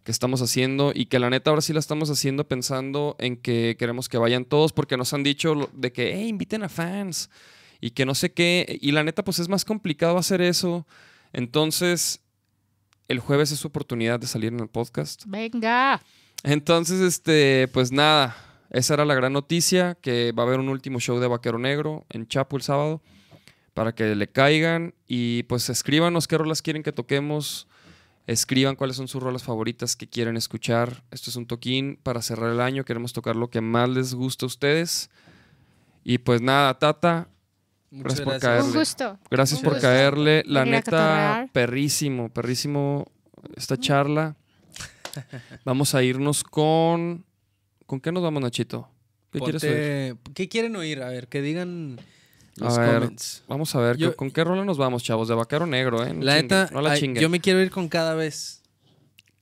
que estamos haciendo. Y que la neta ahora sí la estamos haciendo pensando en que queremos que vayan todos. Porque nos han dicho de que, hey, inviten a fans. Y que no sé qué. Y la neta, pues es más complicado hacer eso. Entonces, el jueves es su oportunidad de salir en el podcast. Venga. Entonces, este, pues nada, esa era la gran noticia, que va a haber un último show de Vaquero Negro en Chapo el sábado, para que le caigan y pues escríbanos qué rolas quieren que toquemos, escriban cuáles son sus rolas favoritas que quieren escuchar. Esto es un toquín para cerrar el año, queremos tocar lo que más les gusta a ustedes. Y pues nada, Tata, Muchas Gracias por gracias. caerle. Un gusto. gracias Un por gusto. caerle. La neta, cotorrear. perrísimo, perrísimo esta charla. Vamos a irnos con... ¿Con qué nos vamos, Nachito? ¿Qué quieres oír? ¿Qué quieren oír? A ver, que digan A los ver, comments. Vamos a ver, Yo- ¿con qué rola nos vamos, chavos? De Vaquero Negro, ¿eh? No La neta, no la ay, chinguen. yo me quiero ir con cada vez.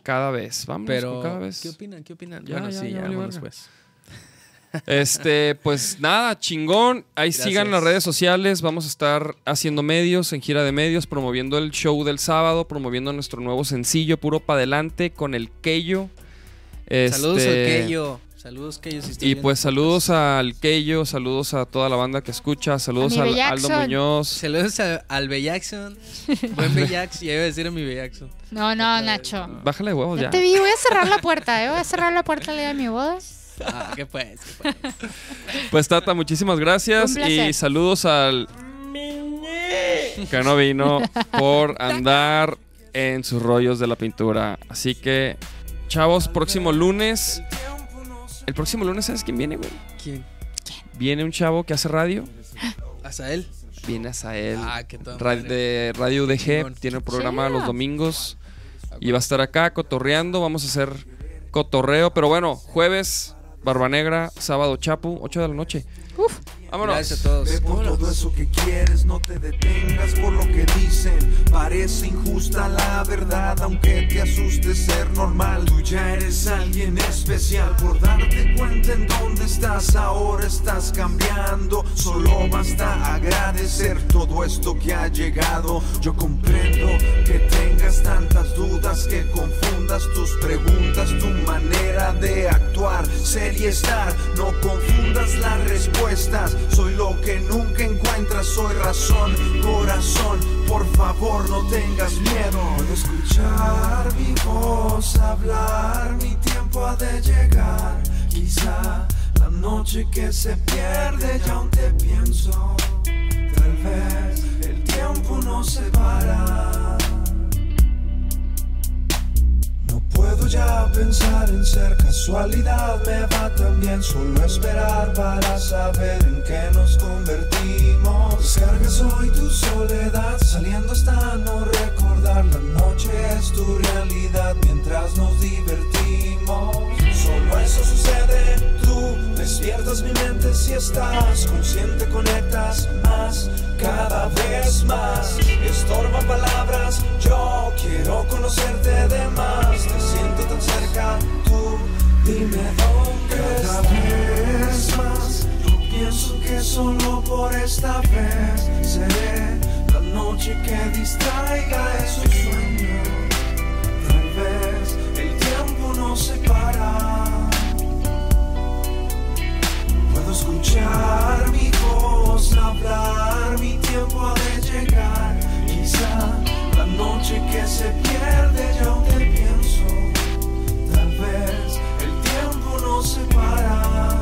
Cada vez, vamos Pero, con cada vez. ¿qué opinan? ¿Qué opinan? Ya, bueno, ya, sí, ya vámonos pues. Este, pues nada, chingón. Ahí sigan las redes sociales. Vamos a estar haciendo medios, en gira de medios, promoviendo el show del sábado, promoviendo nuestro nuevo sencillo, puro pa' adelante, con el Keyo. Saludos al Este, Keyo. Saludos, Keyo. si Y pues saludos al Keyo, saludos a toda la banda que escucha, saludos mi al Bellaxon. Aldo Muñoz. Saludos a- al Bellaxon. Buen Bellax. Ya iba a decir a mi Bellaxon. No, no, Nacho. Bájale de huevos Ya ya. te vi, voy a cerrar la puerta, ¿eh? Voy a cerrar la puerta el día de mi boda. Ah, ¿qué pues? ¿Qué pues? Pues Tata, muchísimas gracias y saludos al que no vino por andar en sus rollos de la pintura. Así que, chavos, próximo lunes. El próximo lunes, ¿sabes quién viene, güey? ¿Quién? Viene un chavo que hace radio. ¿Hasta él? Viene a él. Ah, qué todo. ra- de Radio. Chingón. Tiene un programa los domingos. Y va a estar acá cotorreando. Vamos a hacer cotorreo. Pero bueno, jueves, Barba Negra. Sábado, Chapu, 8 de la noche. Uf. Vámonos. Gracias a todos. Ve por todo eso que quieres, no te detengas por lo que dicen. Parece injusta la verdad, aunque te asuste ser normal. Tú ya eres alguien especial por darte cuenta en dónde estás. Ahora estás cambiando, solo basta agradecer todo esto que ha llegado. Yo comprendo que tengas tantas dudas, que confundas tus preguntas, tu manera de actuar, ser y estar. No confundas las respuestas. Soy lo que nunca encuentras, soy razón, corazón. por favor no tengas miedo. Puedo escuchar mi voz hablar, mi tiempo ha de llegar. Quizá la noche que se pierde ya aún te pienso. Tal vez el tiempo no se para. Puedo ya pensar en ser casualidad, me va también solo esperar para saber en qué nos convertimos. Descargas hoy tu soledad, saliendo hasta no recordar la noche es tu realidad mientras nos divertimos. Solo eso sucede, Despiertas mi mente si estás consciente, conectas más, cada vez más. Estorban palabras, yo quiero conocerte de más. Te siento tan cerca, tú dime dónde cada vez más. Yo pienso que solo por esta vez seré la noche que distraiga esos sueños. Tal vez el tiempo no se para escuchar mi voz hablar, mi tiempo ha de llegar. Quizá la noche que se pierde yo te pienso, tal vez el tiempo nos separa.